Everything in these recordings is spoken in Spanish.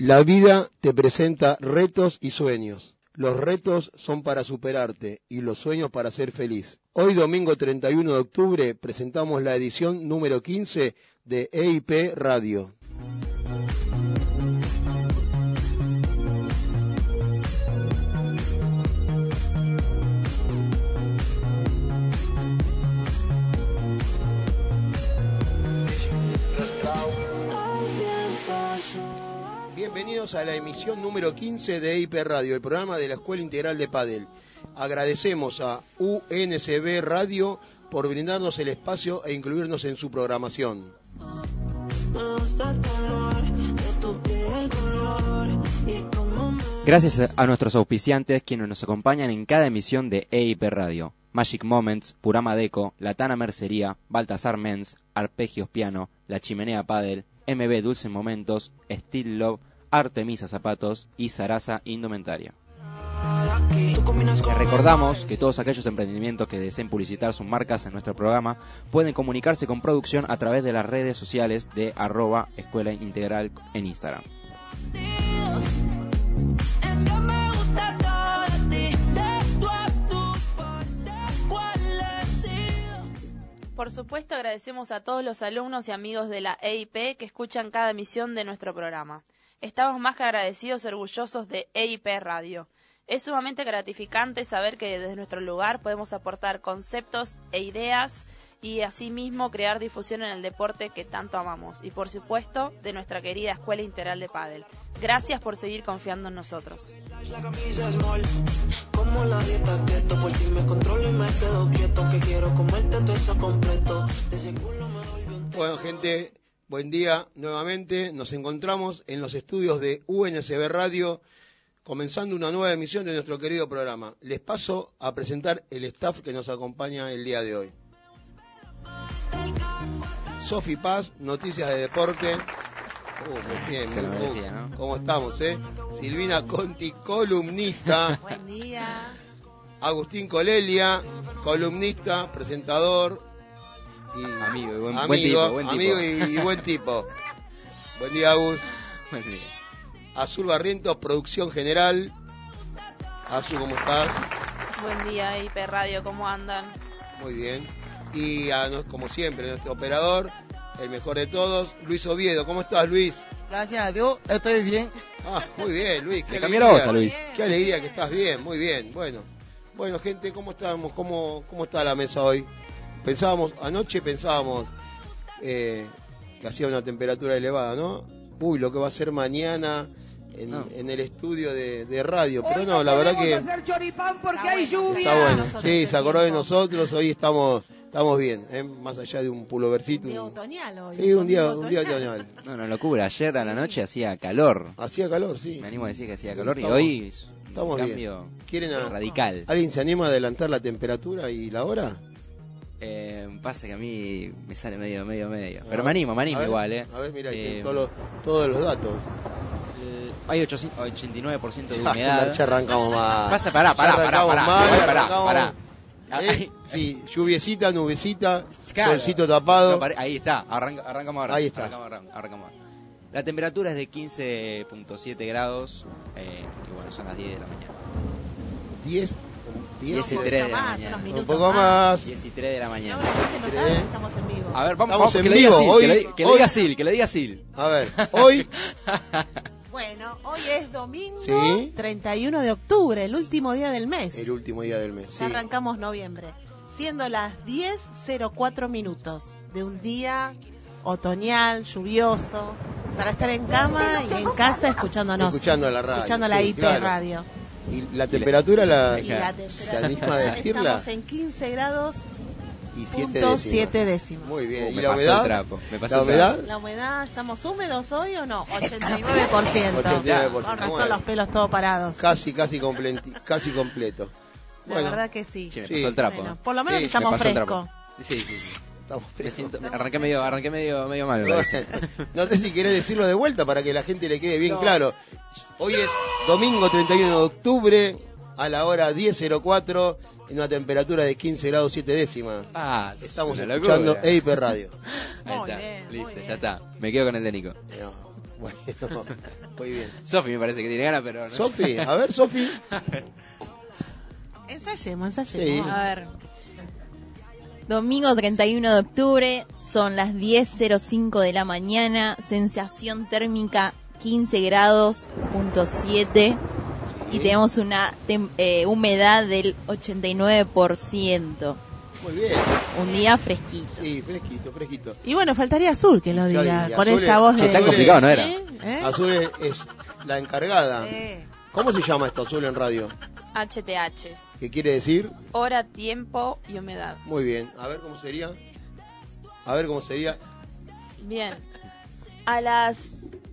La vida te presenta retos y sueños. Los retos son para superarte y los sueños para ser feliz. Hoy domingo 31 de octubre presentamos la edición número 15 de EIP Radio. Bienvenidos a la emisión número 15 de EIP Radio, el programa de la Escuela Integral de Padel. Agradecemos a UNCB Radio por brindarnos el espacio e incluirnos en su programación. Gracias a nuestros auspiciantes quienes nos acompañan en cada emisión de EIP Radio. Magic Moments, Purama Deco, Latana Mercería, Baltasar Mens, Arpegios Piano, La Chimenea Padel, MB Dulce Momentos, Steel Love, Artemisa Zapatos y Sarasa Indumentaria. Les recordamos que todos aquellos emprendimientos que deseen publicitar sus marcas en nuestro programa pueden comunicarse con producción a través de las redes sociales de arroba escuela integral en Instagram. Por supuesto, agradecemos a todos los alumnos y amigos de la EIP que escuchan cada emisión de nuestro programa. Estamos más que agradecidos y orgullosos de EIP Radio. Es sumamente gratificante saber que desde nuestro lugar podemos aportar conceptos e ideas y asimismo crear difusión en el deporte que tanto amamos y por supuesto de nuestra querida Escuela Integral de Padel. Gracias por seguir confiando en nosotros. Bueno gente, buen día nuevamente. Nos encontramos en los estudios de UNSB Radio comenzando una nueva emisión de nuestro querido programa. Les paso a presentar el staff que nos acompaña el día de hoy. Sofi Paz, Noticias de Deporte. Uh, muy bien, Se lo muy- ¿no? ¿Cómo estamos, eh? Silvina Conti, columnista. Buen día. Agustín Colelia, columnista, presentador y Amigo y buen- buen amigo, tipo, buen tipo. amigo y, y buen tipo. Buen día, Agus. Buen día. Azul Barrientos, producción general. Azul, ¿cómo estás? Buen día, EIP Radio, ¿cómo andan? Muy bien. Y a nos- como siempre, nuestro operador, el mejor de todos, Luis Oviedo. ¿Cómo estás, Luis? Gracias a Dios, estoy bien. Ah, muy bien, Luis. Qué cambió la alegría. voz a Luis. Qué alegría que estás bien, muy bien. Bueno, bueno, gente, ¿cómo estamos? ¿Cómo, cómo está la mesa hoy? Pensábamos, anoche pensábamos eh, que hacía una temperatura elevada, ¿no? Uy, lo que va a ser mañana en, No. en el estudio de, de radio. Pero no, la verdad que hacer choripán porque Está hay bueno. lluvia. está bueno. nosotros Sí, se acordó de nosotros, hoy estamos estamos bien, ¿eh? más allá de un pulovercito. Día un- otoñal hoy. Sí, un día, un día otoñal. No, no lo cubre. Ayer a la noche hacía calor. Hacía calor, sí. Me animo a decir que hacía calor y hoy es un estamos bien. ¿Quieren a- radical. ¿Alguien se anima a adelantar la temperatura y la hora? Eh, pasa que a mí me sale medio, medio, medio. Pero me animo, me animo a ver, igual, ¿eh? A ver, mira, Eh, todos los, todos los datos. eh, hay 800 89% de humedad. ya arrancamos más. Pasa, pará, pará, pará, pará, mal, pará, pará. ¿Eh? Sí, lluviecita, nubecita, Claro. solcito tapado. No, ahí está, arranca- arrancamos ahora. Ahí está. Arrancamos, arrancamos. La temperatura es de 15.7 grados eh, y bueno, son las 10 de la mañana. 10, 10, Diez y Un tres de poquito la más, mañana. un poco más. 10 y 3 de la mañana. la gente no sabe que estamos en vivo. A ver, vamos, Estamos vamos en que, lo diga vivo, Sil, hoy- que, hoy- diga Sil, que lo diga Sil. A ver, hoy, Bueno, hoy es domingo Sí. 31 de octubre, el último día del mes. el último día del mes. sí. Ya arrancamos noviembre. Siendo las 10.04 minutos de un día otoñal, lluvioso, para estar en cama y en casa escuchándonos. Escuchando la radio, Escuchando la sí, IP claro. radio. Y la temperatura la, Y la ¿Se temperatura, anima a decirla? Estamos en 15 grados y 7 punto décimas. siete décimas. Muy bien. Uh, ¿Y la humedad? trapo, ¿La humedad? La humedad, ¿estamos húmedos hoy o no? 89%. 89%. Con razón Bueno. los pelos todos parados. Casi, casi, completi- casi completo. La Bueno, verdad que sí. Che, me Sí. pasó el trapo. Bueno, por lo menos Sí, estamos frescos. Sí, sí, sí. Estamos Me siento- me- arranqué medio, arranqué medio, medio mal. No, no sé si querés decirlo de vuelta para que la gente le quede bien No. claro. Hoy es domingo 31 de octubre a la hora 10.04 en una temperatura de 15 grados 7 décimas. Ah, Estamos una escuchando. EIP Radio. Ahí está, bien, listo, ya está. Me quedo con el de Nico. No, Bueno, muy bien. Sofi me parece que tiene ganas, pero no sé. Sofi, a ver, Sofi. Ensayemos, Sí. ensayemos. A ver. Domingo 31 de octubre, son las 10.05 de la mañana, sensación térmica 15 grados, punto 7, y Sí. tenemos una tem- eh, humedad del 89%. Muy bien. Un día fresquito. Sí, fresquito, fresquito. Y bueno, faltaría Azul que lo Sí, diga, y con Azul esa es- voz de... tan complicado no era. ¿Eh? ¿Eh? Azul es, es la encargada. Eh. ¿Cómo se llama esto, Azul en radio? HTH. ¿Qué quiere decir? Hora, tiempo y humedad. Muy bien. A ver cómo sería. A ver cómo sería. Bien. A las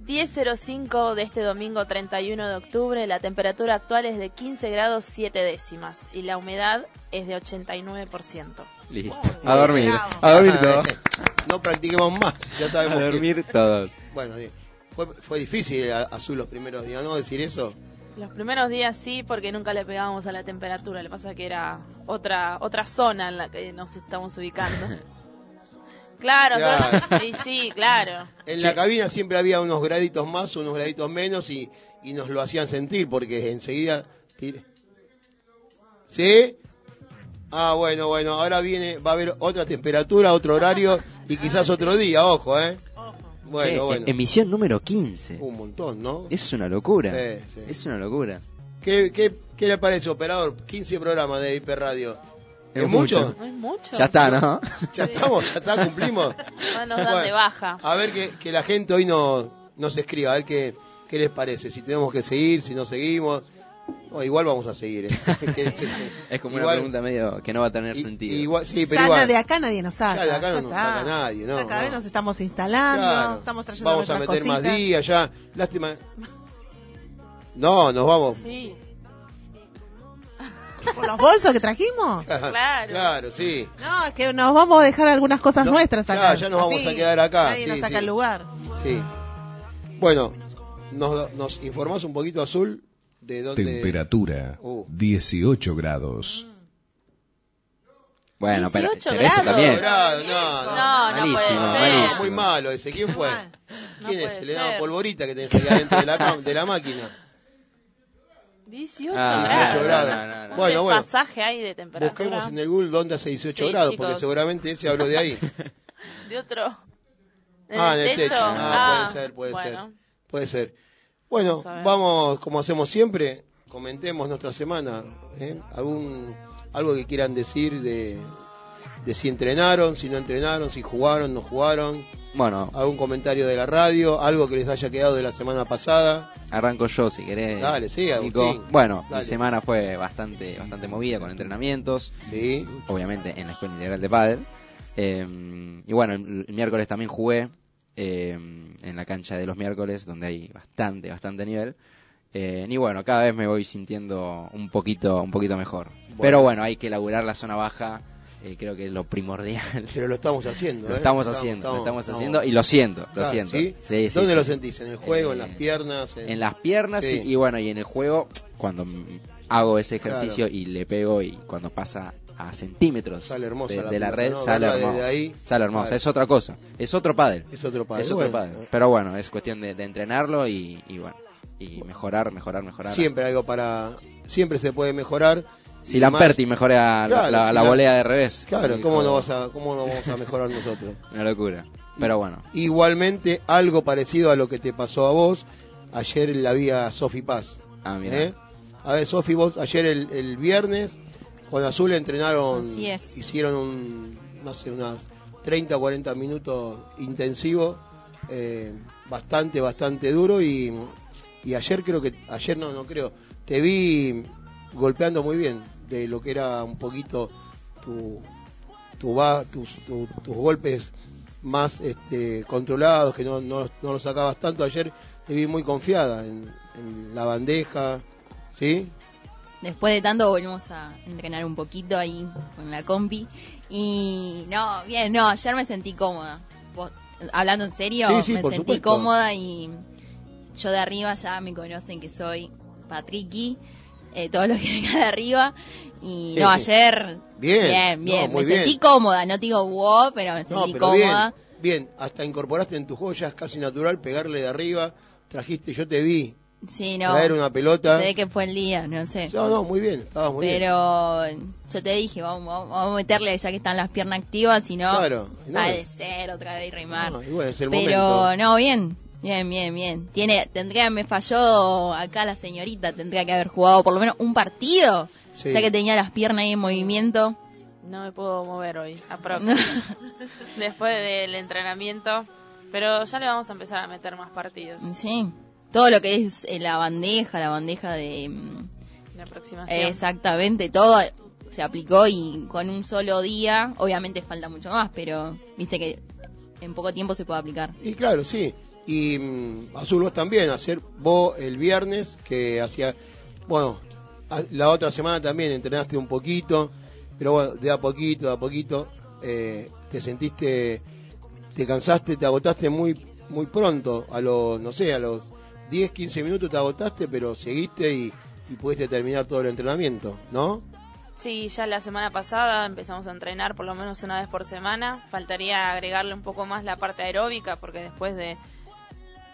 10.05 de este domingo 31 de octubre, la temperatura actual es de 15 grados 7 décimas y la humedad es de 89%. Listo. A dormir. bravo. A dormir todos. No practiquemos más. Ya A sabemos que- dormir todos. Bueno, bien. Fue, fue difícil a- Azul los primeros días, ¿no? Decir eso. Los primeros días sí, porque nunca le pegábamos a la temperatura. Le pasa que era otra otra zona en la que nos estamos ubicando. Claro, Claro. son- y sí, claro. En la cabina siempre había unos graditos más, unos graditos menos y, y nos lo hacían sentir porque enseguida... ¿Sí? Ah, bueno, bueno, ahora viene, va a haber otra temperatura, otro horario y quizás otro día, ojo, ¿eh? Bueno, Che, bueno. Emisión número 15. Un montón, ¿no? Es una locura. Sí, sí. Es una locura. ¿Qué, qué, qué le parece, operador? 15 programas de IP Radio. ¿Es, Es mucho? mucho. No es mucho. Ya está, ¿no? Ya estamos, ya está, cumplimos. No nos dan Bueno, de baja. A ver que, que la gente hoy no, nos escriba, a ver qué, qué les parece, si tenemos que seguir, si no seguimos. No, igual vamos a seguir. ¿eh? Es como una pregunta medio que no va a tener sentido. Igual, sí, pero ya igual. de acá nadie nos saca. Ya de acá no nos saca nadie, no, Ya cada no. vez nos estamos instalando, Claro, estamos trayendo vamos a meter más días ya. Lástima. No, nos vamos. Sí, ¿Con los bolsos que trajimos? Claro. Claro, sí. No, es que nos vamos a dejar algunas cosas No, nuestras acá. claro, ya nos vamos Así, a quedar acá, Nadie sí, nos saca sí. el lugar. Sí. Bueno, nos, nos informás un poquito, Azul, de dónde... Temperatura Uh. 18 grados. Bueno, pero, 18 pero eso grados. también. Grado, no, no. No, no Malísimo, puede ser. malísimo. Muy malo ese. ¿Quién fue? No ¿Quién es? Le daba polvorita que tenés ahí adentro de la, de la máquina. 18 Ah, 18 grados. grados. no, no, no. Bueno, ¿Qué bueno. pasaje hay de temperatura? Busquemos en el Google dónde hace 18 Sí, grados, porque chicos. seguramente ese habló de ahí. De otro. ¿En Ah, en el techo. techo? Ah, puede ser, puede bueno. ser. Puede ser. Bueno, Vamos como hacemos siempre, comentemos nuestra semana. ¿eh? ¿Algún, algo que quieran decir de, de si entrenaron, si no entrenaron, si jugaron, no jugaron. Bueno, Algún comentario de la radio, algo que les haya quedado de la semana pasada. arranco yo si querés. Dale, sí, Nico. Agustín. Bueno, Dale. mi semana fue bastante bastante movida con entrenamientos, Sí. obviamente en la escuela integral de pádel. Eh, y bueno, el, el miércoles también jugué eh, en la cancha de los miércoles, donde hay bastante, bastante nivel. Eh, y bueno, cada vez me voy sintiendo un poquito, un poquito mejor. Pero bueno, hay que elaborar la zona baja, eh, creo que es lo primordial. Pero lo estamos haciendo. Lo ¿eh? estamos haciendo, lo estamos haciendo y lo siento, lo Claro, siento. ¿sí? Sí, sí, ¿Dónde lo sentís? ¿En el juego, en las piernas? En, En las piernas y, y bueno, y en el juego, cuando hago ese ejercicio Claro. y le pego y cuando pasa a centímetros Sale hermosa de, la de la pelota, red, ¿no? sale ahí, sale hermoso, claro. es otra cosa, es otro pádel. Es otro padre. Es otro Bueno, pádel. Pero bueno, es cuestión de, de entrenarlo y, y bueno, y mejorar, mejorar, mejorar. Siempre algo para... Siempre se puede mejorar. Si Lamperti mejora la- Claro, la, si la la- volea de revés. Claro, ¿cómo no, vas a, ¿cómo no vamos a mejorar nosotros? Una locura. Pero bueno, Igualmente, algo parecido a lo que te pasó a vos ayer la vía Sofi Paz. ah, mira. ¿eh? A ver, Sofi, vos ayer el, el viernes con Azul entrenaron, Así es. hicieron un, no sé, unas 30 o 40 minutos intensivos, eh, bastante, bastante duro y, y ayer creo que, ayer no, no creo, te vi golpeando muy bien de lo que era un poquito tu, tu va, tus, tu- tus golpes más este, controlados, que no, no, no los sacabas tanto. Ayer te vi muy confiada en, en la bandeja, ¿sí? Después de tanto volvimos a entrenar un poquito ahí con la compi. Y no, bien, no, ayer me sentí cómoda. Vos- hablando en serio, Sí, sí, me sentí supuesto. cómoda y yo de arriba ya me conocen que soy Patricky, eh, todo lo que venga de arriba. Y no, Sí, sí. ayer, Bien, bien, bien, no, me bien. sentí cómoda, no te digo wow, pero me No, sentí bien, cómoda. bien, hasta incorporaste en tus joyas casi natural pegarle de arriba, trajiste, yo te vi Sí, no. traer una pelota. Sé que fue el día, no sé. No, no, muy bien, estabas muy bien. Pero yo te dije, vamos, vamos, vamos a meterle ya que están las piernas activas, si no, Claro, no. ha de ser otra vez y remar. No, y bueno, es el Pero momento. no, bien, bien, bien, bien. Tiene, tendría, me falló acá la señorita, tendría que haber jugado por lo menos un partido, Sí. ya que tenía las piernas ahí en movimiento. No me puedo mover hoy, aprox. Después del entrenamiento. Pero ya le vamos a empezar a meter más partidos sí, todo lo que es eh, la bandeja, la bandeja de... mm, de aproximación. Exactamente, todo se aplicó y con un solo día, obviamente falta mucho más, pero viste que en poco tiempo se puede aplicar. Y claro, sí. Y mm, Azul vos también, hacer vos el viernes, que hacía, bueno, a- la otra semana también entrenaste un poquito, pero bueno, de a poquito, de a poquito, eh, te sentiste, te cansaste, te agotaste muy muy pronto, a los, no sé, a los 10, 15 minutos te agotaste, pero seguiste y, y pudiste terminar todo el entrenamiento, ¿no? Sí, ya la semana pasada empezamos a entrenar por lo menos una vez por semana. Faltaría agregarle un poco más la parte aeróbica porque después de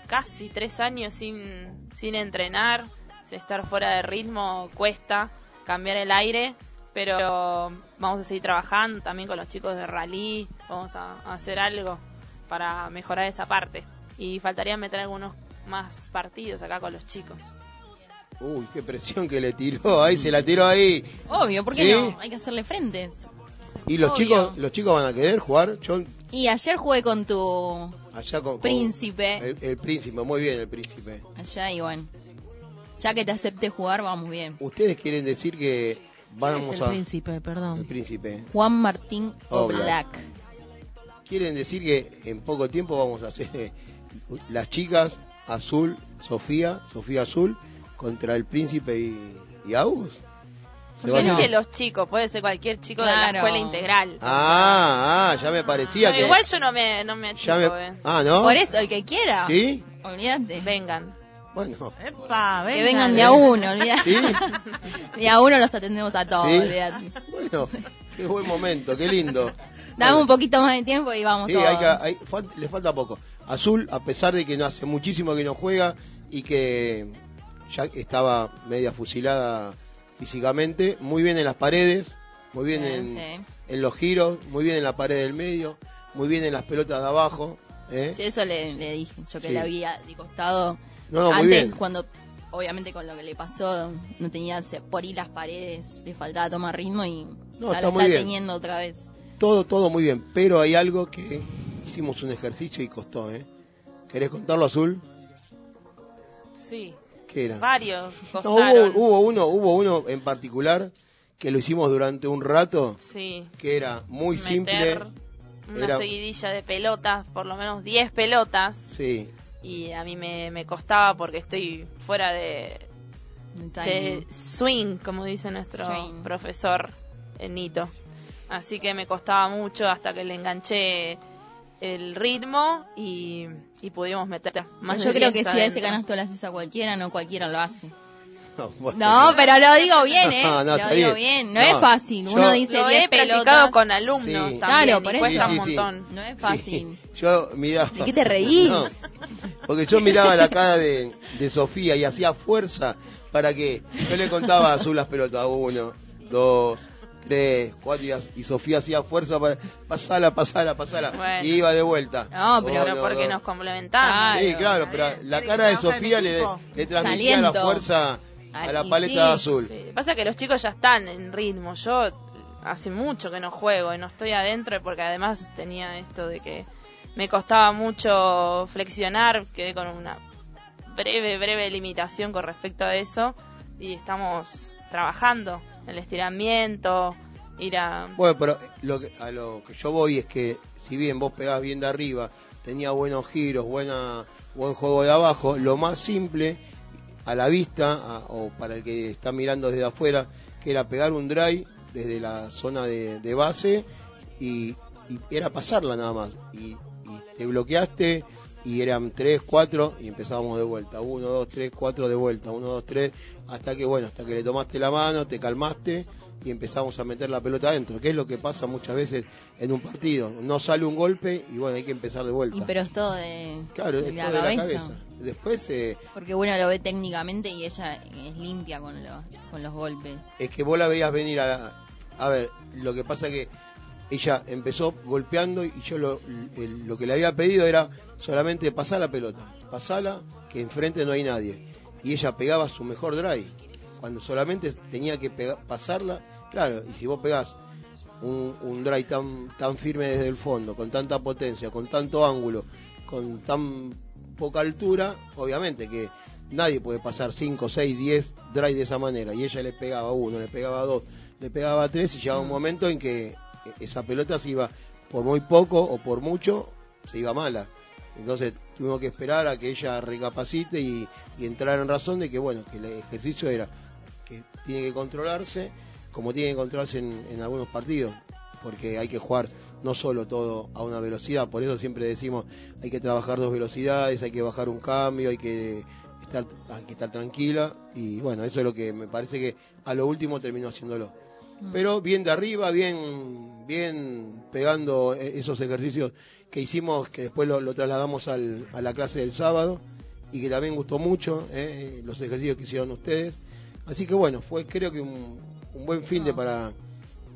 casi tres años sin, sin entrenar, estar fuera de ritmo, cuesta cambiar el aire. Pero vamos a seguir trabajando también con los chicos de rally. Vamos a hacer algo para mejorar esa parte. Y faltaría meter algunos más partidos acá con los chicos. Uy, qué presión que le tiró, ahí se la tiró ahí. Obvio, ¿por qué ¿Sí? no? Hay que hacerle frentes. ¿Y los Obvio. chicos los chicos van a querer jugar? Yo Y ayer jugué con tu allá con, con- príncipe, el, el príncipe, muy bien el príncipe. allá y bueno, ya que te acepte jugar, vamos bien. Ustedes quieren decir que es vamos el a príncipe, el perdón. príncipe. Juan Martín Oblak. Oblak. Quieren decir que en poco tiempo vamos a hacer las chicas azul, Sofía, Sofía azul contra el príncipe y, y Agus. Se ¿Por va a qué No hacer- es que los chicos, puede ser cualquier chico de la escuela integral. Ah, ah, ya me parecía No, que igual yo no me, no me achico, ya me eh. Ah, ¿no? Por eso, el que quiera, ¿Sí? olvídate. Vengan. Bueno, Epa, Que vengan. vengan de a uno, olvídate. ¿sí? De a uno los atendemos a todos, ¿Sí? olvídate. Bueno, qué buen momento, qué lindo. Dame Bueno. un poquito más de tiempo y vamos Sí, todos. hay que- hay- fal- le falta poco. Azul, a pesar de que no hace muchísimo que no juega y que ya estaba media fusilada físicamente, muy bien en las paredes, muy bien Sí, en, sí. en los giros, muy bien en la pared del medio, muy bien en las pelotas de abajo. ¿eh? Sí, eso le, le dije, yo que le había de costado. No, no, muy Antes, bien. cuando, obviamente con lo que le pasó, no tenía por ir las paredes, le faltaba tomar ritmo y No, ya está lo está bien. teniendo otra vez. Todo, todo muy bien, pero hay algo que hicimos un ejercicio y costó. ¿eh? ¿Querés contarlo, Azul? Sí, ¿Qué era? varios No, costaron. hubo, hubo uno, hubo uno en particular que lo hicimos durante un rato, Sí, que era muy meter simple. una Era- seguidilla de pelotas, por lo menos 10 pelotas. Sí, Y a mí me, me costaba porque estoy fuera de, de swing, como dice nuestro Swing. profesor Nito. Así que me costaba mucho hasta que le enganché el ritmo y, y pudimos meter más Yo de creo 10 que si a ese canasto lo haces a cualquiera, no cualquiera lo hace. No, bueno. No, pero lo digo bien, ¿eh? No, no, lo digo bien. bien. No, No, es fácil. yo- Uno dice Lo 10 he practicado pelotas. con alumnos Sí. también Claro, por eso. cuesta Sí, un sí, montón. No es fácil. Sí, Yo miraba. ¿De qué te reís? No, porque yo miraba la cara de, de Sofía y hacía fuerza para que. Yo le contaba a Azul las pelotas. Uno, dos, tres, cuatro. Y, y Sofía hacía fuerza para. Pasala, pasala, pasala. Bueno. Y iba de vuelta. No, pero- Pero Uno, porque nos complementamos. Sí, Claro. claro, pero la cara de Sofía le, transmitía la fuerza a la y paleta sí. azul. Sí, pasa que los chicos ya están en ritmo. Yo hace mucho que no juego y no estoy adentro porque además tenía esto de que me costaba mucho flexionar, quedé con una breve, breve limitación con respecto a eso y estamos trabajando el estiramiento, ir a... Bueno, pero lo que, a lo que yo voy es que si bien vos pegás bien de arriba, tenía buenos giros, buena, buen juego de abajo, lo más simple a la vista a- o para el que está mirando desde afuera, que era pegar un drive desde la zona de, de base y, y era pasarla nada más. Y, y te bloqueaste y eran tres, cuatro y empezábamos de vuelta, uno, dos, tres, cuatro de vuelta, uno, dos, tres, hasta que bueno, hasta que le tomaste la mano, te calmaste y empezamos a meter la pelota adentro, que es lo que pasa muchas veces en un partido, no sale un golpe y bueno, hay que empezar de vuelta. Y pero es todo de, claro, es la todo de la cabeza. Después eh, Porque uno lo ve técnicamente y ella es limpia con los, con los golpes. es que vos la veías venir a la... A ver, lo que pasa que ella empezó golpeando y yo lo, lo que le había pedido era solamente pasar la pelota, pasala, que enfrente no hay nadie. Y ella pegaba su mejor drive. Cuando solamente tenía que pasarla, claro, y si vos pegás un, un drive tan, tan firme desde el fondo, con tanta potencia, con tanto ángulo, con tan poca altura, obviamente que nadie puede pasar 5, 6, 10 drives de esa manera. Y ella le pegaba uno, le pegaba dos, le pegaba tres y llegaba un momento en que esa pelota se iba por muy poco o por mucho, se iba mala. Entonces tuvimos que esperar a que ella recapacite y, y entrar en razón de que, bueno, que el ejercicio era que tiene que controlarse como tiene que controlarse en, en algunos partidos, porque hay que jugar no solo todo a una velocidad, por eso siempre decimos hay que trabajar dos velocidades, hay que bajar un cambio, hay que estar, hay que estar tranquila y bueno, eso es lo que me parece que a lo último terminó haciéndolo. Mm. Pero bien de arriba, bien, bien pegando e- esos ejercicios que hicimos, que después lo, lo trasladamos al- a la clase del sábado y que también gustó mucho eh, los ejercicios que hicieron ustedes. Así que bueno, fue creo que un, un buen fin de Ah. para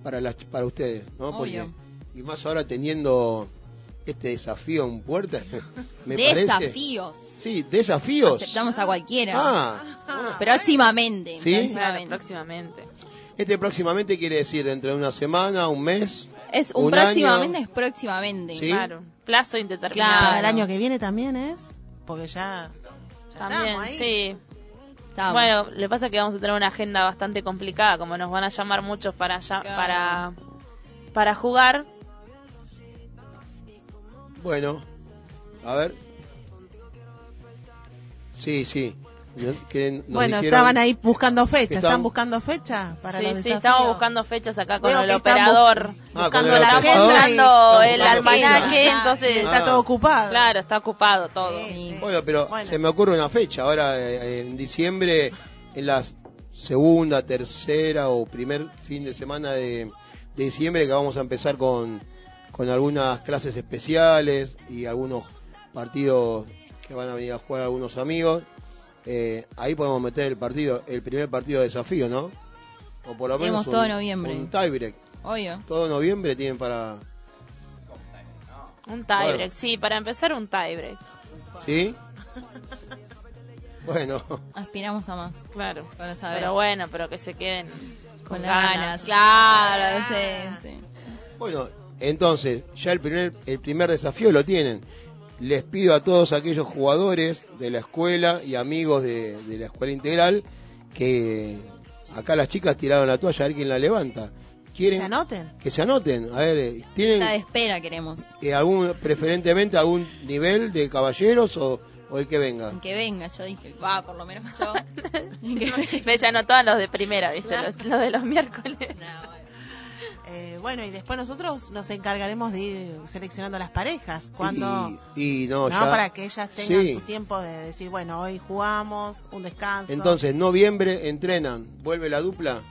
para las, para ustedes, ¿no? Porque- Obvio. y más ahora teniendo este desafío en puerta, me parece. Desafíos. Sí, desafíos. Aceptamos a cualquiera. Ah, ah. Próximamente. ¿Sí? Próximamente. próximamente. este próximamente quiere decir dentro de una semana, un mes. Es un, Un próximamente, año. es próximamente. Sí. Claro. Plazo indeterminado. Claro. El año que viene también es, porque ya, ya También, estamos ahí. sí. Estamos. Bueno, le pasa que vamos a tener una agenda bastante complicada, como nos van a llamar muchos para ya- Claro. para para jugar. Bueno, a ver. Sí, sí. Que nos Bueno, dijeron- estaban ahí buscando fecha, que están estaban- buscando fecha para Sí, los sí, estamos buscando fechas acá con Veo el operador. bus- Ah, buscando el la agenda el almanaque, entonces, está Ah. todo ocupado. claro, está ocupado todo. Sí, sí. Bueno, pero Bueno. se me ocurre una fecha. Ahora eh, en diciembre, en la segunda, tercera o primer fin de semana de, de diciembre, que vamos a empezar con, con algunas clases especiales y algunos partidos que van a venir a jugar algunos amigos. Eh, ahí podemos meter el partido, el primer partido de desafío, ¿no? O por lo menos Tenemos todo un, noviembre. un tiebreak. Obvio. Todo noviembre tienen para... Un tiebreak, Bueno. sí, para empezar un tiebreak. ¿Sí? Bueno, Aspiramos a más. Claro. Pero bueno, pero que se queden Con con ganas. ganas. Claro, sí, sí. Bueno, entonces, ya el primer, el primer desafío lo tienen. Les pido a todos aquellos jugadores de la escuela y amigos de, de la escuela integral que acá las chicas tiraron la toalla, a ver quién la levanta. ¿Quieren Se anoten. que se anoten? A ver, eh, Lista de ¿tienen espera queremos. eh, algún, preferentemente algún nivel de caballeros o, o el que venga? Que venga, yo dije, va, por lo menos yo. Que. Me ya anotaban los de primera, ¿viste? Los, los de los miércoles. No, bueno. Eh, bueno, y después nosotros nos encargaremos de ir seleccionando las parejas. Cuando. Y, y no, No, ya. para que ellas tengan Sí. su tiempo de decir, bueno, hoy jugamos, un descanso. Entonces, noviembre entrenan, vuelve la dupla.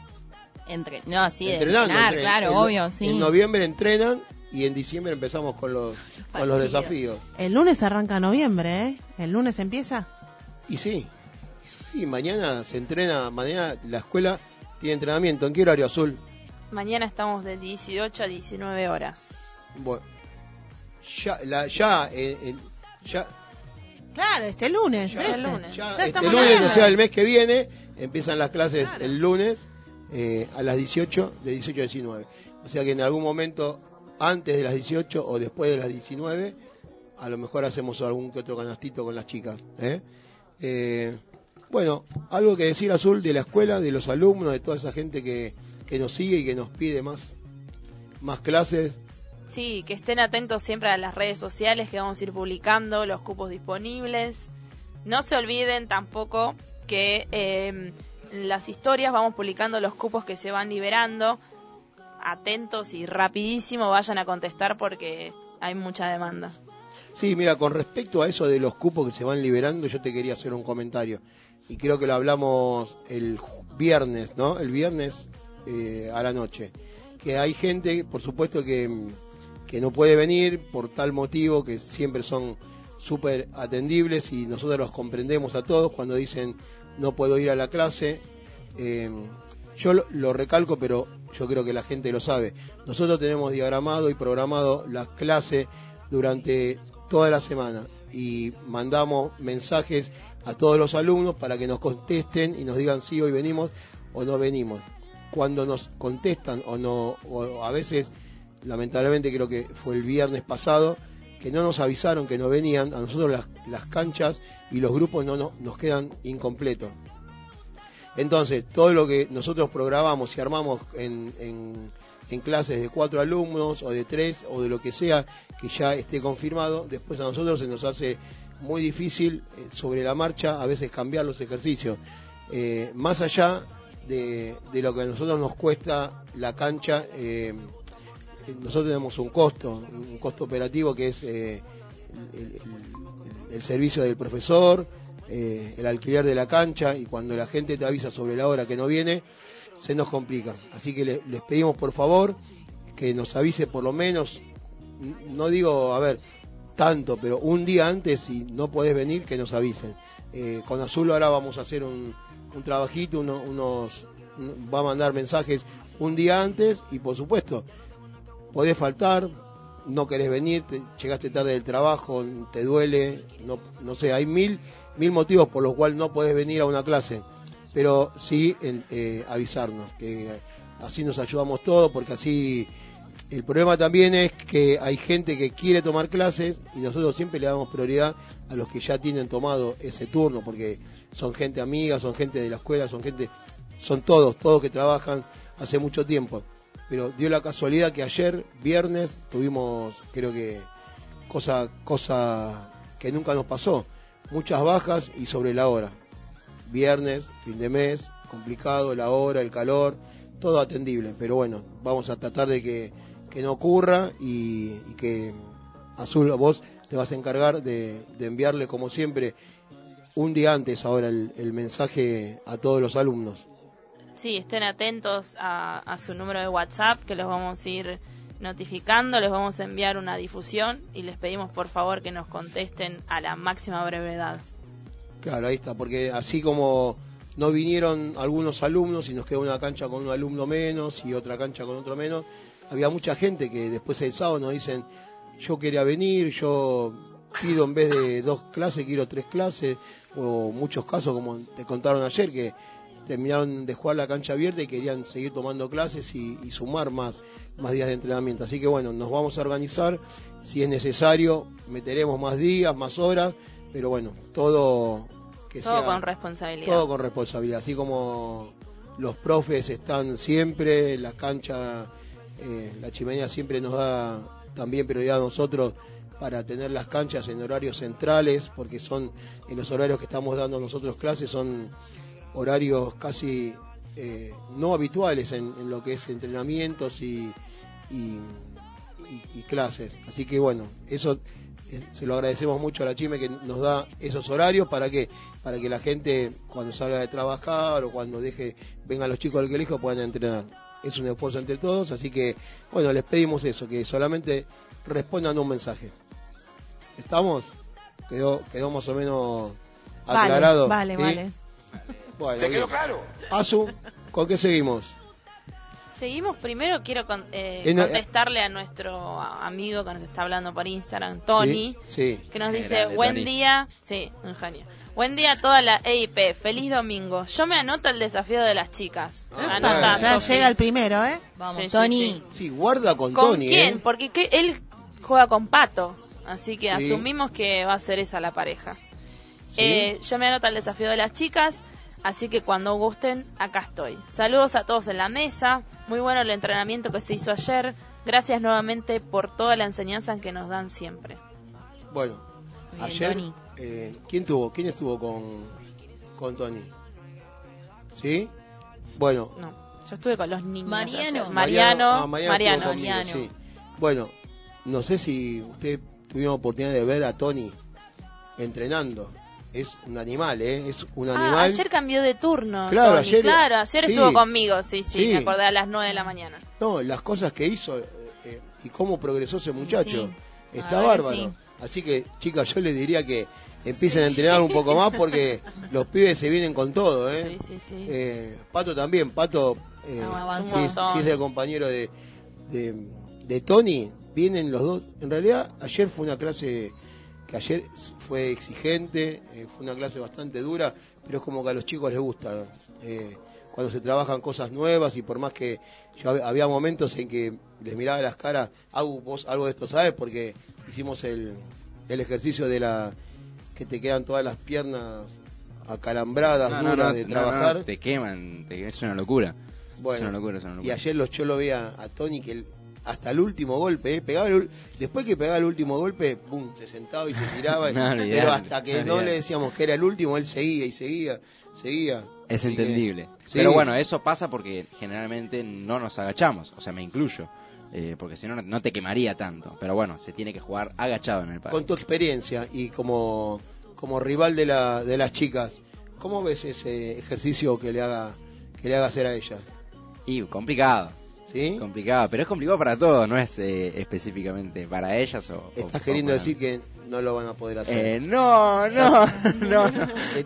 Entre, no, sí, entrenando. entrenar, entre- claro, en- obvio, sí. En noviembre entrenan y en diciembre empezamos con los, con los desafíos. El lunes arranca noviembre, ¿eh? El lunes empieza. Y sí, y mañana se entrena, mañana la escuela tiene entrenamiento. ¿En qué horario azul? Mañana estamos de 18 a 19 horas. Bueno, ya, la, ya, eh, el- ya, Claro, este lunes. Ya este. el lunes. ya Ya este lunes, o sea, el mes que viene, empiezan las clases Claro. el lunes eh, a las 18, de 18 a 19. O sea que en algún momento, antes de las 18 o después de las 19, a lo mejor hacemos algún que otro canastito con las chicas. ¿eh? Eh, bueno, algo que decir Azul de la escuela, de los alumnos, de toda esa gente que, que nos sigue y que nos pide más, más clases. Sí, que estén atentos siempre a las redes sociales que vamos a ir publicando, los cupos disponibles. No se olviden tampoco que eh, en las historias vamos publicando los cupos que se van liberando. Atentos y rapidísimo vayan a contestar porque hay mucha demanda. Sí, mira, con respecto a eso de los cupos que se van liberando, yo te quería hacer un comentario. Y creo que lo hablamos el viernes, ¿no? El viernes eh, a la noche. Que hay gente, por supuesto, que, que no puede venir por tal motivo, que siempre son súper atendibles y nosotros los comprendemos a todos cuando dicen no puedo ir a la clase. Eh, yo lo, recalco, pero yo creo que la gente lo sabe. Nosotros tenemos diagramado y programado las clases durante toda la semana y mandamos mensajes a todos los alumnos para que nos contesten y nos digan si hoy venimos o no venimos. Cuando nos contestan o no, o a veces, lamentablemente creo que fue el viernes pasado, que no nos avisaron que no venían, a nosotros las, las canchas y los grupos no, no- nos quedan incompletos. Entonces, todo lo que nosotros programamos y armamos en, en- en clases de cuatro alumnos o de tres o de lo que sea que ya esté confirmado, después a nosotros se nos hace muy difícil eh, sobre la marcha a veces cambiar los ejercicios. Eh, más allá de, de lo que a nosotros nos cuesta la cancha, eh, nosotros tenemos un costo, un costo operativo que es eh, el, servicio del profesor, eh, el alquiler de la cancha y cuando la gente te avisa sobre la hora que no viene, se nos complica. Así que le- les pedimos por favor que nos avise por lo menos, no digo, a ver, tanto, pero un día antes, si no podés venir, que nos avisen. Con Azul ahora vamos a hacer un, un trabajito, uno- unos, un- va a mandar mensajes un día antes y por supuesto, podés faltar, no querés venir, te- llegaste tarde del trabajo, te duele, no, no sé, hay mil, mil motivos por los cuales no podés venir a una clase, pero sí el, eh, avisarnos, que así nos ayudamos todos, porque así el problema también es que hay gente que quiere tomar clases y nosotros siempre le damos prioridad a los que ya tienen tomado ese turno, porque son gente amiga, son gente de la escuela, son gente, son todos, todos que trabajan hace mucho tiempo. Pero dio la casualidad que ayer, viernes, tuvimos, creo que, cosa, cosa que nunca nos pasó, muchas bajas y sobre la hora. Viernes, fin de mes, complicado, la hora, el calor, todo atendible. Pero bueno, vamos a tratar de que, que no ocurra y, y que Azul, vos te vas a encargar de, de enviarle, como siempre, un día antes ahora el, el mensaje a todos los alumnos. Sí, estén atentos a, a su número de WhatsApp que los vamos a ir notificando, les vamos a enviar una difusión y les pedimos por favor que nos contesten a la máxima brevedad. Claro, ahí está, porque así como no vinieron algunos alumnos y nos quedó una cancha con un alumno menos y otra cancha con otro menos, había mucha gente que después el sábado nos dicen, yo quería venir, yo pido en vez de dos clases, quiero tres clases, o muchos casos como te contaron ayer que terminaron de jugar la cancha abierta y querían seguir tomando clases y, y sumar más, más días de entrenamiento. Así que bueno, nos vamos a organizar, si es necesario, meteremos más días, más horas, pero bueno, todo que Todo sea con responsabilidad. todo con responsabilidad, así como los profes están siempre, la cancha, eh, la chimenea siempre nos da también prioridad a nosotros para tener las canchas en horarios centrales, porque son en los horarios que estamos dando nosotros clases, son horarios casi eh, no habituales en, en lo que es entrenamientos y, y, clases. Así que bueno, eso eh, se lo agradecemos mucho a la Chime que nos da esos horarios para que para que la gente cuando salga de trabajar o cuando deje vengan los chicos del colegio puedan entrenar. Es un esfuerzo entre todos, así que bueno, les pedimos eso, que solamente respondan un mensaje. ¿Estamos? Quedó quedó más o menos aclarado. Vale, ¿sí? vale. Bueno, ¿Te quedó bien. claro? Azu, ¿con qué seguimos? Seguimos primero, quiero con- eh, contestarle a nuestro amigo que nos está hablando por Instagram, Tony, Sí. que nos dice, Grande, buen Tony. día, sí, un genio. Buen día a toda la EIP, feliz domingo. Yo me anoto el desafío de las chicas. Ah, Anota, ya llega el primero, ¿eh? Vamos, Sí, Tony. sí. Sí, guarda con, ¿Con Tony, quién? ¿eh? Porque que él juega con Pato, así que Sí. asumimos que va a ser esa la pareja. Sí. Eh, yo me anoto el desafío de las chicas, así que cuando gusten, acá estoy. Saludos a todos en la mesa, muy bueno el entrenamiento que se hizo ayer. Gracias nuevamente por toda la enseñanza que nos dan siempre. Bueno, Bien, ayer, Tony. eh, ¿quién tuvo? ¿Quién estuvo con, con Tony? ¿Sí? Bueno, No, yo estuve con los niños. Mariano. ayer. Mariano, ah, Mariano, Mariano. estuvo conmigo, Mariano. sí. Bueno, no sé si usted tuvimos oportunidad de ver a Tony entrenando. Es un animal, ¿eh? Es un Ah, animal. ayer cambió de turno. Claro, Tony, ayer- claro, ayer sí. estuvo conmigo, sí, sí, Sí. me acordé a las 9 de la mañana. No, las cosas que hizo eh, eh, y cómo progresó ese muchacho. Sí, Está bárbaro. Así que, chicas, yo les diría que empiecen a entrenar un poco más porque los pibes se vienen con todo, ¿eh? Sí, sí, sí. Eh, Pato también, Pato, eh, avanzó si, un es, si es el compañero de, de, de Tony, vienen los dos. En realidad, ayer fue una clase que ayer fue exigente, eh, fue una clase bastante dura, pero es como que a los chicos les gusta. eh, cuando se trabajan cosas nuevas y por más que yo hab- había momentos en que les miraba las caras, vos algo de esto sabes, porque hicimos el, el ejercicio de la que te quedan todas las piernas acalambradas, No, duras no, de trabajar. te queman, te- es una locura. Bueno, es una locura, es una y ayer los, yo lo veía a Tony que él- hasta el último golpe, eh, pegaba el después que pegaba el último golpe, pum, se sentaba y se tiraba. No, pero hasta que no le decíamos que era el último, él seguía y seguía, seguía. Es entendible. Sí. Pero bueno, eso pasa porque generalmente no nos agachamos, o sea, me incluyo. eh, porque si no, no te quemaría tanto. Pero bueno, se tiene que jugar agachado en el parque. Con tu experiencia y como, como rival de, la, de las chicas, ¿cómo ves ese ejercicio que le haga, que le haga hacer a ellas? Y complicado, ¿Sí? complicado. Pero es complicado para todos, no es eh, específicamente para ellas o... Estás o queriendo para decir que no lo van a poder hacer. Eh, no, no, no,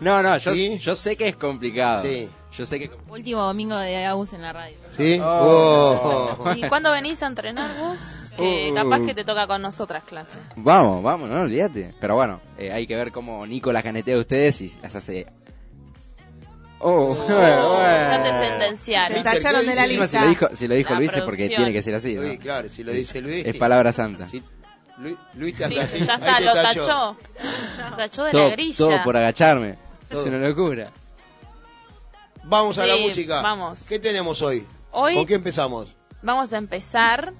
no, no, yo, ¿Sí? yo sé que es complicado. Sí. Yo sé que... Último domingo de Agus en la radio. ¿Sí? Oh. Oh. ¿Y cuándo venís a entrenar vos? Que Uh. capaz que te toca con nosotras clase. Vamos, vamos, no olvídate. Pero bueno, eh, hay que ver cómo Nico las canetea a ustedes y las hace... Oh, Ya te Te sentenciaron. tacharon de la Encima, si lista. lo dijo, si lo dijo Luis es porque tiene que ser así. ¿no? Luis, claro, si lo dice Luis. Es palabra santa. Si Luis, Luis te hace Sí, así, ya está, te lo tacho. tachó. Tachó de Todo, la grilla. todo por agacharme. Todo. Es una locura. Vamos a la música. vamos. ¿Qué tenemos hoy? Hoy ¿Con qué empezamos? vamos a empezar.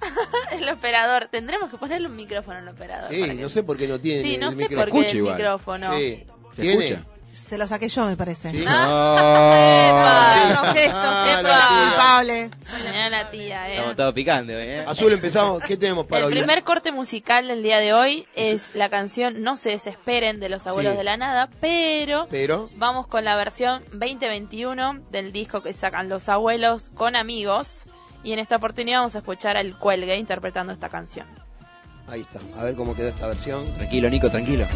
el operador. Tendremos que ponerle un micrófono al operador. Sí, no sé por qué no tiene Sí, el no sé micrófono. por qué el igual. micrófono. Sí. ¿Se ¿Tiene? escucha? Se lo saqué yo, me parece. ¿Sí? Ah, Estos gestos, Ah, gestos, la tía. culpable. Mirá la tía, eh. Estamos todos picando, ¿eh? Azul, empezamos. ¿Qué tenemos para El hoy? primer corte musical del día de hoy es la canción No se desesperen de los abuelos Sí. de la nada, pero Pero, vamos con la versión 2021 del disco que sacan los abuelos con amigos. Y en esta oportunidad vamos a escuchar al Cuelgue interpretando esta canción. ahí está. A ver cómo quedó esta versión. Tranquilo, Nico, tranquilo.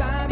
Guarda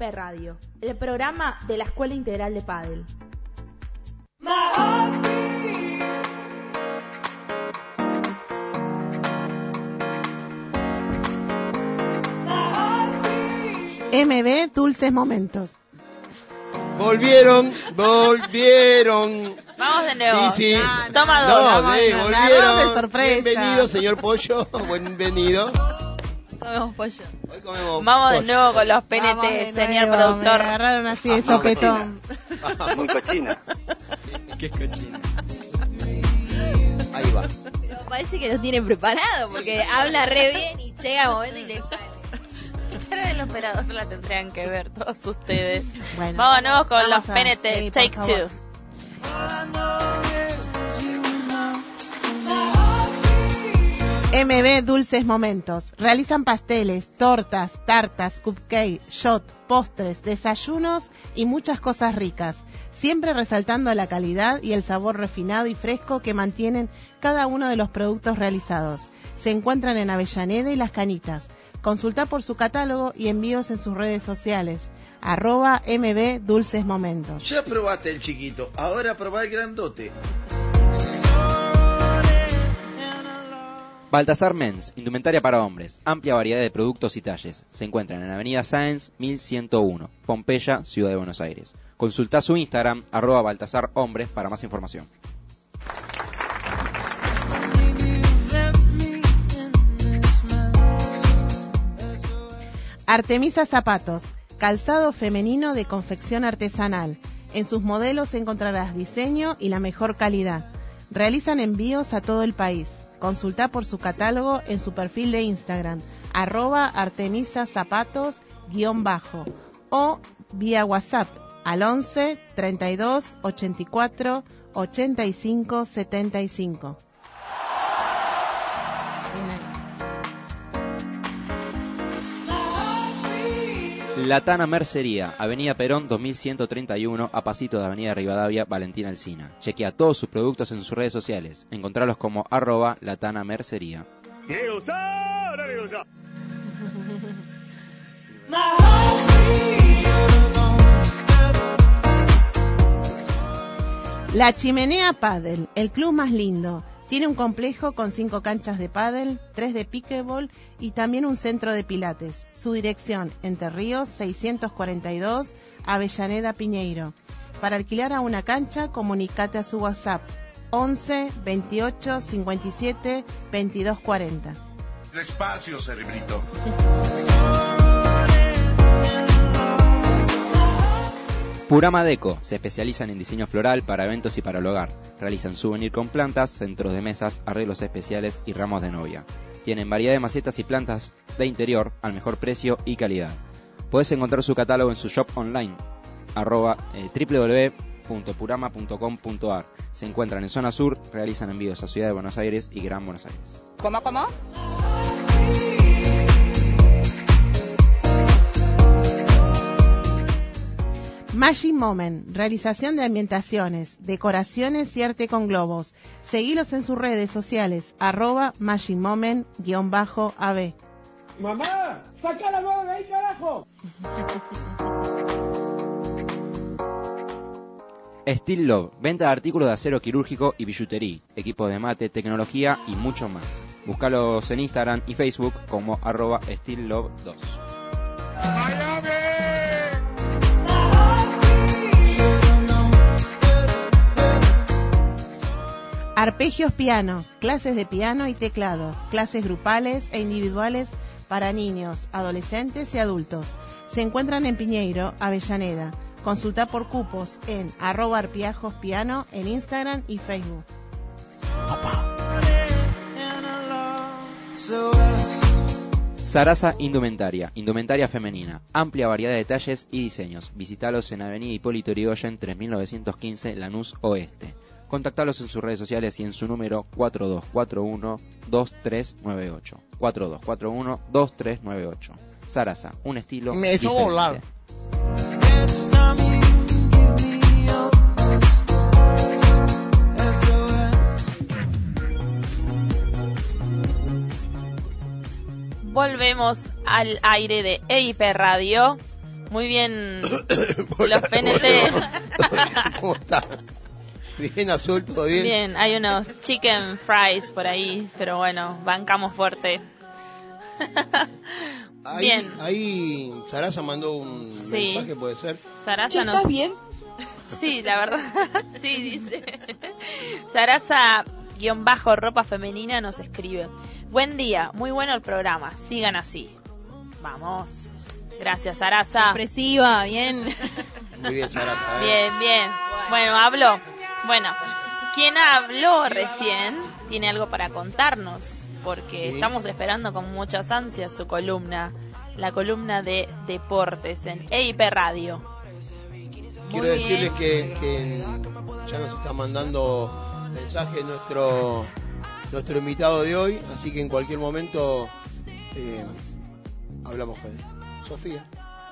Radio, el programa de la Escuela Integral de Padel. MB Dulces Momentos. Volvieron, volvieron. Vamos de nuevo. Sí, sí. Toma dos. No, vamos, volvieron. de sorpresa. Bienvenido, señor Pollo. Bienvenido. Comemos pollo. Comemos Vamos de nuevo con los PNT, señor nuevo, productor. Me agarraron así de sopetón. Muy cochina. Qué cochino. Ahí va. Pero parece que lo tiene preparado porque habla re bien y llega el momento y le sale. Cara del operador la tendrían que ver todos ustedes. Bueno, Vámonos con vamos los a- PNT, sí, take two. MB Dulces Momentos. Realizan pasteles, tortas, tartas, cupcake, shot, postres, desayunos y muchas cosas ricas. Siempre resaltando la calidad y el sabor refinado y fresco que mantienen cada uno de los productos realizados. Se encuentran en Avellaneda y Las Canitas. Consulta por su catálogo y envíos en sus redes sociales. Arroba MB Dulces Momentos. Ya probaste el chiquito, ahora probá el grandote. Baltasar Men's, indumentaria para hombres, amplia variedad de productos y talles. Se encuentran en Avenida Sáenz 1101, Pompeya, Ciudad de Buenos Aires. Consulta su Instagram, arroba Baltasar Hombres, para más información. Artemisa Zapatos, calzado femenino de confección artesanal. En sus modelos encontrarás diseño y la mejor calidad. Realizan envíos a todo el país. Consulta por su catálogo en su perfil de Instagram, arroba Artemisa Zapatos guion bajo, o vía WhatsApp al 11 32 84 85 75. Latana Mercería, Avenida Perón 2131, a pasito de Avenida Rivadavia, Valentina Alcina. Chequea todos sus productos en sus redes sociales. Encontralos como arroba Latana Mercería. La Chimenea Paddle, el club más lindo. Tiene un complejo con cinco canchas de paddle, tres de pickleball y también un centro de pilates. Su dirección, Entre Ríos 642, Avellaneda Piñeiro. Para alquilar a una cancha, comunicate a su WhatsApp 11 28 57 22 40. Despacio, cerebrito. Purama Deco se especializan en diseño floral para eventos y para el hogar. Realizan souvenir con plantas, centros de mesas, arreglos especiales y ramos de novia. Tienen variedad de macetas y plantas de interior al mejor precio y calidad. Puedes encontrar su catálogo en su shop online arroba eh, www.purama.com.ar. Se encuentran en zona sur, realizan envíos a Ciudad de Buenos Aires y Gran Buenos Aires. ¿Cómo, cómo? Magic Moment, realización de ambientaciones, decoraciones y arte con globos. Seguilos en sus redes sociales, arroba Magic Moment-AB. ¡Mamá! ¡Saca la mano de ahí, carajo! Steel Love, venta de artículos de acero quirúrgico y billutería, equipos de mate, tecnología y mucho más. Búscalos en Instagram y Facebook como arroba Steel Love 2. Arpegios Piano, clases de piano y teclado, clases grupales e individuales para niños, adolescentes y adultos. Se encuentran en Piñeiro, Avellaneda. Consulta por cupos en arroba arpiajos piano en Instagram y Facebook. Sarasa Indumentaria, indumentaria femenina, amplia variedad de talles y diseños. Visitalos en Avenida Hipólito Yrigoyen 3915 Lanús Oeste. Contactalos en sus redes sociales y en su número 4241-2398. 4241-2398. Sarasa, un estilo Me hizo diferente. volar. Volvemos al aire de EIP Radio. Muy bien los PNT. ¿Cómo está? Bien, azul, todo bien. Bien, hay unos chicken fries por ahí, pero bueno, bancamos fuerte. Ahí, Bien. Ahí Sarasa mandó un Sí. mensaje, puede ser. Sarasa nos... bien? Sí, la verdad. sí, dice. Sarasa guion bajo ropa femenina nos escribe. Buen día, muy bueno el programa. Sigan así. Vamos. Gracias, Sarasa. Expresiva, bien. Muy bien, Sarasa. ¿eh? Bien, bien. Bueno, habló. Bueno, quien habló recién tiene algo para contarnos, porque Sí. estamos esperando con muchas ansias su columna, la columna de deportes en EIP Radio. Quiero Muy decirles que ya nos está mandando mensaje nuestro nuestro invitado de hoy, así que en cualquier momento eh, hablamos con él. Sofía.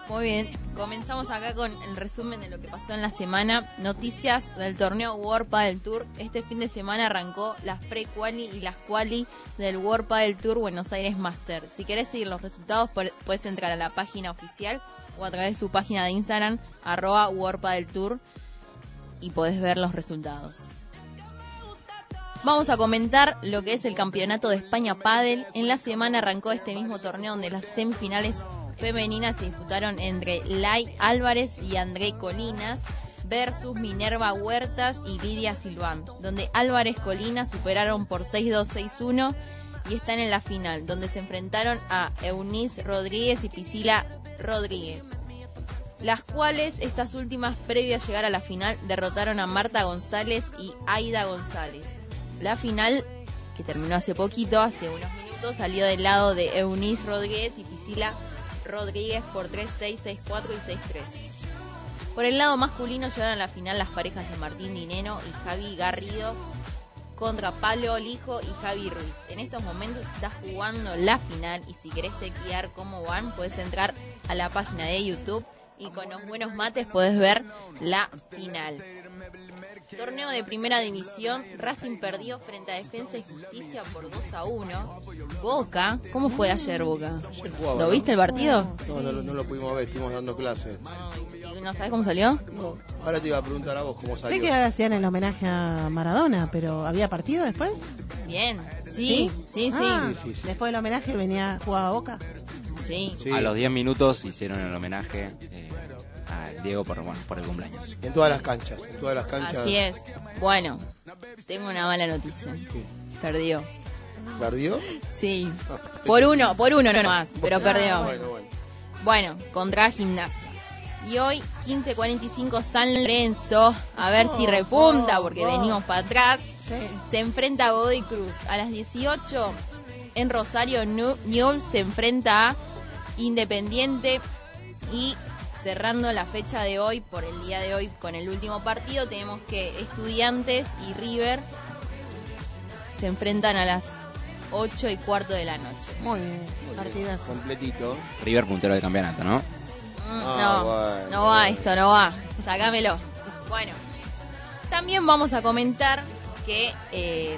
Muy bien, comenzamos acá con el resumen de lo que pasó en la semana. Noticias del torneo World Padel Tour. Este fin de semana arrancó las pre-quali y las quali del World Padel Tour Buenos Aires Master. Si querés seguir los resultados, pu- puedes entrar a la página oficial o a través de su página de Instagram, arroba World Tour, y podés ver los resultados. Vamos a comentar lo que es el campeonato de España Padel. En la semana arrancó este mismo torneo donde las semifinales femeninas se disputaron entre Lai Álvarez y André Colinas versus Minerva Huertas y Lidia Silván, donde Álvarez Colinas superaron por 6-2, 6-1 y están en la final, donde se enfrentaron a Eunice Rodríguez y Priscila Rodríguez las cuales estas últimas previo a llegar a la final derrotaron a Marta González y Aida González. La final, que terminó hace poquito, hace unos minutos, salió del lado de Eunice Rodríguez y Priscila Rodríguez por 3-6, 6-4 y 6-3. Por el lado masculino llegaron a la final las parejas de Martín Dineno y Javi Garrido contra Pablo Olijo y Javi Ruiz. En estos momentos está jugando la final y si querés chequear cómo van, puedes entrar a la página de YouTube y con los buenos mates puedes ver la final. Torneo de primera división, Racing perdió frente a Defensa y Justicia por 2 a 1. Boca, ¿cómo fue ayer Boca? Jugaba, ¿Lo viste el partido? No, no, lo- no lo pudimos ver, estuvimos dando clases. ¿Y ¿No sabes cómo salió? No, ahora te iba a preguntar a vos cómo salió. Sé que hacían el homenaje a Maradona, pero ¿había partido después? Bien, sí, sí, sí. Ah, Sí, sí, sí. Después del homenaje venía, jugaba Boca. Sí. Sí, A los 10 minutos hicieron el homenaje eh, a Diego por, bueno, por el cumpleaños. en todas las canchas, en todas las canchas. Así es. Bueno, tengo una mala noticia. Perdió. ¿Perdió? Sí. Por uno, por uno no más, pero perdió. Bueno, bueno. Bueno, contra Gimnasia. Y hoy 15.45 San Lorenzo, a ver si repunta porque venimos para atrás. Sí. Se enfrenta a Godoy Cruz. A las 18 en Rosario, Newell's se enfrenta a Independiente. Y cerrando la fecha de hoy, por el día de hoy, con el último partido, tenemos que Estudiantes y River se enfrentan a las 8 y cuarto de la noche. Muy bien, partidazo. Completito. River puntero del campeonato, ¿no? Mm, Ah, no, bueno, no va bueno. esto, no va. Sácamelo. Bueno, también vamos a comentar que eh,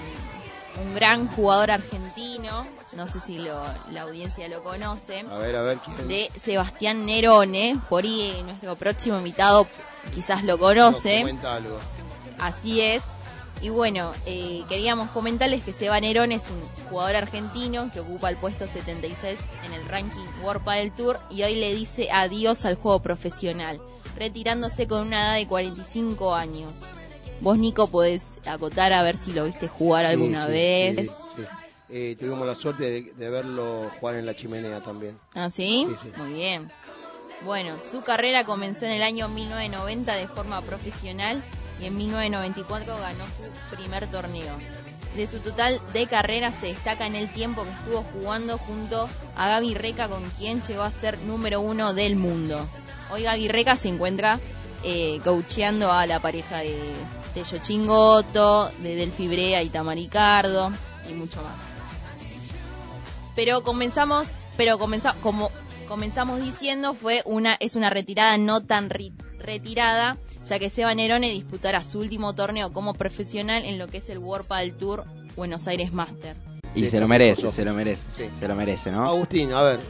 un gran jugador argentino, no sé si lo- la audiencia lo conoce, A ver, a ver quién. de Sebastián Nerone, por ahí nuestro próximo invitado quizás lo conoce, algo. así es. Y bueno, eh, queríamos comentarles que Seba Nerone es un jugador argentino que ocupa el puesto 76 en el ranking World Padel Tour y hoy le dice adiós al juego profesional, retirándose con una edad de 45 años. Vos, Nico, podés acotar a ver si lo viste jugar Sí, alguna sí, vez. sí. Eh, tuvimos la suerte de, de verlo jugar en la chimenea también. ¿Ah, sí? Sí, sí. Muy bien. Bueno, su carrera comenzó en el año 1990 de forma profesional y en 1994 ganó su primer torneo. De su total de carrera se destaca en el tiempo que estuvo jugando junto a Gaby Reca, con quien llegó a ser número uno del mundo. Hoy Gaby Reca se encuentra eh, coacheando a la pareja de Tello Chingoto, de Delphi Brea y Tamaricardo y mucho más pero comenzamos pero comenza, como comenzamos diciendo fue una es una retirada no tan ri- retirada ya que Seba Nerone disputará su último torneo como profesional en lo que es el World Padel Tour Buenos Aires Master Y se lo merece, se lo merece. Sí. Se lo merece, ¿no? Agustín, a ver,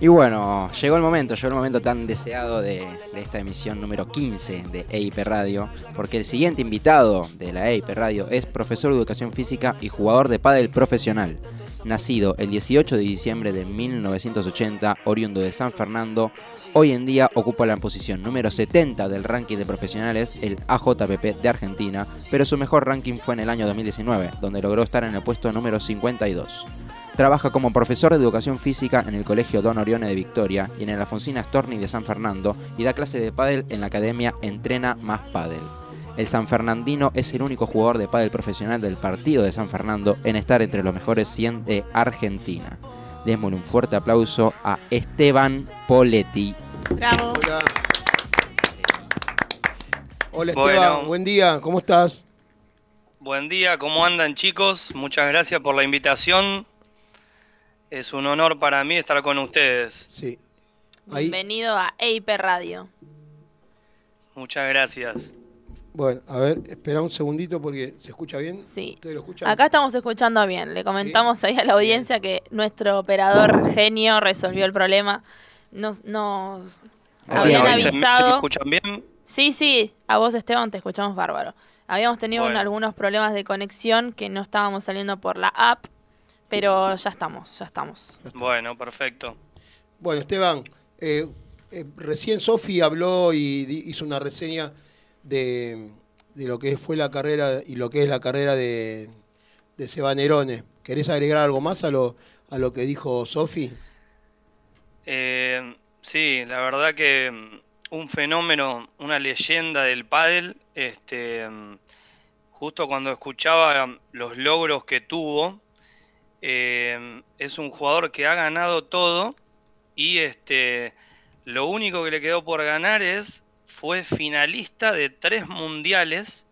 Y bueno, llegó el momento, llegó el momento tan deseado de, de esta emisión número 15 de EIP Radio, porque el siguiente invitado de la EIP Radio es profesor de educación física y jugador de pádel profesional. Nacido el 18 de diciembre de 1980, oriundo de San Fernando, hoy en día ocupa la posición número 70 del ranking de profesionales, el AJPP de Argentina, pero su mejor ranking fue en el año 2019, donde logró estar en el puesto número 52. Trabaja como profesor de educación física en el Colegio Don Orione de Victoria y en el Alfonsina Storni de San Fernando y da clase de pádel en la academia Entrena Más Pádel. El San Fernandino es el único jugador de pádel profesional del partido de San Fernando en estar entre los mejores 100 de Argentina. Démosle un fuerte aplauso a Esteban Poletti. Bravo. Hola. Hola Bueno. Esteban, buen día, ¿cómo estás? Buen día, ¿cómo andan chicos? Muchas gracias por la invitación. Es un honor para mí estar con ustedes. Sí. Ahí, Bienvenido a EIP Radio. Muchas gracias. Bueno, a ver, espera un segundito porque se escucha bien. Sí. ¿Ustedes lo escuchan? Acá estamos escuchando bien. Le comentamos ahí a la audiencia que nuestro operador genio resolvió el problema. Nos, nos habían Bien, ¿Se, se avisado. escuchan bien? Sí, sí, a vos Esteban te escuchamos bárbaro. Habíamos tenido Bueno. algunos problemas de conexión que no estábamos saliendo por la app, pero ya estamos, ya estamos. Bueno, perfecto. Bueno, Esteban, eh, eh, recién Sofi habló y di- hizo una reseña de, lo que fue la carrera y lo que es la carrera de, de Seba Nerone. ¿Querés agregar algo más a lo, a lo que dijo Sofi? Eh, sí, la verdad que mm, un fenómeno, una leyenda del pádel. Este, mm, justo cuando escuchaba mm, los logros que tuvo, eh, es un jugador que ha ganado todo y este, lo único que le quedó por ganar es fue finalista de tres mundiales.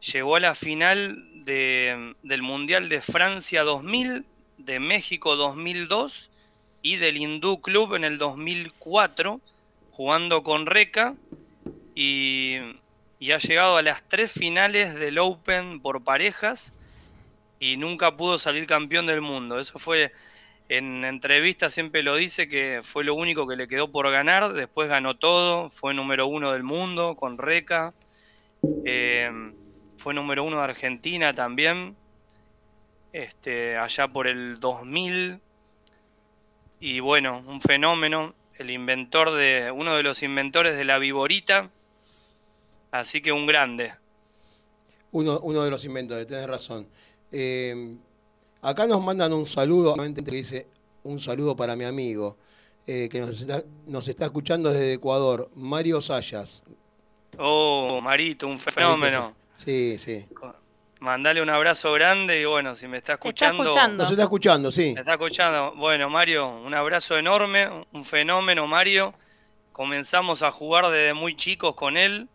Llegó a la final de- del Mundial de Francia 2000, de México 2002 y del Hindú Club en el 2004, jugando con Reca. Y, y ha llegado a las tres finales del Open por parejas y nunca pudo salir campeón del mundo. Eso fue en entrevistas siempre lo dice que fue lo único que le quedó por ganar. Después ganó todo, fue número uno del mundo con Reca. Eh, fue número uno de Argentina también. Este, allá por el 2000. Y bueno, un fenómeno. El inventor de. uno de los inventores de la viborita. Así que un grande. Uno, uno de los inventores, tenés razón. Eh, acá nos mandan un saludo, que dice un saludo para mi amigo, eh, que nos está, nos está escuchando desde Ecuador, Mario Sayas. Oh, Marito, un fenómeno. Sí, sí. Mandale un abrazo grande y bueno, si me está Te está escuchando. escuchando. Nos está escuchando, sí. Me está escuchando. Bueno, Mario, un abrazo enorme, un fenómeno, Mario. Comenzamos a jugar desde muy chicos con él,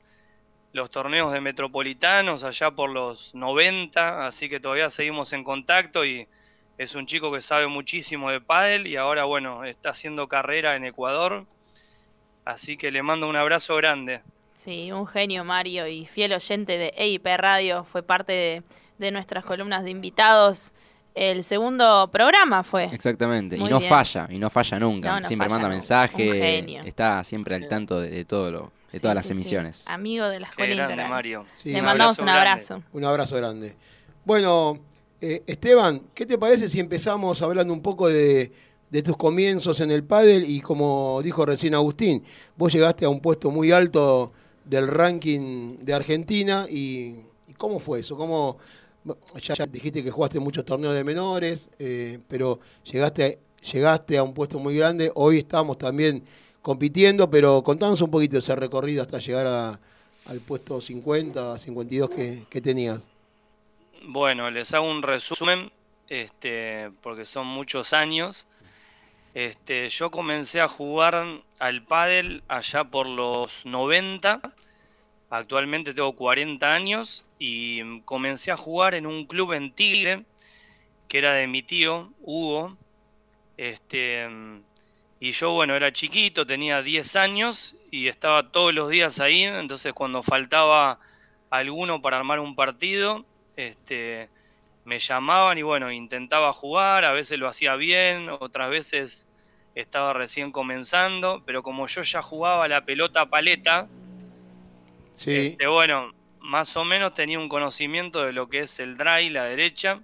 los torneos de metropolitanos allá por los 90, así que todavía seguimos en contacto y es un chico que sabe muchísimo de pádel y ahora, bueno, está haciendo carrera en Ecuador. Así que le mando un abrazo grande. Sí, un genio Mario y fiel oyente de EIP Radio, fue parte de, de nuestras columnas de invitados. El segundo programa fue. Exactamente, Muy y no bien. falla, y no falla nunca. No, no siempre falla manda nunca. mensaje, Un genio. está siempre al tanto de, de todo lo, de Sí, todas las sí, emisiones. Amigo de la Qué escuela. Mario. Sí, Le un mandamos un grande. abrazo. Un abrazo grande. Bueno, eh, Esteban, ¿qué te parece si empezamos hablando un poco de, de tus comienzos en el pádel y como dijo recién Agustín, vos llegaste a un puesto muy alto del ranking de Argentina y, y ¿cómo fue eso? ¿Cómo, ya, ya dijiste que jugaste muchos torneos de menores, eh, pero llegaste, llegaste a un puesto muy grande, hoy estamos también compitiendo, pero contanos un poquito ese recorrido hasta llegar a- al puesto 50, 52 que, que tenías. Bueno, les hago un resumen, este, porque son muchos años. Este, yo comencé a jugar al pádel allá por los 90. Actualmente tengo 40 años y comencé a jugar en un club en Tigre, que era de mi tío, Hugo. Este, y yo, bueno, era chiquito, tenía 10 años y estaba todos los días ahí. Entonces, cuando faltaba alguno para armar un partido, este, me llamaban y bueno, intentaba jugar, a veces lo hacía bien, otras veces estaba recién comenzando, pero como yo ya jugaba la pelota paleta, Sí. este, bueno, más o menos tenía un conocimiento de lo que es el dry, la derecha.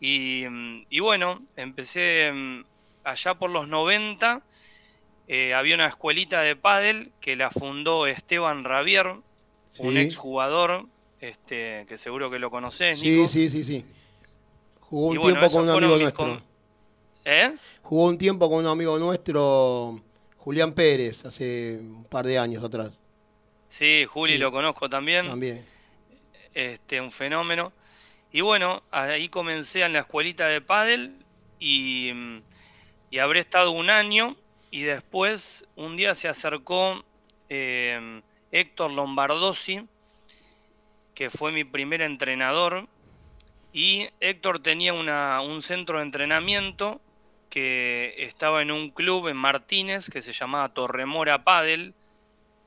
Y, y bueno, empecé allá por los 90. eh, había una escuelita de pádel que la fundó Esteban Ravier, un exjugador, este, que seguro que lo conocés, Sí, Nico. sí, sí, sí. Jugó un Y tiempo con un amigo nuestro. ¿Eh? Jugó un tiempo con un amigo nuestro, Julián Pérez, hace un par de años atrás. Sí, Juli Sí. lo conozco también. También. este, un fenómeno. Y bueno, ahí comencé en la escuelita de pádel y, mm, y habré estado un año y después un día se acercó eh, Héctor Lombardosi, que fue mi primer entrenador, y Héctor tenía un centro de entrenamiento que estaba en un club en Martínez que se llamaba Torremora Padel,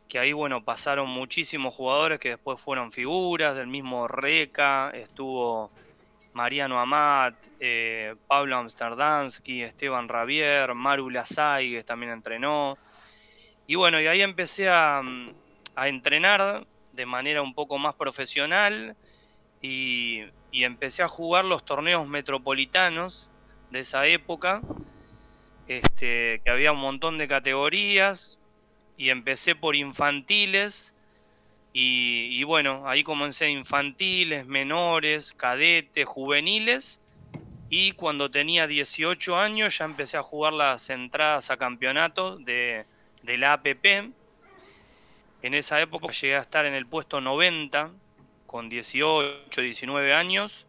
que ahí, bueno, pasaron muchísimos jugadores que después fueron figuras, del mismo Reca, estuvo Mariano Amat, eh, Pablo Amsterdansky, Esteban Ravier, Maru Lazay, también entrenó. Y bueno, y ahí empecé a, mm, entrenar de manera un poco más profesional y, y empecé a jugar los torneos metropolitanos de esa época, este, que había un montón de categorías, y empecé por infantiles y, bueno, ahí comencé infantiles, menores, cadetes, juveniles y cuando tenía 18 años ya empecé a jugar las entradas a campeonatos de, de la APP. En esa época llegué a estar en el puesto 90 con 18, 19 años.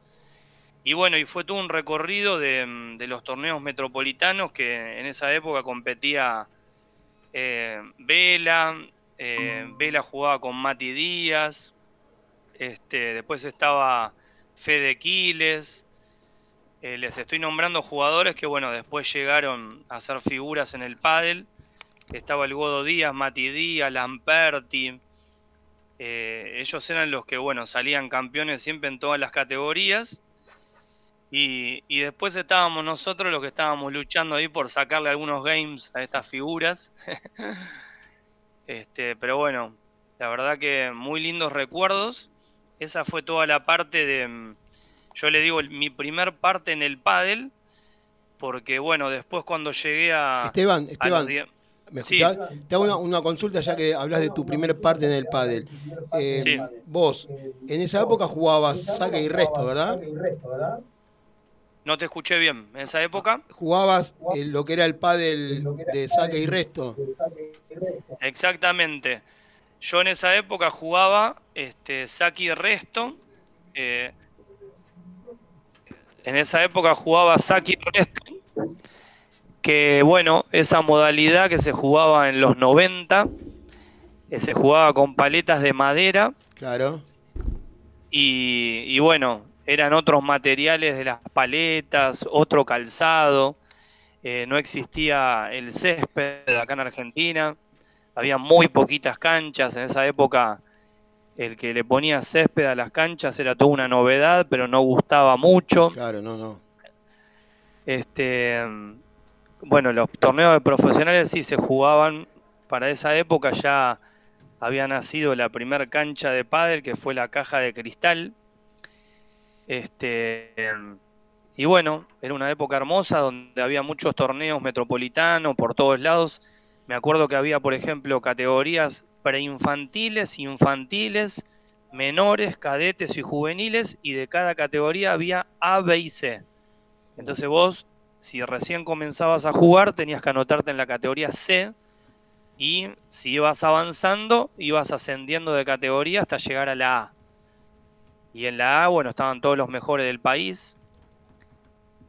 Y bueno, y fue todo un recorrido de, de los torneos metropolitanos que en esa época competía eh, Vela, eh, Vela jugaba con Mati Díaz, este, después estaba Fede Quiles, eh, les estoy nombrando jugadores que bueno, después llegaron a ser figuras en el pádel, estaba el Godo Díaz, Mati Díaz, Lamperti, eh, ellos eran los que bueno, salían campeones siempre en todas las categorías. Y, y después estábamos nosotros los que estábamos luchando ahí por sacarle algunos games a estas figuras. este, pero bueno, la verdad que muy lindos recuerdos. Esa fue toda la parte de, mm, yo le digo, mi primer parte en el pádel, porque bueno, después cuando llegué a... Esteban, Esteban, ¿me Sí. Te hago una, una consulta ya que hablas de tu primer parte en el pádel. Eh, Sí. Vos, en esa época jugabas saque y resto, ¿verdad? No te escuché bien, en esa época. Jugabas eh, lo que era el pádel de saque y resto. Exactamente. Yo en esa época jugaba este, y resto. eh, en esa época jugaba y resto. Que bueno, esa modalidad que se jugaba en los 90, eh, se jugaba con paletas de madera Claro. y, y bueno, eran otros materiales de las paletas, otro calzado, eh, no existía el césped acá en Argentina, había muy poquitas canchas, en esa época el que le ponía césped a las canchas era toda una novedad, pero no gustaba mucho. Claro, no, no. Este, bueno, los torneos de profesionales sí se jugaban. Para esa época ya había nacido la primera cancha de pádel, que fue la caja de cristal. Este, y bueno, era una época hermosa donde había muchos torneos metropolitanos por todos lados. Me acuerdo que había, por ejemplo, categorías preinfantiles, infantiles, menores, cadetes y juveniles, y de cada categoría había A, B y C. Entonces vos, si recién comenzabas a jugar, tenías que anotarte en la categoría C y si ibas avanzando, ibas ascendiendo de categoría hasta llegar a la A. Y en la A, bueno, estaban todos los mejores del país.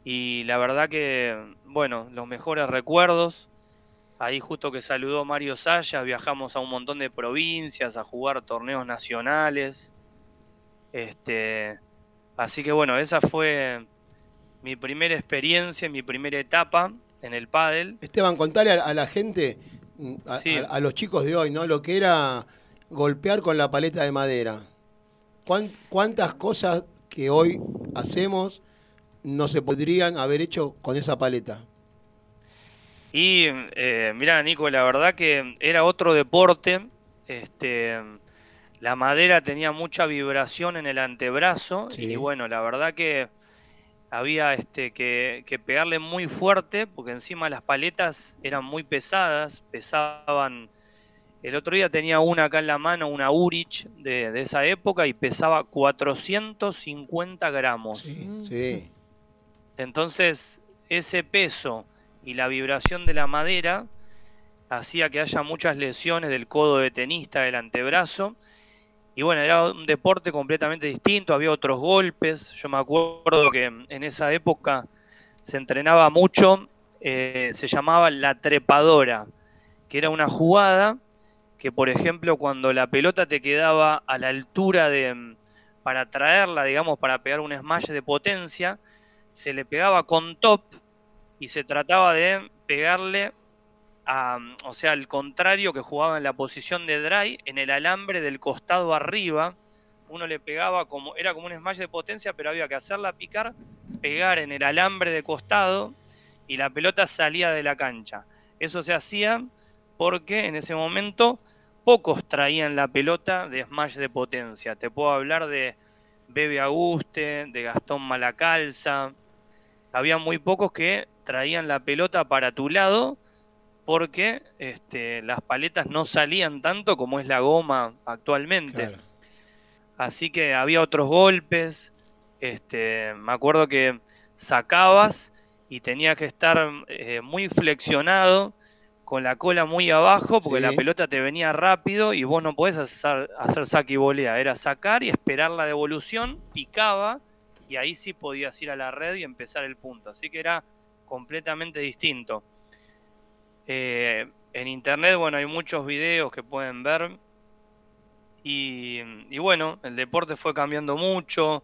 Y la verdad que, bueno, los mejores recuerdos. Ahí justo que saludó Mario Saya, viajamos a un montón de provincias a jugar torneos nacionales. Este, así que bueno, esa fue mi primera experiencia, mi primera etapa en el pádel. Esteban, contale a, a la gente, a, Sí. a- a los chicos de hoy, ¿no? Lo que era golpear con la paleta de madera. ¿Cuán- ¿Cuántas cosas que hoy hacemos no se podrían haber hecho con esa paleta? Y eh, mira, Nico, la verdad que era otro deporte. Este, la madera tenía mucha vibración en el antebrazo Sí. y bueno, la verdad que había este, que, que pegarle muy fuerte porque encima las paletas eran muy pesadas, pesaban... El otro día tenía una acá en la mano, una Urich de, de esa época y pesaba 450 gramos. Sí, sí. Entonces, ese peso y la vibración de la madera hacía que haya muchas lesiones del codo de tenista, del antebrazo. Y bueno, era un deporte completamente distinto, había otros golpes. Yo me acuerdo que en esa época se entrenaba mucho, eh, se llamaba la trepadora, que era una jugada que, por ejemplo, cuando la pelota te quedaba a la altura de, para traerla, digamos, para pegar un smash de potencia, se le pegaba con top y se trataba de pegarle a, o sea, al contrario que jugaba en la posición de dry, en el alambre del costado arriba, uno le pegaba como, era como un smash de potencia, pero había que hacerla picar, pegar en el alambre de costado y la pelota salía de la cancha. Eso se hacía porque en ese momento pocos traían la pelota de smash de potencia. Te puedo hablar de Bebe Aguste, de Gastón Malacalza. Había muy pocos que traían la pelota para tu lado porque este, las paletas no salían tanto como es la goma actualmente. Claro. Así que había otros golpes. Este, me acuerdo que sacabas y tenías que estar eh, muy flexionado, con la cola muy abajo, porque Sí. la pelota te venía rápido y vos no podés hacer, hacer saque y volea. Era sacar y esperar la devolución, picaba y ahí sí podías ir a la red y empezar el punto. Así que era completamente distinto. Eh, en internet, bueno, hay muchos videos que pueden ver. Y, y bueno, el deporte fue cambiando mucho.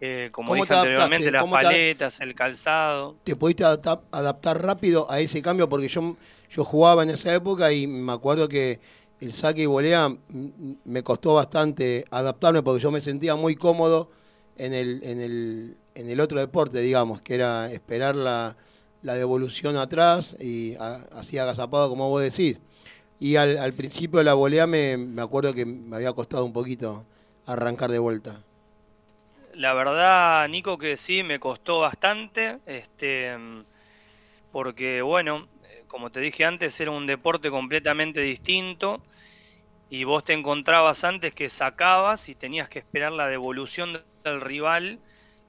eh, como ¿Cómo dije anteriormente, las ¿Cómo te- paletas, el calzado. ¿Te pudiste adaptar, adaptar rápido a ese cambio? Porque yo, yo jugaba en esa época y me acuerdo que el saque y volea me costó bastante adaptarme porque yo me sentía muy cómodo en el, en el, en el otro deporte, digamos, que era esperar la, la devolución atrás y a- así agazapado como vos decís. Y al, principio de la volea me, me acuerdo que me había costado un poquito arrancar de vuelta. La verdad, Nico, que sí, me costó bastante, este, porque bueno, como te dije antes, era un deporte completamente distinto y vos te encontrabas antes que sacabas y tenías que esperar la devolución del rival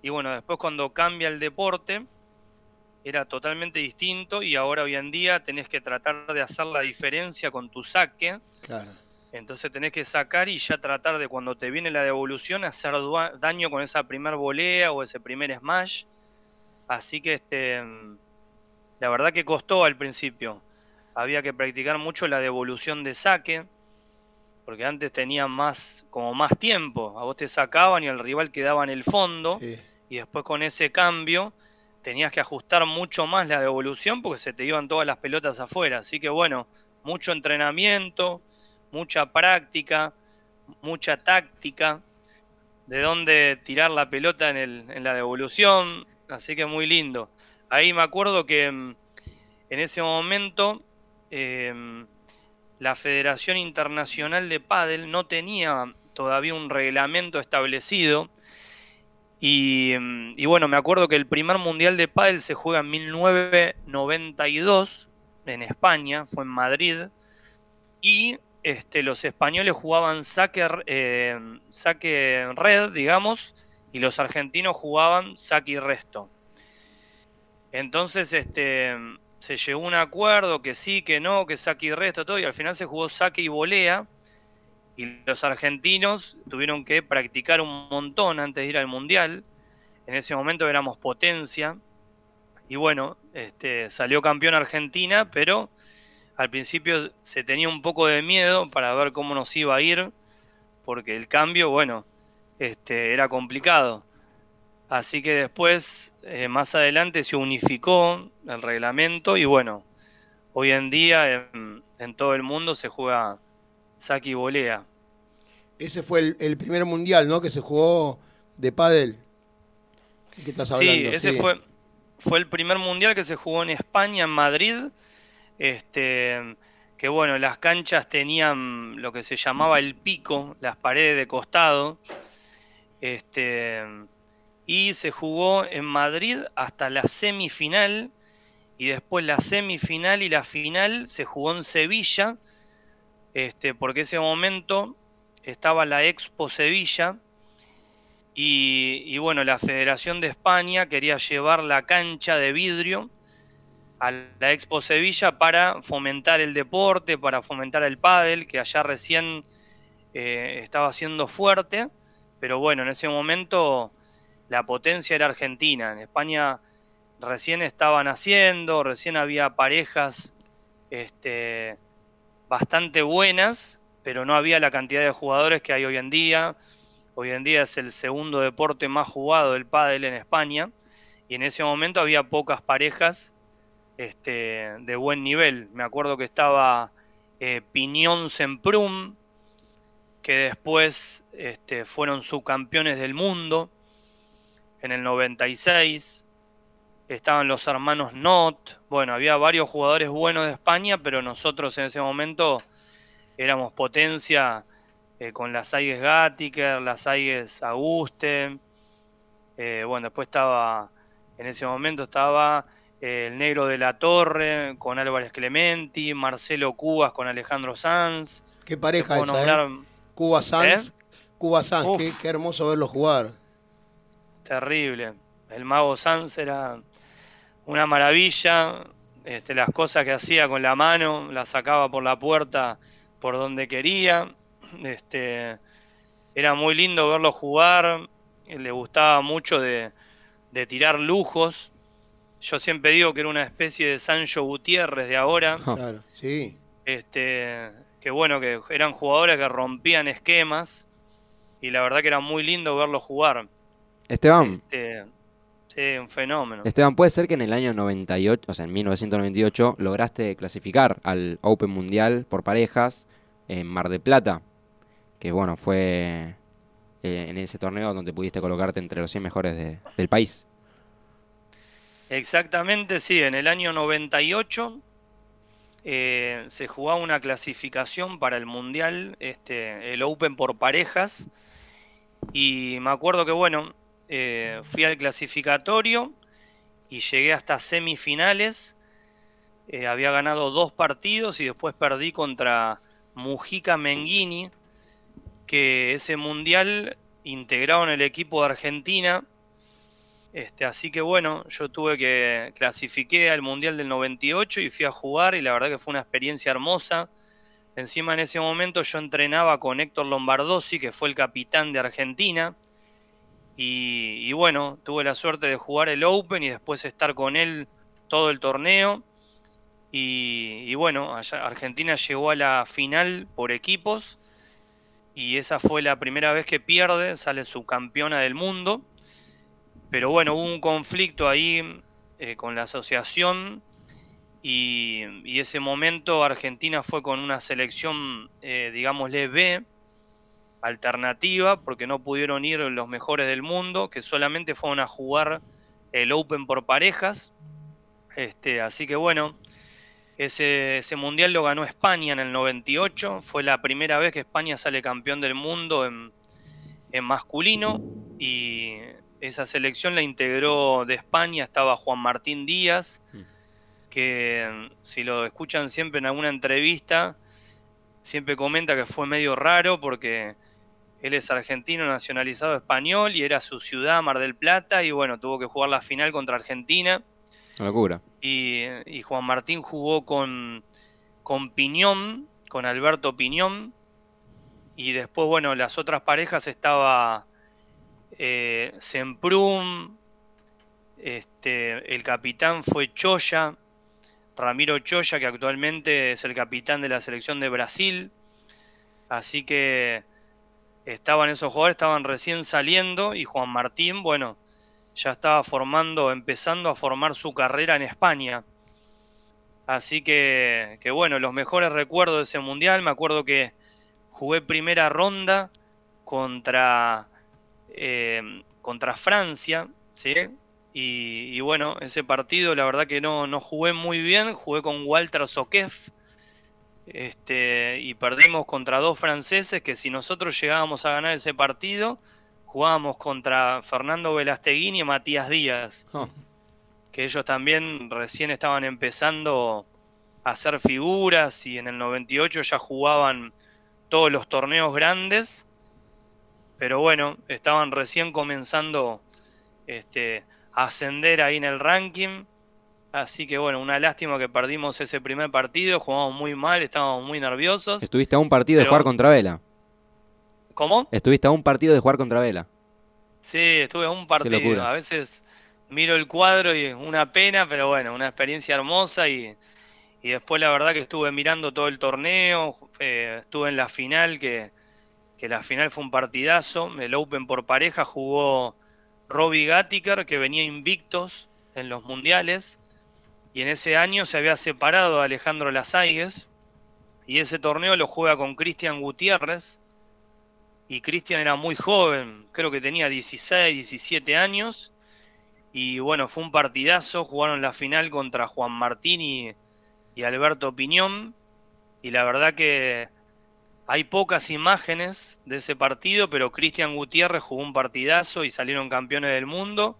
y bueno, después cuando cambia el deporte era totalmente distinto y ahora hoy en día tenés que tratar de hacer la diferencia con tu saque. Claro. Entonces tenés que sacar y ya tratar de cuando te viene la devolución hacer daño con esa primer volea o ese primer smash. Así que este la verdad que costó al principio. Había que practicar mucho la devolución de saque. Porque antes tenían más, como más tiempo. A vos te sacaban y el rival quedaba en el fondo. Sí. Y después con ese cambio tenías que ajustar mucho más la devolución porque se te iban todas las pelotas afuera. Así que bueno, mucho entrenamiento, mucha práctica, mucha táctica, de dónde tirar la pelota en, el, en la devolución. Así que muy lindo. Ahí me acuerdo que mm, en ese momento em, la Federación Internacional de Pádel no tenía todavía un reglamento establecido. Y, mm, y bueno, me acuerdo que el primer mundial de pádel se juega en 1992 en España, fue en Madrid, y este, los españoles jugaban saque, eh, saque red, digamos, y los argentinos jugaban saque y resto. Entonces, este, se llegó a un acuerdo que sí, que no, que saque y resto, todo, y al final se jugó saque y volea, y los argentinos tuvieron que practicar un montón antes de ir al mundial. En ese momento éramos potencia. Y bueno, este, salió campeón Argentina, pero al principio se tenía un poco de miedo para ver cómo nos iba a ir, porque el cambio, bueno, este, era complicado. Así que después, eh, más adelante, se unificó el reglamento y bueno, hoy en día en, en todo el mundo se juega saque y volea. Ese fue el, el primer mundial, ¿no? Que se jugó de pádel. ¿De qué estás hablando? Sí, ese Fue, fue el primer mundial que se jugó en España, en Madrid, Este, que bueno, las canchas tenían lo que se llamaba el pico, las paredes de costado. Este, y se jugó en Madrid hasta la semifinal y después la semifinal y la final se jugó en Sevilla, este, porque ese momento estaba la Expo Sevilla y, y bueno, la Federación de España quería llevar la cancha de vidrio a la Expo Sevilla para fomentar el deporte, para fomentar el pádel, que allá recién eh, estaba siendo fuerte, pero bueno, en ese momento la potencia era Argentina. En España recién estaban haciendo, recién había parejas este, bastante buenas, pero no había la cantidad de jugadores que hay hoy en día. Hoy en día es el segundo deporte más jugado del pádel en España y en ese momento había pocas parejas este, de buen nivel. Me acuerdo que estaba eh, Piñón Semprum, que después este, fueron subcampeones del mundo en el 96. Estaban los hermanos Not. Bueno, había varios jugadores buenos de España, pero nosotros en ese momento éramos potencia eh, con las Aigues Gattiker, las Aigues Auguste. Eh, bueno, después estaba, en ese momento estaba eh, el Negro de la Torre con Álvarez Clementi, Marcelo Cubas con Alejandro Sanz. Qué pareja esa, nombrar- Cuba Sanz. Cuba Sanz, qué, qué hermoso verlo jugar. Terrible. El mago Sanz era una maravilla. Este, las cosas que hacía con la mano, las sacaba por la puerta por donde quería. Este, era muy lindo verlo jugar. Le gustaba mucho de, de tirar lujos. Yo siempre digo que era una especie de Sancho Gutiérrez de ahora. Claro, sí. Este, que bueno, que eran jugadores que rompían esquemas. Y la verdad que era muy lindo verlo jugar. Esteban, Este, sí, un fenómeno. Esteban, ¿puede ser que en el año 98, o sea, en 1998, lograste clasificar al Open Mundial por parejas en Mar de Plata? Que bueno, fue eh, en ese torneo donde pudiste colocarte entre los 100 mejores de- del país. Exactamente, sí, en el año 98 eh, se jugaba una clasificación para el Mundial, este, el Open por parejas, y me acuerdo que, bueno, eh, fui al clasificatorio y llegué hasta semifinales, eh, había ganado dos partidos y después perdí contra Mujica Menghini, que ese Mundial integraron el equipo de Argentina, este, así que bueno, yo tuve que clasifiqué al Mundial del 98 y fui a jugar y la verdad que fue una experiencia hermosa. Encima en ese momento yo entrenaba con Héctor Lombardozzi, que fue el capitán de Argentina. Y, bueno, tuve la suerte de jugar el Open y después estar con él todo el torneo. Y, bueno, allá- Argentina llegó a la final por equipos. Y esa fue la primera vez que pierde, sale subcampeona del mundo pero bueno, hubo un conflicto ahí eh, con la asociación y, y ese momento Argentina fue con una selección, eh, digámosle, B, alternativa, porque no pudieron ir los mejores del mundo, que solamente fueron a jugar el Open por parejas. Este, así que bueno, ese, ese mundial lo ganó España en el 98, fue la primera vez que España sale campeón del mundo en, en masculino. Y esa selección la integró de España, estaba Juan Martín Díaz, que si lo escuchan siempre en alguna entrevista, siempre comenta que fue medio raro porque él es argentino nacionalizado español y era su ciudad, Mar del Plata, y bueno, tuvo que jugar la final contra Argentina. Una locura. Y, y Juan Martín jugó con, con Piñón, con Alberto Piñón. Y después, bueno, las otras parejas estaba eh, Semprum, este, el capitán fue Choya, Ramiro Choya, que actualmente es el capitán de la selección de Brasil. Así que estaban esos jugadores, estaban recién saliendo y Juan Martín, bueno, ya estaba formando, empezando a formar su carrera en España. Así que, que bueno, los mejores recuerdos de ese mundial, me acuerdo que jugué primera ronda contra, eh, contra Francia, ¿sí? Y, bueno, ese partido la verdad que no, no jugué muy bien, jugué con Walter Sokev, este, y perdimos contra dos franceses que si nosotros llegábamos a ganar ese partido, jugábamos contra Fernando Velasteguín y Matías Díaz, Ah, que ellos también recién estaban empezando a hacer figuras y en el 98 ya jugaban todos los torneos grandes, pero bueno, estaban recién comenzando este, a ascender ahí en el ranking. Así que bueno, una lástima que perdimos ese primer partido, jugamos muy mal, estábamos muy nerviosos. Estuviste a un partido de jugar contra Vela. ¿Cómo? Estuviste a un partido de jugar contra Vela. Sí, estuve a un partido. A veces miro el cuadro y es una pena, pero bueno, una experiencia hermosa y, y después la verdad que estuve mirando todo el torneo, eh, estuve en la final, que, que la final fue un partidazo, el Open por pareja jugó Robbie Gattiker, que venía invictos en los mundiales, y en ese año se había separado de Alejandro Lasaigues, y ese torneo lo juega con Cristian Gutiérrez, y Cristian era muy joven, creo que tenía 16, 17 años. Y bueno, fue un partidazo, jugaron la final contra Juan Martín y, y Alberto Piñón. Y la verdad que hay pocas imágenes de ese partido, pero Cristian Gutiérrez jugó un partidazo y salieron campeones del mundo.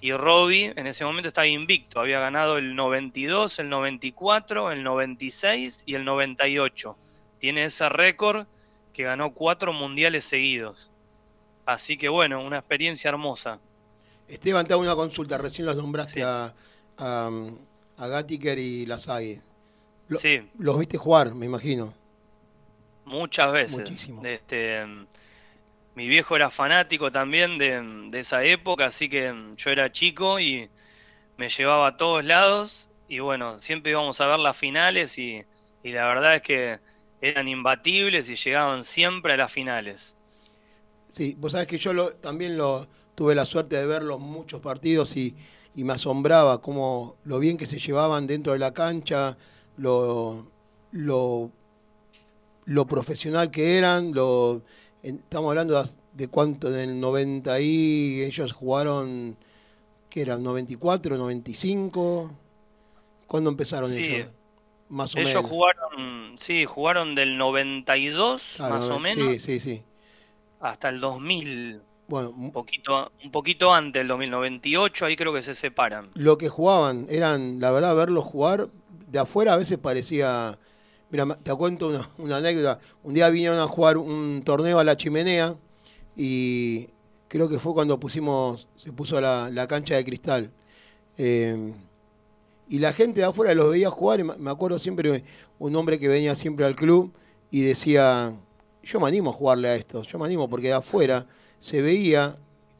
Y Robbie en ese momento estaba invicto, había ganado el 92, el 94, el 96 y el 98. Tiene ese récord que ganó cuatro mundiales seguidos. Así que bueno, una experiencia hermosa. Esteban, te hago una consulta. Recién los nombraste Sí. a, a, a Gattiker y Lasague. Lo- Sí, Los viste jugar, me imagino. muchas veces. Muchísimo. Este, mi viejo era fanático también de, esa época, así que yo era chico y me llevaba a todos lados. Y bueno, siempre íbamos a ver las finales y, la verdad es que eran imbatibles y llegaban siempre a las finales. Sí, vos sabés que yo también tuve la suerte de ver los muchos partidos y, y me asombraba cómo lo bien que se llevaban dentro de la cancha, lo, lo, lo profesional que eran, lo, en- estamos hablando de, cuánto, del 90 y ellos jugaron, ¿qué eran? ¿94, 95? ¿Cuándo empezaron Sí, ellos? Más o Ellos menos. jugaron, sí, jugaron del 92 Claro, más o no- menos Sí, sí, sí. hasta el 2000, Bueno, un poquito, un poquito antes del 2098, ahí creo que se separan. lo que jugaban eran, la verdad, verlos jugar de afuera a veces parecía. Mira, te cuento una, anécdota. Un día vinieron a jugar un torneo a la chimenea y creo que fue cuando pusimos, se puso la, la cancha de cristal. Eh, y la gente de afuera los veía jugar y me acuerdo siempre un hombre que venía siempre al club y decía, yo me animo a jugarle a estos, yo me animo porque de afuera se veía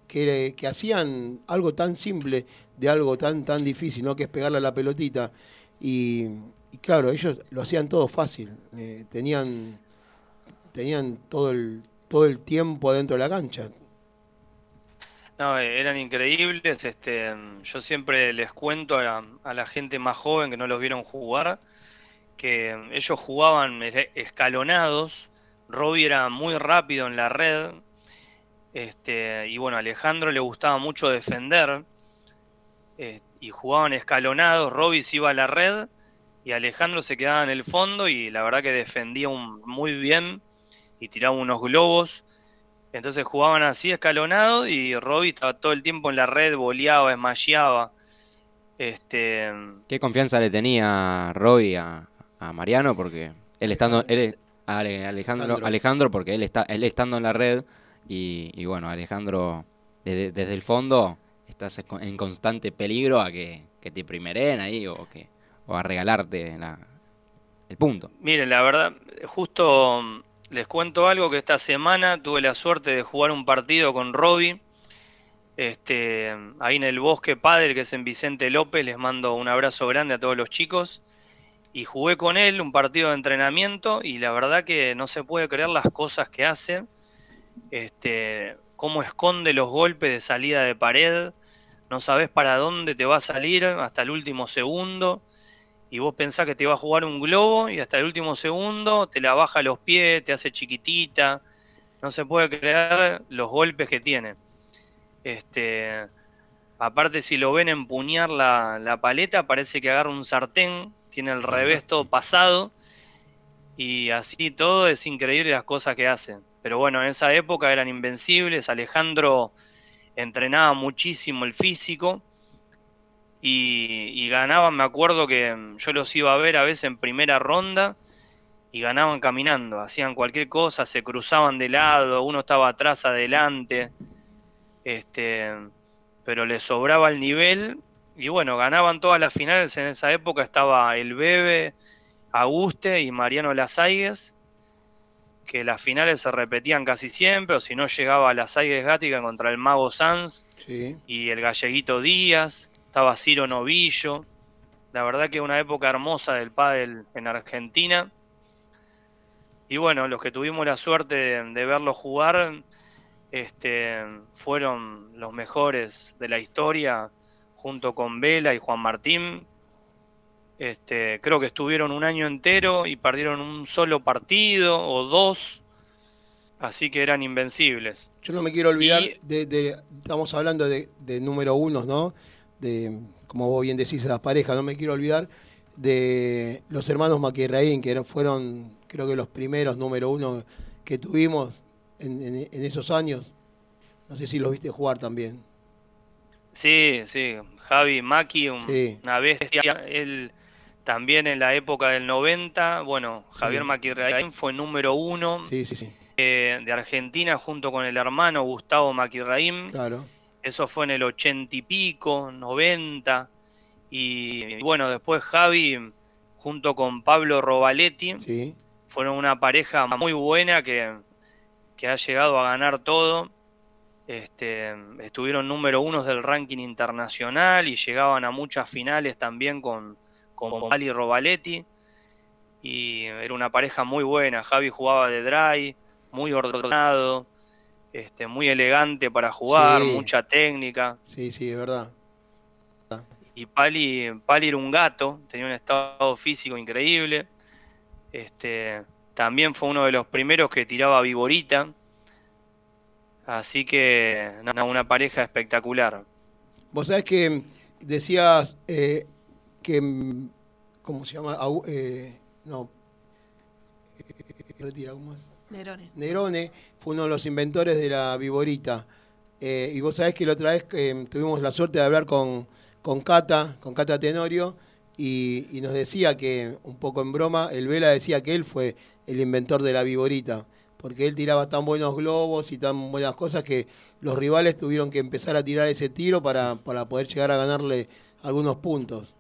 que, que hacían algo tan simple de algo tan tan difícil, ¿no? Que es pegarle a la pelotita. Y, y claro, ellos lo hacían todo fácil. eh, tenían tenían todo el todo el tiempo adentro de la cancha. No, eh, eran increíbles. Este, yo siempre les cuento a, la gente más joven que no los vieron jugar que ellos jugaban escalonados. Robbie era muy rápido en la red. Este, y bueno, a Alejandro le gustaba mucho defender. eh, y jugaban escalonados. Robbie se iba a la red y Alejandro se quedaba en el fondo. Y la verdad que defendía un- muy bien y tiraba unos globos. Entonces jugaban así escalonado y Robbie estaba todo el tiempo en la red, boleaba, esmalleaba. Este, ¿Qué confianza le tenía Robbie a, a Mariano? Porque él estando, él, a Alejandro, Alejandro. Alejandro, porque él está, él estando en la red y, y bueno, Alejandro desde, desde el fondo estás en constante peligro a que, que te primeren ahí o que o a regalarte la- el punto. miren, la verdad, justo mm, les cuento algo que esta semana tuve la suerte de jugar un partido con Robbie. Este, ahí en el Bosque Padre, que es en Vicente López, les mando un abrazo grande a todos los chicos. Y jugué con él un partido de entrenamiento y la verdad que no se puede creer las cosas que hace. Este, cómo esconde los golpes de salida de pared. No sabes para dónde te va a salir hasta el último segundo. Y vos pensás que te va a jugar un globo y hasta el último segundo te la baja a los pies, te hace chiquitita. No se puede creer los golpes que tiene. Este, Aparte, si lo ven empuñar la, la paleta, parece que agarra un sartén, tiene el revés todo pasado. Y así todo es increíble las cosas que hacen. Pero bueno, en esa época eran invencibles. Alejandro entrenaba muchísimo el físico. Y, y ganaban, me acuerdo que mm, yo los iba a ver a veces en primera ronda y ganaban caminando, hacían cualquier cosa, se cruzaban de lado, uno estaba atrás, adelante, este, pero les sobraba el nivel y bueno, ganaban todas las finales, en esa época estaba el Bebe, Aguste y Mariano Lasaigues, que las finales se repetían casi siempre, o si no llegaba Lasaigues Gática contra el Mago Sanz Sí. y el Galleguito Díaz, estaba Ciro Novillo. La verdad que una época hermosa del pádel en Argentina. Y bueno, los que tuvimos la suerte de, de verlo jugar este, fueron los mejores de la historia, junto con Vela y Juan Martín. Este, creo que estuvieron un año entero y perdieron un solo partido o dos, así que eran invencibles. Yo no me quiero olvidar, Y- de, de- estamos hablando de, de número unos, ¿no? De, como vos bien decís, las parejas, no me quiero olvidar de los hermanos Maquirraín, que fueron, creo que los primeros número uno que tuvimos en, en- en esos años. No sé si los viste jugar también. Sí, sí, Javi Maki, un- Sí. una bestia. Él también en la época del 90, bueno, Javier Sí. Maquirraín fue número uno Sí, sí, sí, eh, de Argentina junto con el hermano Gustavo Maquirraín. claro. Eso fue en el 80 y pico, 90. Y, y bueno, después Javi junto con Pablo Robaletti Sí, fueron una pareja muy buena que, que ha llegado a ganar todo. Este, estuvieron número uno del ranking internacional y llegaban a muchas finales también con, con Pali Robaletti. Y era una pareja muy buena. Javi jugaba de dry, muy ordenado, este, muy elegante para jugar, Sí. mucha técnica. sí, sí, es verdad. Y Pali, Pali era un gato, tenía un estado físico increíble. Este, también fue uno de los primeros que tiraba viborita. Así que una pareja espectacular. Vos sabés que decías eh, que, ¿cómo se llama? Eh, no, eh, retira, ¿cómo es? Nerone. Nerone fue uno de los inventores de la viborita. Eh, y vos sabés que la otra vez que tuvimos la suerte de hablar con, con Cata, con Cata Tenorio, y, y nos decía que, un poco en broma, el Vela decía que él fue el inventor de la viborita, porque él tiraba tan buenos globos y tan buenas cosas que los rivales tuvieron que empezar a tirar ese tiro para, para poder llegar a ganarle algunos puntos.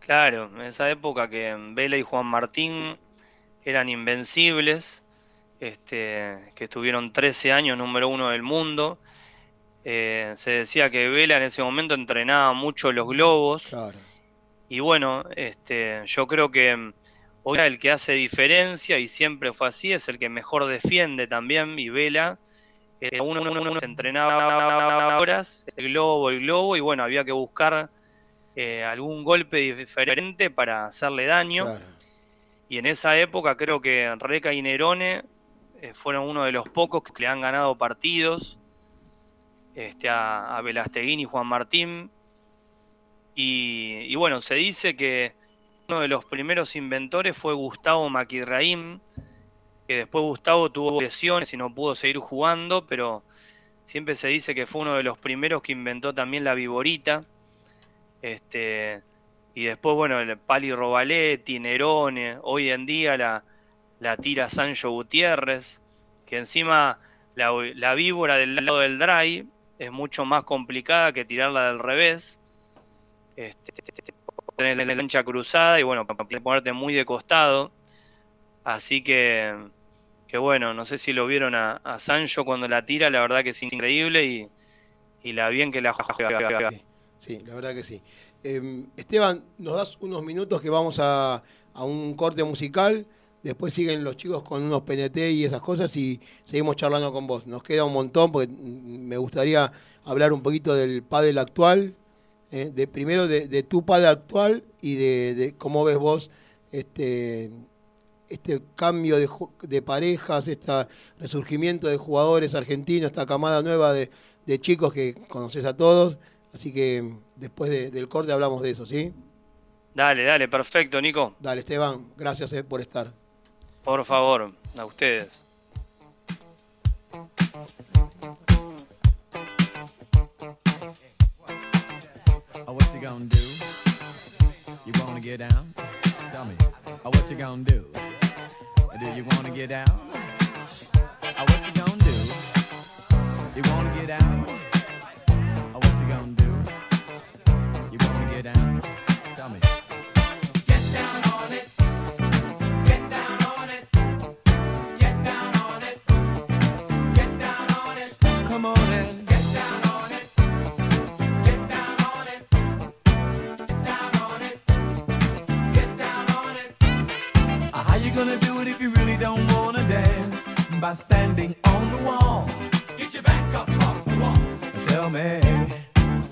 Claro, en esa época que Vela y Juan Martín eran invencibles, este, que estuvieron 13 años número uno del mundo. Eh, se decía que Vela en ese momento entrenaba mucho los globos. Claro. Y bueno, este, yo creo que mm, hoy el que hace diferencia, y siempre fue así, es el que mejor defiende también, y Vela. eh, uno, uno, uno se entrenaba horas, el globo, el globo, y bueno, había que buscar eh, algún golpe diferente para hacerle daño. Claro. Y en esa época creo que Reca y Nerone eh, fueron uno de los pocos que le han ganado partidos este, a, a y Juan Martín. Y, y bueno, se dice que uno de los primeros inventores fue Gustavo Maquirraín, que después Gustavo tuvo lesiones y no pudo seguir jugando, pero siempre se dice que fue uno de los primeros que inventó también la viborita. Este, y después, bueno, el Pali Robaletti, Nerone, hoy en día la, la tira Sancho Gutiérrez, que encima la, la víbora del lado del dry es mucho más complicada que tirarla del revés. Este, tener la cancha cruzada y bueno, ponerte muy de costado. Así que, que bueno, no sé si lo vieron a, a Sancho cuando la tira, la verdad que es increíble y, y la bien que la juega. Sí, la verdad que sí. Em, Esteban, nos das unos minutos que vamos a, a un corte musical. Después siguen los chicos con unos PNT y esas cosas y seguimos charlando con vos. Nos queda un montón porque mm, me gustaría hablar un poquito del pádel actual, eh, de primero de, tu padre actual y de, cómo ves vos este este cambio de, de parejas, este resurgimiento de jugadores argentinos, esta camada nueva de, de chicos que conoces a todos. Así que después de, del corte hablamos de eso, ¿sí? Dale, dale, perfecto, Nico. Dale, Esteban, gracias eh, por estar. Por favor, a ustedes. Oh, what you gonna do? You wanna get down? Tell me. Oh, what you gonna do? Do you wanna get down? Oh, what you gonna do? You wanna get out? down. Tell me. Get down on it. Get down on it. Get down on it. Get down on it. Come on in. Get down on it. Get down on it. Get down on it. Get down on it. Uh, how you gonna do it if you really don't wanna dance? By standing on the wall. Get your back up off the wall. Tell me,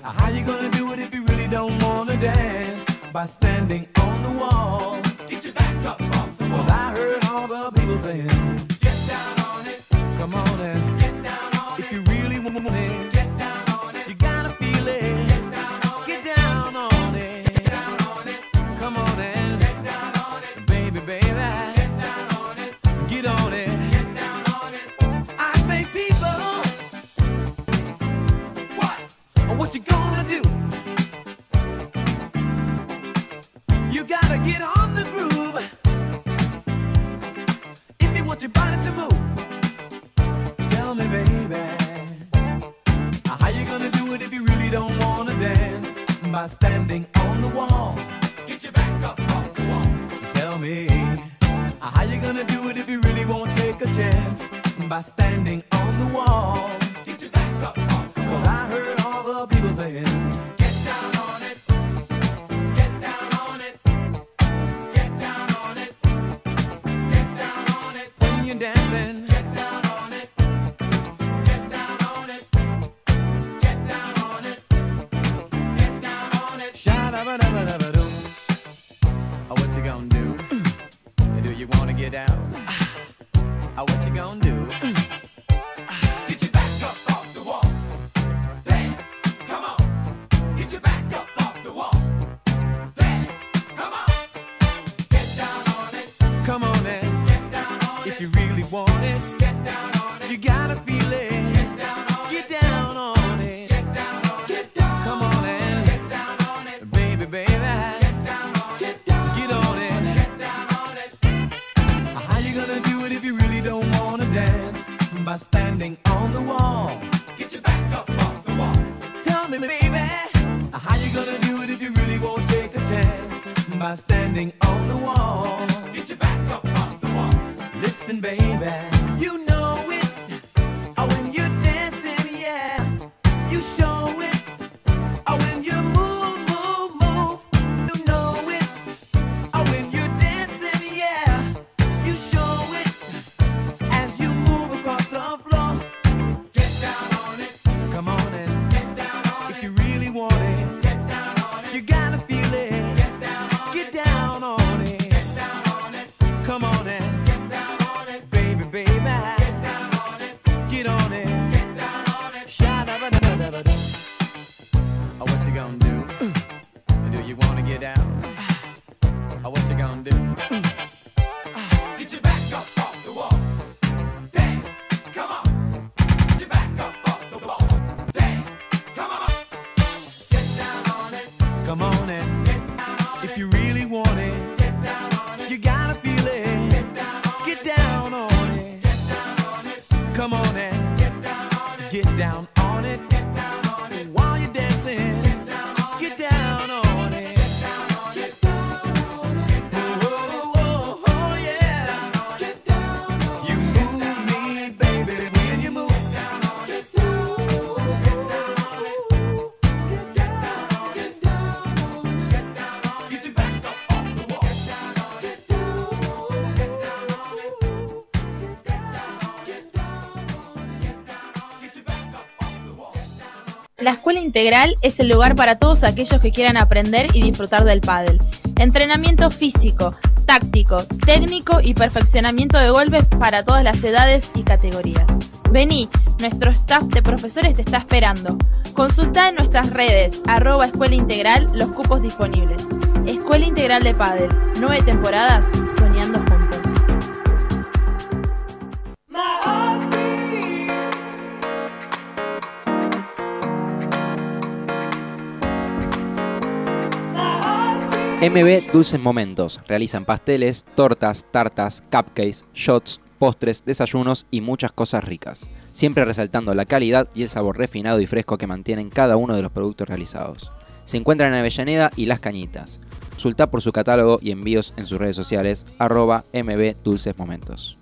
uh, how you gonna do it if you don't wanna dance by standing on the wall. Get your back up off Integral es el lugar para todos aquellos que quieran aprender y disfrutar del pádel. Entrenamiento físico, táctico, técnico y perfeccionamiento de golpes para todas las edades y categorías. Vení, nuestro staff de profesores te está esperando. Consulta en nuestras redes, arroba Escuela Integral, los cupos disponibles. Escuela Integral de Padel, nueve temporadas soñando. MB Dulces Momentos. Realizan pasteles, tortas, tartas, cupcakes, shots, postres, desayunos y muchas cosas ricas. Siempre resaltando la calidad y el sabor refinado y fresco que mantienen cada uno de los productos realizados. Se encuentran en Avellaneda y Las Cañitas. Consulta por su catálogo y envíos en sus redes sociales arroba MB Dulces Momentos.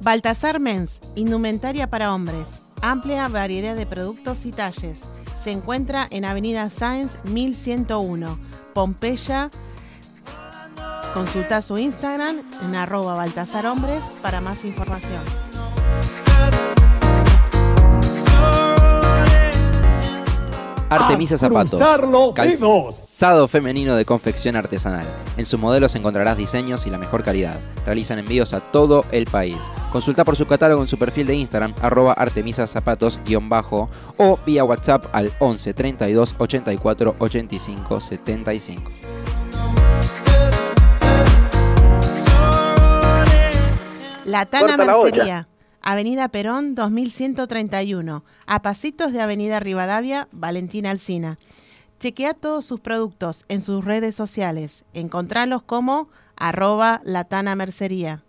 Baltasar Mens, indumentaria para hombres. Amplia variedad de productos y talles. Se encuentra en Avenida Sáenz 1101, Pompeya. Consulta su Instagram en arroba Baltasar Hombres para más información. Artemisa Zapatos. Calzado femenino de confección artesanal. En sus modelos encontrarás diseños y la mejor calidad. Realizan envíos a todo el país. Consulta por su catálogo en su perfil de Instagram, arroba Artemisa Zapatos bajo o vía WhatsApp al 11 32 84 85 75. La Tana. Mercería, Avenida Perón 2131, a pasitos de Avenida Rivadavia, Valentina Alsina. Chequea todos sus productos en sus redes sociales. Encontralos como arroba Latana Mercería.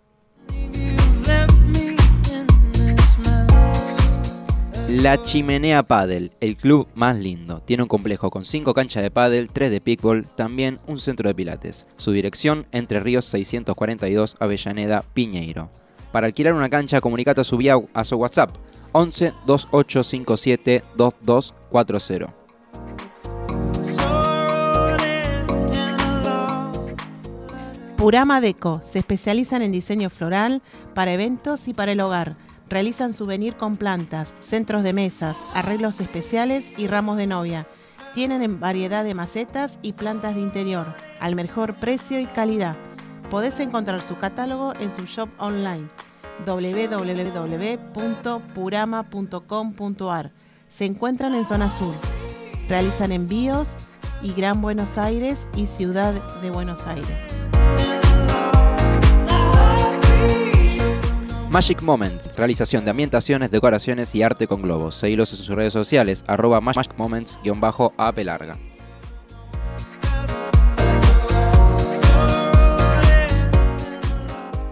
La Chimenea Padel, el club más lindo. Tiene un complejo con 5 canchas de pádel, 3 de pickleball, también un centro de pilates. Su dirección, Entre Ríos 642, Avellaneda, Piñeiro. Para alquilar una cancha, comunicate a su, vía, a su WhatsApp 11 2857 2240. Purama Deco, se especializan en diseño floral para eventos y para el hogar. Realizan souvenir con plantas, centros de mesas, arreglos especiales y ramos de novia. Tienen en variedad de macetas y plantas de interior, al mejor precio y calidad. Podés encontrar su catálogo en su shop online www.purama.com.ar. Se encuentran en zona sur. Realizan envíos y Gran Buenos Aires y Ciudad de Buenos Aires. Magic Moments, realización de ambientaciones, decoraciones y arte con globos. Seguilos en sus redes sociales, arroba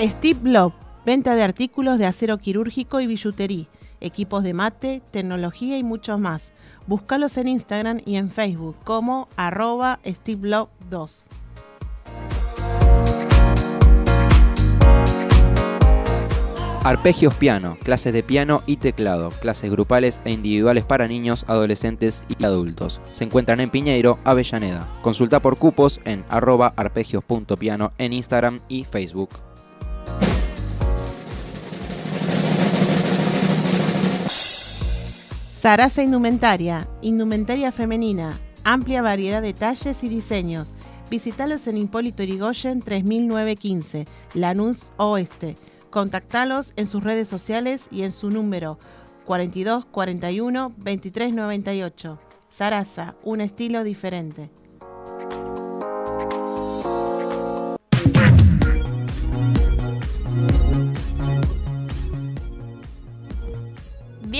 Steve Blob, venta de artículos de acero quirúrgico y billutería, equipos de mate, tecnología y muchos más. Búscalos en Instagram y en Facebook como arroba Steve Blob 2. Arpegios Piano, clases de piano y teclado, clases grupales e individuales para niños, adolescentes y adultos. Se encuentran en Piñeiro, Avellaneda. Consulta por cupos en arroba arpegios.piano en Instagram y Facebook. Sarasa Indumentaria, indumentaria femenina, amplia variedad de talles y diseños. Visítalos en Hipólito Yrigoyen 3915, Lanús Oeste. Contactalos en sus redes sociales y en su número 42 41 23 98. Sarasa, un estilo diferente.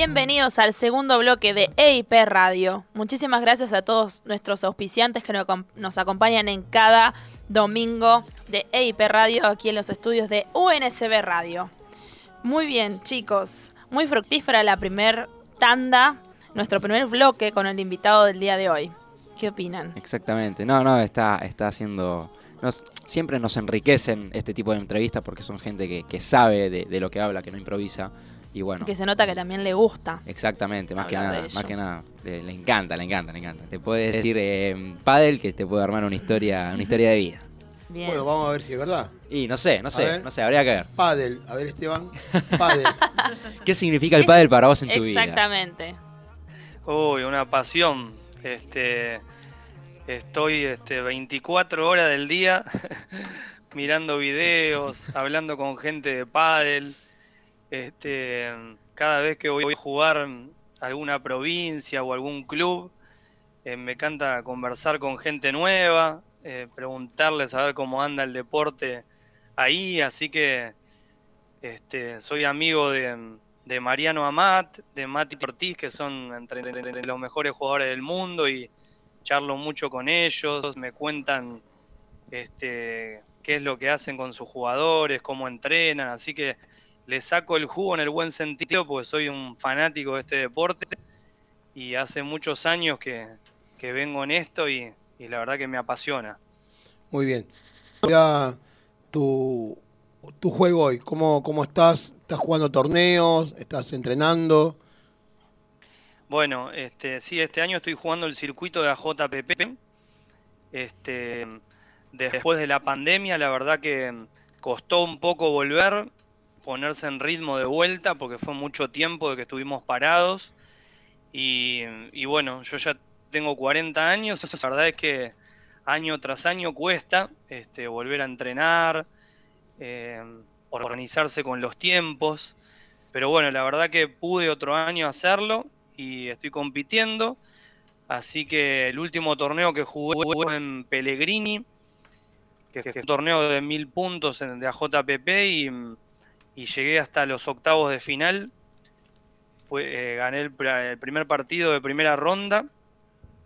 Bienvenidos al segundo bloque de EIP Radio. Muchísimas gracias a todos nuestros auspiciantes que nos acom- nos acompañan en cada domingo de EIP Radio aquí en los estudios de UNSB Radio. Muy bien, chicos. Muy fructífera la primer tanda, nuestro primer bloque con el invitado del día de hoy. ¿Qué opinan? Exactamente. No, no, está, está haciendo. siempre nos enriquecen este tipo de entrevistas porque son gente que, sabe de lo que habla, que no improvisa. Y bueno, Que se nota que también le gusta. exactamente, más que nada, más que nada, le, le encanta, le encanta, le encanta. Te puede decir eh, Padel que te puede armar una historia, una historia de vida. Bien. Bueno, vamos a ver si es verdad. Y no sé, no sé, ver. no sé, habría que ver. Padel. A ver, Esteban. Padel. ¿Qué significa el pádel para vos en tu vida? Exactamente. Uy, una pasión. Este, estoy este, 24 horas del día mirando videos, hablando con gente de pádel. Este, cada vez que voy a jugar alguna provincia o algún club, eh, me encanta conversar con gente nueva, eh, preguntarles a ver cómo anda el deporte ahí, así que este, soy amigo de, de Mariano Amat, de Mati Ortiz, que son entre los mejores jugadores del mundo y charlo mucho con ellos, me cuentan este, qué es lo que hacen con sus jugadores, cómo entrenan, así que le saco el jugo en el buen sentido porque soy un fanático de este deporte y hace muchos años que, que vengo en esto y, y la verdad que me apasiona. Muy bien. Ya tu, tu juego hoy, ¿cómo, ¿cómo estás? ¿Estás jugando torneos? ¿Estás entrenando? Bueno, este, sí, este año estoy jugando el circuito de AJPP. Este, después de la pandemia, la verdad que costó un poco volver, ponerse en ritmo de vuelta, porque fue mucho tiempo de que estuvimos parados. Y, y bueno, yo ya tengo 40 años, la verdad es que año tras año cuesta este, volver a entrenar, eh, organizarse con los tiempos. Pero bueno, la verdad que pude otro año hacerlo y estoy compitiendo. Así que el último torneo que jugué fue en Pellegrini, que fue un torneo de mil puntos de AJPP y, y llegué hasta los octavos de final. Eh, gané el, pr- el primer partido de primera ronda,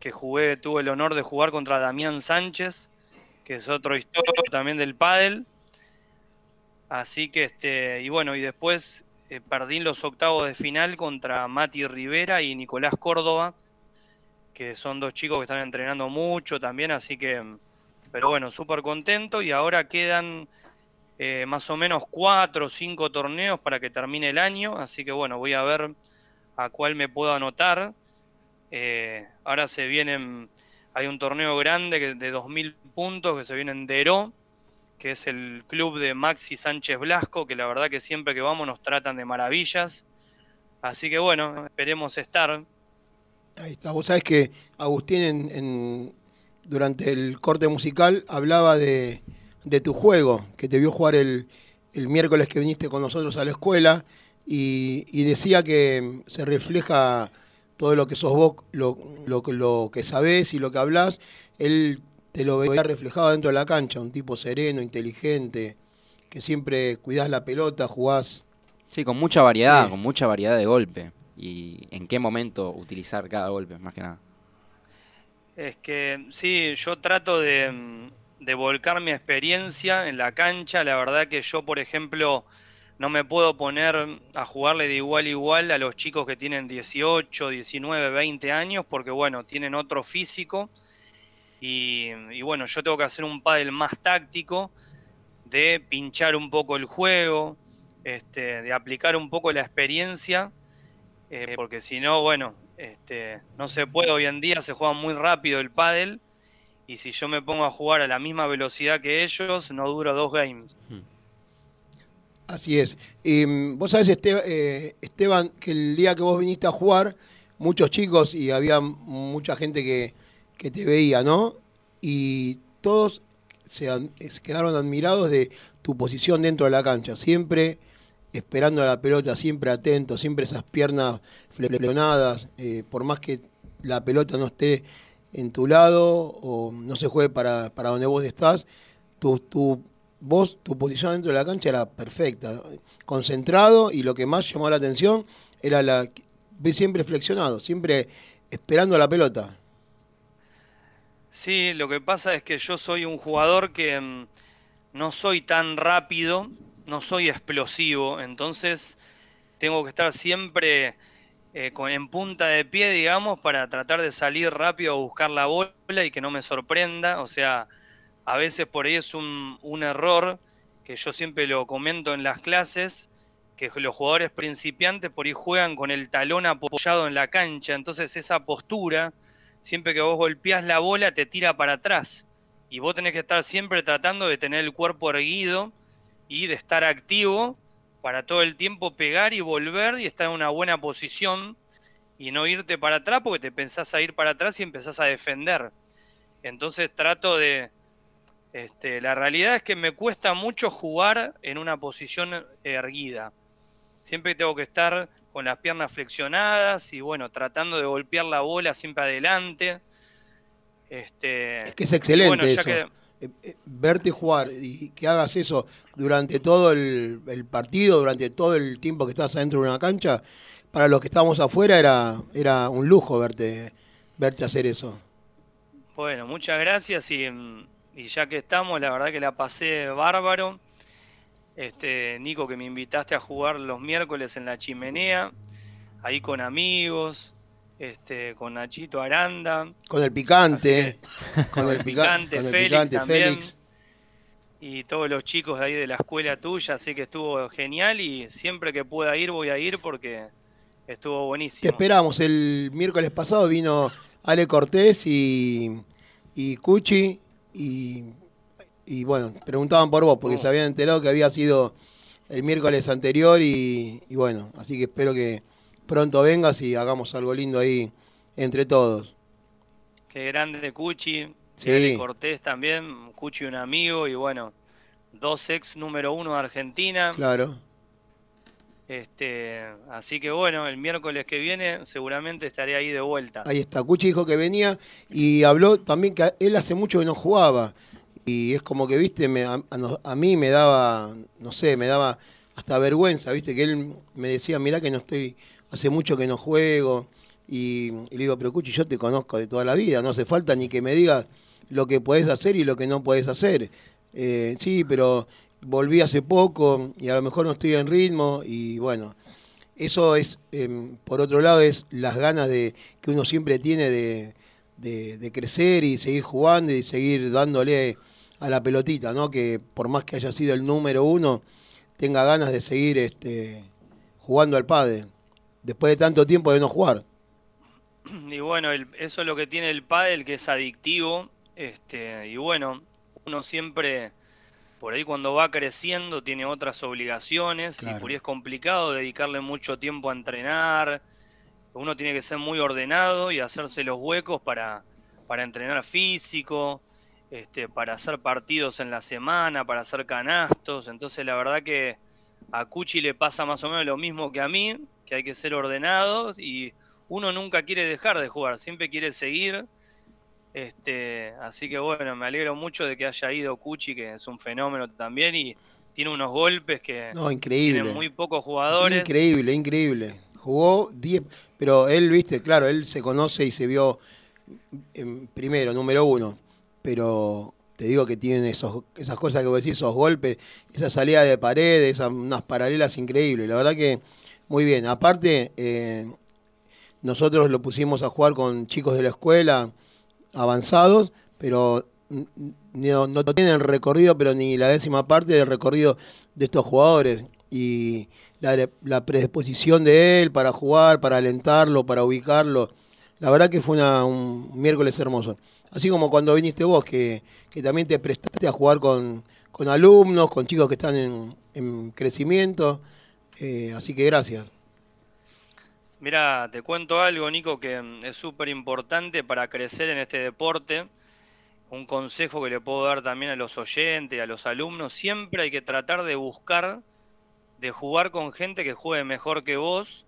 que jugué, tuve el honor de jugar contra Damián Sánchez, que es otro histórico también del pádel. Así que, este, y bueno, y después eh, perdí los octavos de final contra Mati Rivera y Nicolás Córdoba, que son dos chicos que están entrenando mucho también, así que, pero bueno, súper contento y ahora quedan eh, más o menos cuatro o cinco torneos para que termine el año, así que bueno, voy a ver a cuál me puedo anotar. Eh, ahora se vienen, hay un torneo grande de 2.000 puntos que se viene en Deró, que es el club de Maxi Sánchez Blasco, que la verdad que siempre que vamos nos tratan de maravillas. Así que bueno, esperemos estar. Ahí está. Vos sabés que Agustín durante el corte musical hablaba de, de tu juego, que te vio jugar el, el miércoles que viniste con nosotros a la escuela y, y decía que se refleja todo lo que sos vos, lo, lo, lo que sabés y lo que hablás. Él te lo veía reflejado dentro de la cancha, un tipo sereno, inteligente, que siempre cuidás la pelota, jugás. Sí, con mucha variedad, Sí. con mucha variedad de golpe. Y en qué momento utilizar cada golpe, más que nada. Es que sí, yo trato de, mm, de volcar mi experiencia en la cancha. La verdad que yo, por ejemplo, no me puedo poner a jugarle de igual a igual a los chicos que tienen 18, 19, 20 años, porque bueno, tienen otro físico. Y, bueno, yo tengo que hacer un pádel más táctico, de pinchar un poco el juego, este, de aplicar un poco la experiencia, eh, porque si no, bueno, este, no se puede hoy en día, se juega muy rápido el pádel, y si yo me pongo a jugar a la misma velocidad que ellos, no duro dos games. Así es. Y mm, vos sabés, Este- eh, Esteban, que el día que vos viniste a jugar, muchos chicos y había mucha gente que, que te veía, ¿no? Y todos se, se quedaron admirados de tu posición dentro de la cancha, siempre esperando a la pelota, siempre atento, siempre esas piernas flexionadas, eh, por más que la pelota no esté en tu lado o no se juegue para, para donde vos estás, tu, tu, vos, tu posición dentro de la cancha era perfecta, concentrado y lo que más llamó la atención era la siempre flexionado, siempre esperando a la pelota. Sí, lo que pasa es que yo soy un jugador que mm, no soy tan rápido, no soy explosivo, entonces tengo que estar siempre eh, con, en punta de pie, digamos, para tratar de salir rápido a buscar la bola y que no me sorprenda. O sea, a veces por ahí es un, un error que yo siempre lo comento en las clases, que los jugadores principiantes por ahí juegan con el talón apoyado en la cancha, entonces esa postura siempre que vos golpeás la bola te tira para atrás. Y vos tenés que estar siempre tratando de tener el cuerpo erguido y de estar activo para todo el tiempo pegar y volver y estar en una buena posición y no irte para atrás porque te pensás a ir para atrás y empezás a defender. Entonces trato de, Este, la realidad es que me cuesta mucho jugar en una posición erguida. Siempre tengo que estar con las piernas flexionadas y bueno, tratando de golpear la bola siempre adelante. Este, Es que es excelente bueno, ya eso. que- Verte jugar y que hagas eso durante todo el, el partido, durante todo el tiempo que estás adentro de una cancha, para los que estábamos afuera era, era un lujo verte, verte hacer eso. Bueno, muchas gracias y, mm, y ya que estamos, la verdad que la pasé bárbaro. Este, Nico, que me invitaste a jugar los miércoles en la chimenea, ahí con amigos, este, con Nachito Aranda, Con el picante, Así con el, pica- picante, con el Félix picante también. Félix. y todos los chicos de ahí de la escuela tuya, así que estuvo genial y siempre que pueda ir voy a ir porque estuvo Te buenísimo. esperamos. El miércoles pasado vino Ale Cortés y, y Cuchi y, y bueno, preguntaban por vos porque Oh. se habían enterado que había sido el miércoles anterior y, y bueno, así que espero que pronto vengas y hagamos algo lindo ahí entre todos. Qué grande Cuchi, Sí. Cortés también, Cuchi un amigo y bueno, dos ex número uno de Argentina. Claro. Este, así que bueno, el miércoles que viene seguramente estaré ahí de vuelta. Ahí está. Cuchi dijo que venía y habló también que él hace mucho que no jugaba. Y es como que, viste, me- a, a mí me daba, no sé, me daba hasta vergüenza, viste, que él me decía, mirá que no estoy, hace mucho que no juego. Y, le digo, pero Cuchi, yo te conozco de toda la vida, no hace falta ni que me digas lo que podés hacer y lo que no podés hacer. Eh, sí, pero volví hace poco y a lo mejor no estoy en ritmo y bueno, eso es, em, por otro lado, es las ganas de que uno siempre tiene de, de- de crecer y seguir jugando y seguir dándole a la pelotita, ¿no? Que por más que haya sido el número uno, tenga ganas de seguir este, jugando al padre, después de tanto tiempo de no jugar. Y bueno, el- eso es lo que tiene el pádel, que es adictivo. Este, y bueno, uno siempre, por ahí cuando va creciendo, tiene otras obligaciones y por ahí es complicado dedicarle mucho tiempo a entrenar. Uno tiene que ser muy ordenado y hacerse los huecos para, para entrenar físico, este, para hacer partidos en la semana, para hacer canastos. Entonces la verdad que a Cuchi le pasa más o menos lo mismo que a mí, que hay que ser ordenados y uno nunca quiere dejar de jugar, siempre quiere seguir. Este, así que bueno, me alegro mucho de que haya ido Cuchi, que es un fenómeno también y tiene unos golpes que No, increíble. tienen muy pocos jugadores. Increíble, increíble. Jugó 10, pero él, viste, claro, él se conoce y se vio en primero, número uno. Pero te digo que tienen esos, esas cosas que vos decís, esos golpes, esa salida de pared, esas, unas paralelas increíbles. La verdad que muy bien. Aparte, eh, nosotros lo pusimos a jugar con chicos de la escuela avanzados, pero no, no tienen recorrido, pero ni la décima parte del recorrido de estos jugadores. Y la, la predisposición de él para jugar, para alentarlo, para ubicarlo, la verdad que fue una- un miércoles hermoso. Así como cuando viniste vos, que, que también te prestaste a jugar con, con alumnos, con chicos que están en, en crecimiento. Eh, así que gracias. Mira, te cuento algo, Nico, que mm, es súper importante para crecer en este deporte. Un consejo que le puedo dar también a los oyentes, a los alumnos, siempre hay que tratar de buscar, de jugar con gente que juegue mejor que vos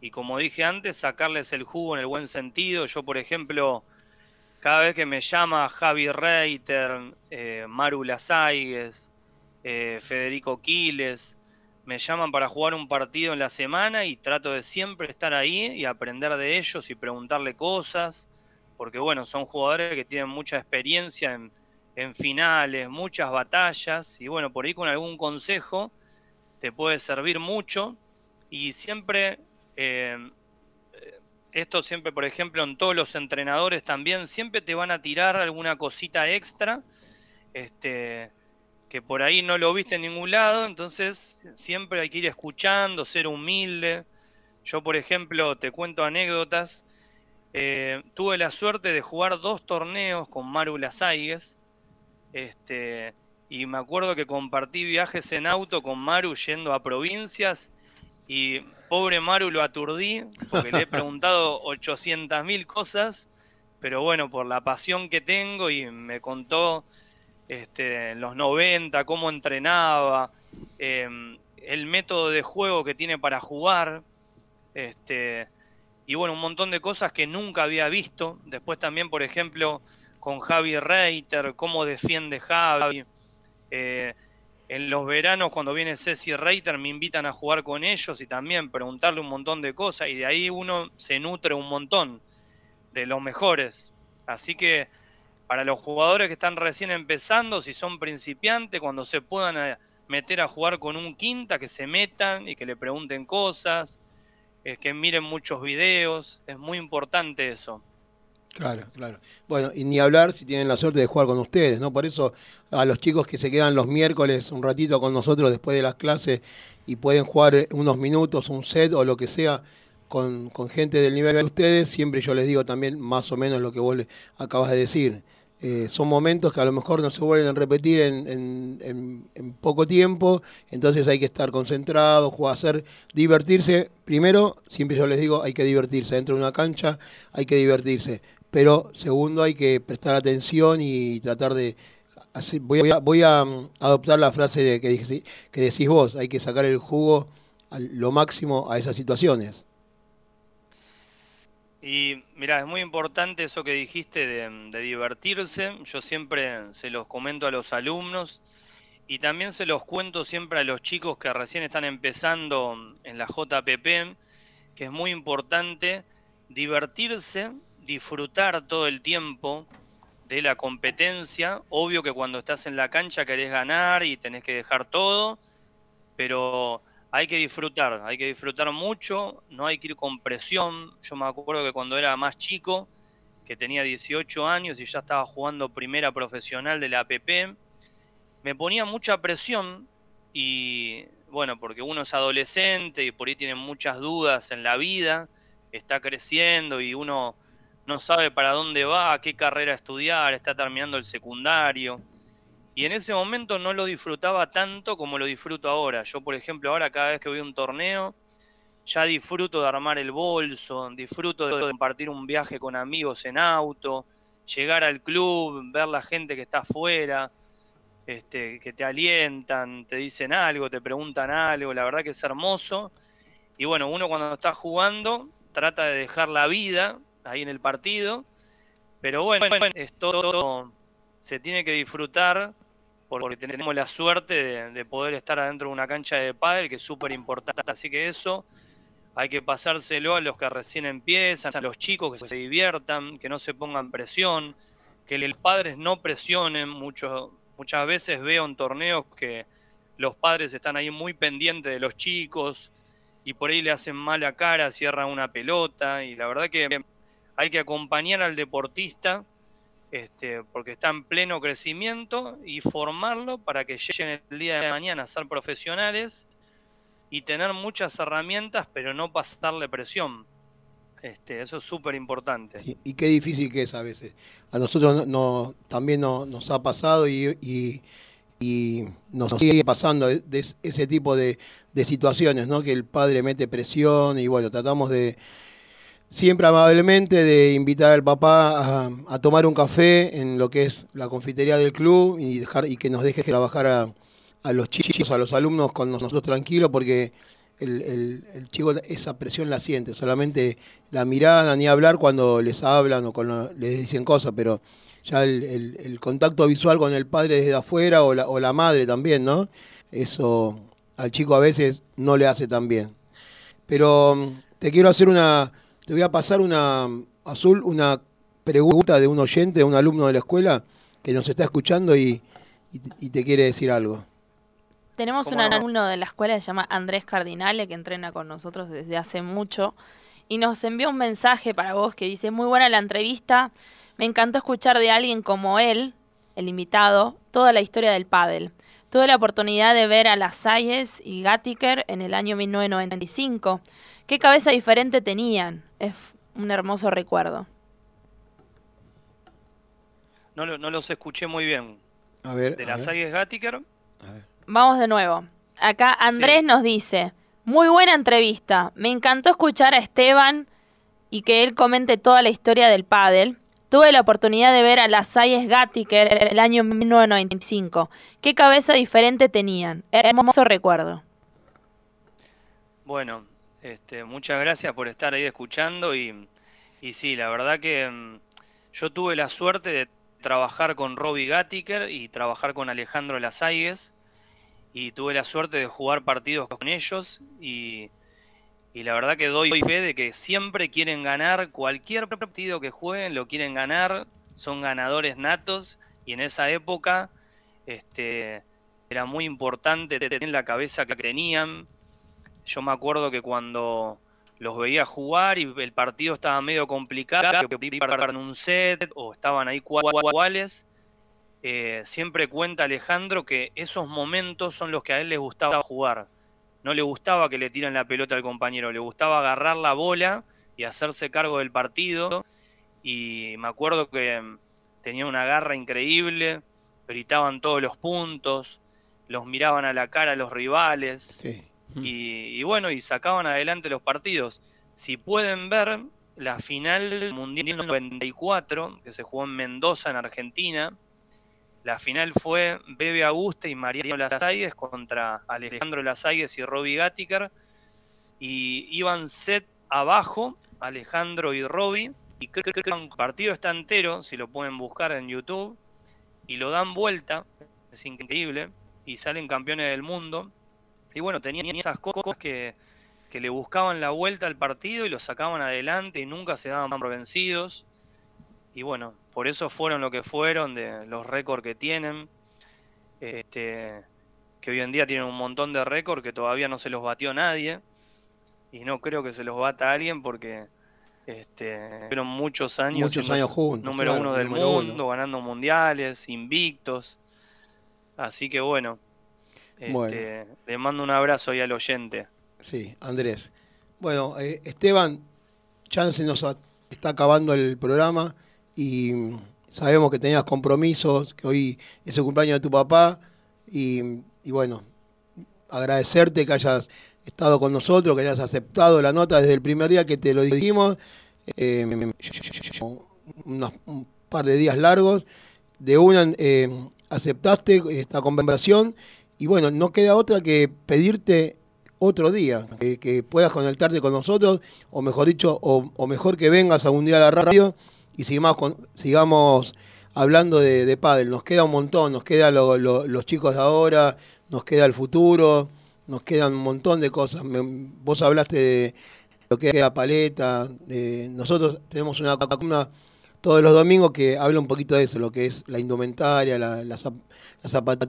y como dije antes, sacarles el jugo en el buen sentido. Yo, por ejemplo, cada vez que me llama Javi Reiter, eh, Maru Lasaigues, eh, Federico Quiles, me llaman para jugar un partido en la semana y trato de siempre estar ahí y aprender de ellos y preguntarle cosas, porque bueno, son jugadores que tienen mucha experiencia en, en finales, muchas batallas, y bueno, por ahí con algún consejo te puede servir mucho. Y siempre, eh, esto siempre, por ejemplo, en todos los entrenadores también, siempre te van a tirar alguna cosita extra, este, que por ahí no lo viste en ningún lado, entonces siempre hay que ir escuchando, ser humilde. Yo, por ejemplo, te cuento anécdotas. eh, tuve la suerte de jugar dos torneos con Maru Lasaigues, este, y me acuerdo que compartí viajes en auto con Maru yendo a provincias y pobre Maru lo aturdí porque le he preguntado 800 mil cosas, pero bueno, por la pasión que tengo y me contó este, en los 90, cómo entrenaba, eh, el método de juego que tiene para jugar, este, y bueno, un montón de cosas que nunca había visto. Después también, por ejemplo, con Javi Reiter, cómo defiende Javi. Eh, en los veranos, cuando viene Ceci Reiter, me invitan a jugar con ellos y también preguntarle un montón de cosas. Y de ahí uno se nutre un montón de los mejores. Así que para los jugadores que están recién empezando, si son principiantes, cuando se puedan eh, meter a jugar con un quinta, que se metan y que le pregunten cosas, eh, que miren muchos videos. Es muy importante eso. Claro, claro. Bueno, y ni hablar si tienen la suerte de jugar con ustedes, ¿no? Por eso a los chicos que se quedan los miércoles un ratito con nosotros después de las clases y pueden jugar unos minutos, un set o lo que sea con, con gente del nivel de ustedes, siempre yo les digo también más o menos lo que vos le acabas de decir. Eh, son momentos que a lo mejor no se vuelven a repetir en, en- en- poco tiempo, entonces hay que estar concentrado, jugar, hacer, divertirse. Primero, siempre yo les digo, hay que divertirse dentro de una cancha, hay que divertirse. Pero segundo, hay que prestar atención y tratar de... así- voy a, voy a mm, adoptar la frase de- que, que decís vos, hay que sacar el jugo lo máximo a esas situaciones. Y mira, es muy importante eso que dijiste de, divertirse. Yo siempre se los comento a los alumnos y también se los cuento siempre a los chicos que recién están empezando en la JPP, que es muy importante divertirse, disfrutar todo el tiempo de la competencia. Obvio que cuando estás en la cancha querés ganar y tenés que dejar todo, pero hay que disfrutar, hay que disfrutar mucho, no hay que ir con presión. Yo me acuerdo que cuando era más chico, que tenía 18 años y ya estaba jugando primera profesional de la APP, me ponía mucha presión y bueno, porque uno es adolescente y por ahí tiene muchas dudas en la vida, está creciendo y uno no sabe para dónde va, qué carrera estudiar, está terminando el secundario. Y en ese momento no lo disfrutaba tanto como lo disfruto ahora. Yo, por ejemplo, ahora cada vez que voy a un torneo, ya disfruto de armar el bolso, disfruto de compartir un viaje con amigos en auto, llegar al club, ver la gente que está afuera, este, que te alientan, te dicen algo, te preguntan algo, la verdad que es hermoso. Y bueno, uno cuando está jugando trata de dejar la vida ahí en el partido, pero bueno, esto se tiene que disfrutar porque tenemos la suerte de, de poder estar adentro de una cancha de pádel que es súper importante. Así que eso hay que pasárselo a los que recién empiezan, a los chicos que se diviertan, que no se pongan presión, que los padres no presionen. Mucho, muchas veces veo en torneos que los padres están ahí muy pendientes de los chicos y por ahí le hacen mala cara, cierran una pelota y la verdad que hay que acompañar al deportista este, porque está en pleno crecimiento y formarlo para que lleguen el día de mañana a ser profesionales y tener muchas herramientas, pero no pasarle presión. Este, eso es súper importante. Y qué difícil que es a veces. A nosotros no, no- también no- nos ha pasado y, nos sigue pasando de ese tipo de, de situaciones, ¿no? Que el padre mete presión y bueno, tratamos de siempre amablemente de invitar al papá a, tomar un café en lo que es la confitería del club y dejar y que nos deje trabajar a, los chicos, a los alumnos con nosotros tranquilos porque el, el- chico esa presión la siente, solamente la mirada, ni hablar cuando les hablan o cuando les dicen cosas, pero ya el, el- el contacto visual con el padre desde afuera o la, o la madre también, ¿no? Eso al chico a veces no le hace tan bien. Pero mm, te quiero hacer una, te voy a pasar una, Azul, una pregunta de un oyente, de un alumno de la escuela que nos está escuchando y, y- y te quiere decir algo. Tenemos un alumno de la escuela que se llama Andrés Cardinale, que entrena con nosotros desde hace mucho, y nos envió un mensaje para vos que dice, muy buena la entrevista, me encantó escuchar de alguien como él, el invitado, toda la historia del pádel. Tuve la oportunidad de ver a las Salles y Gattiker en el año 1995. Qué cabeza diferente tenían. Es un hermoso recuerdo. No, no los escuché muy bien. A ver, De las Gattiker, a ver. Vamos de nuevo. Acá Andrés Sí. nos dice, muy buena entrevista. Me encantó escuchar a Esteban y que él comente toda la historia del pádel. Tuve la oportunidad de ver a las Sayes Gattiker el año 1995. ¿Qué cabeza diferente tenían? Hermoso recuerdo. Bueno, este, muchas gracias por estar ahí escuchando y, sí, la verdad que mm, yo tuve la suerte de trabajar con Robbie Gattiker y trabajar con Alejandro Lasaigues y tuve la suerte de jugar partidos con ellos y, y la verdad que doy fe de que siempre quieren ganar, cualquier partido que jueguen lo quieren ganar, son ganadores natos y en esa época este, era muy importante tener la cabeza que tenían. Yo me acuerdo que cuando los veía jugar y el partido estaba medio complicado, que en un set o estaban ahí iguales, eh, siempre cuenta Alejandro que esos momentos son los que a él le gustaba jugar. No le gustaba que le tiren la pelota al compañero, le gustaba agarrar la bola y hacerse cargo del partido. Y me acuerdo que mm, tenía una garra increíble, gritaban todos los puntos, los miraban a la cara los rivales. Sí. Y, bueno, y sacaban adelante los partidos. Si pueden ver la final Mundial 94, que se jugó en Mendoza, en Argentina, la final fue Bebe Augusta y Mariano Lasaigues contra Alejandro Lasaigues y Robbie Gattiker. Y iban set abajo, Alejandro y Robbie. Y creo que el partido está entero, si lo pueden buscar en YouTube. Y lo dan vuelta, es increíble. Y salen campeones del mundo. Y bueno, tenían esas cosas que, que le buscaban la vuelta al partido y lo sacaban adelante y nunca se daban por vencidos. Y bueno, por eso fueron lo que fueron, de los récords que tienen. Este, que hoy en día tienen un montón de récords que todavía no se los batió nadie. Y no creo que se los bata alguien porque este, fueron muchos años, Muchos años juntos, número claro, uno del número uno. mundo, ganando mundiales, invictos. Así que bueno, este, Bueno. le mando un abrazo ahí al oyente. Sí, Andrés. Bueno, eh, Esteban, se nos a- está acabando el programa y mm, sabemos que tenías compromisos, que hoy es el cumpleaños de tu papá y, y bueno, agradecerte que hayas estado con nosotros, que hayas aceptado la nota desde el primer día que te lo dijimos. Eh, unos- un par de días largos. De una eh, aceptaste esta conversación y bueno, no queda otra que pedirte otro día, que, puedas conectarte con nosotros, o mejor dicho, o, o mejor que vengas algún día a la radio y sigamos, con- sigamos hablando de, de pádel. Nos queda un montón, nos queda lo- lo- los chicos de ahora, nos queda el futuro, nos quedan un montón de cosas. Vos hablaste de lo que es la paleta, de- nosotros tenemos una columna todos los domingos que habla un poquito de eso, lo que es la indumentaria, la, las zapatas,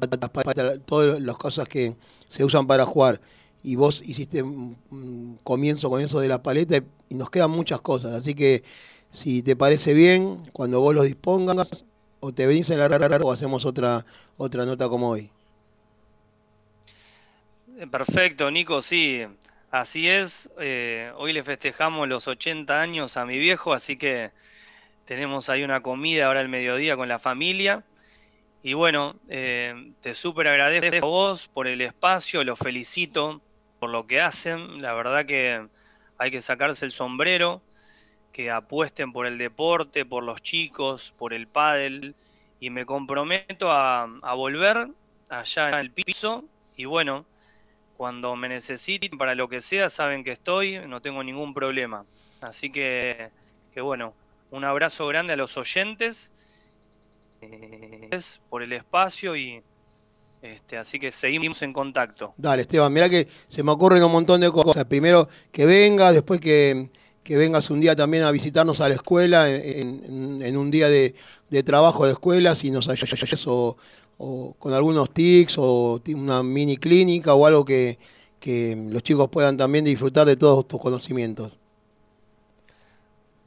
todas las cosas que se usan para jugar. Y vos hiciste un, comienzo con eso de la paleta y nos quedan muchas cosas. Así que si te parece bien, cuando vos lo dispongas, o te venís en la o hacemos otra, otra nota como hoy. Perfecto, Nico, sí, así es. Eh, hoy le festejamos los 80 años a mi viejo, así que tenemos ahí una comida ahora al mediodía con la familia. Y bueno, eh, te súper agradezco a vos por el espacio, los felicito por lo que hacen. La verdad que hay que sacarse el sombrero, que apuesten por el deporte, por los chicos, por el pádel. Y me comprometo a, volver allá en el piso. Y bueno, cuando me necesiten para lo que sea, saben que estoy, no tengo ningún problema. Así que, que bueno, un abrazo grande a los oyentes eh, por el espacio y este, así que seguimos en contacto. Dale, Esteban, mirá que se me ocurren un montón de cosas. Primero que vengas, después que, que vengas un día también a visitarnos a la escuela, en, un día de, de trabajo de escuela, si nos ayudas o, o con algunos tics o una mini clínica o algo que, que los chicos puedan también disfrutar de todos tus conocimientos.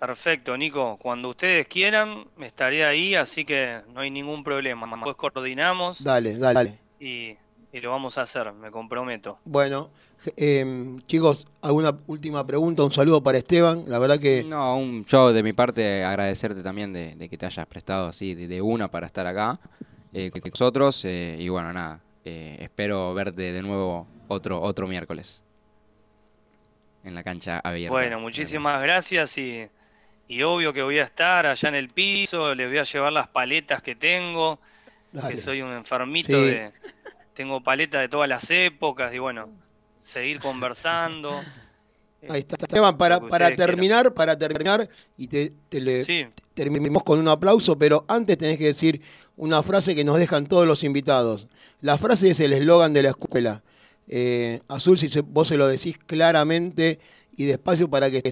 Perfecto, Nico. Cuando ustedes quieran, estaré ahí, así que no hay ningún problema. Después coordinamos Dale, dale, dale. y, y lo vamos a hacer, me comprometo. Bueno, eh, chicos, alguna última pregunta, un saludo para Esteban. La verdad que No, un, yo de mi parte agradecerte también de, de que te hayas prestado así de, de una para estar acá eh, con nosotros eh, y bueno, nada, eh, espero verte de nuevo otro, otro miércoles en la cancha abierta. Bueno, muchísimas gracias y, y obvio que voy a estar allá en el piso, les voy a llevar las paletas que tengo, Dale. que soy un enfermito Sí. de... Tengo paletas de todas las épocas y bueno, seguir conversando. Ahí está. Esteban, para, para terminar, para terminar, y te, te le- Sí. terminemos con un aplauso, pero antes tenés que decir una frase que nos dejan todos los invitados. La frase es el eslogan de la escuela. Eh, Azul, si se- vos se lo decís claramente y despacio para que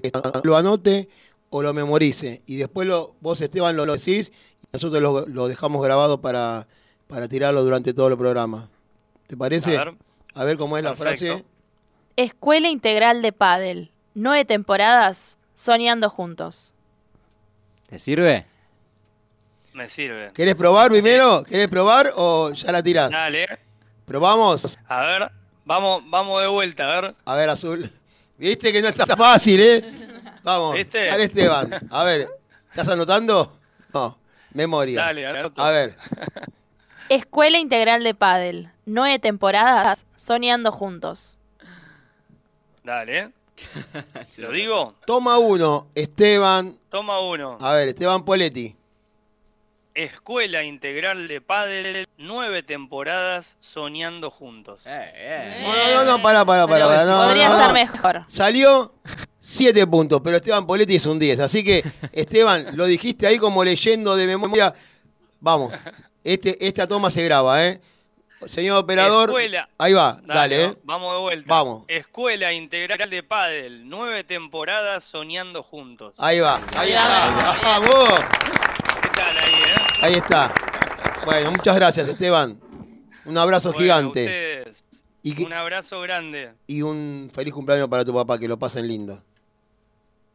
lo anote o lo memorice. Y después lo, vos, Esteban, lo, lo decís y nosotros lo, lo dejamos grabado para, para tirarlo durante todo el programa. ¿Te parece? A ver. A ver cómo es la frase. Escuela Integral de Padel. Nueve temporadas soñando juntos. ¿Te sirve? Me sirve. ¿Querés probar primero? ¿Querés probar o ya la tirás? Dale. ¿Probamos? A ver, vamos, vamos de vuelta, a ver. A ver, Azul. Viste que no está fácil, ¿eh? Vamos. ¿Viste? Dale, Esteban. A ver, ¿estás anotando? No, memoria. Dale, anoto. A ver, Escuela Integral de Padel. Nueve temporadas soñando juntos. Dale. ¿Lo digo? toma uno, Esteban. Toma uno. A ver, Esteban Poletti. Escuela Integral de Padel, nueve temporadas soñando juntos. No, no, no, para, para, para. para, no, Podría no, estar no. mejor. Salió 7 puntos, pero Esteban Poletti es un 10. Así que, Esteban, lo dijiste ahí como leyendo de memoria. Vamos, este, esta toma se graba, ¿eh? Señor operador. Escuela. Ahí va, dale, ¿eh? Vamos de vuelta. Vamos. Escuela Integral de Padel, nueve temporadas soñando juntos. Ahí va, ahí está. Bien. ¡Vamos! ¿Qué tal ahí, eh? Ahí está. Bueno, muchas gracias, Esteban. Un abrazo Bueno, gigante. Y, que- Un abrazo grande. y un feliz cumpleaños para tu papá, que lo pasen lindo.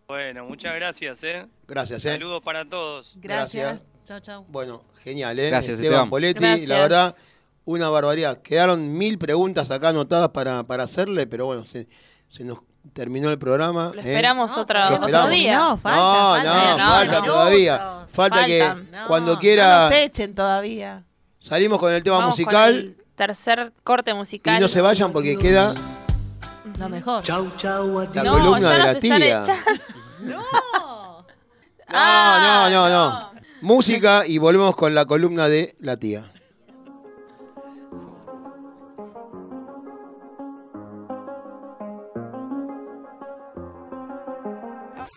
Bueno, muchas gracias, ¿eh? Gracias, ¿eh? Saludos para todos. Gracias. Chau, chau. Bueno, genial, ¿eh? Gracias, Esteban Esteban. Poletti, Gracias. la verdad, una barbaridad. Quedaron mil preguntas acá anotadas para, para hacerle, pero bueno, se, se nos terminó el programa. Lo ¿eh? esperamos No, otro, día. No, falta, no, falta. no, no, falta no. todavía. Falta que. No, cuando No quiera nos echen todavía. salimos con el tema Vamos con musical el tercer corte musical. y no se vayan porque queda Lo mejor. Chau, chau, a ti. la No, columna ya de nos la están tía. echando. No. No, Ah, no, no, no, no. Música y volvemos con la columna de la tía.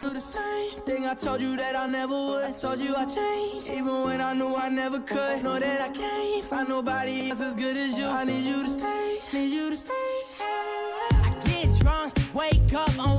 do the same thing I told you that I never would. I told you I changed, even when I knew I never could. Know that I can't find nobody else as good as you. I need you to stay, need you to stay. I get drunk, wake up,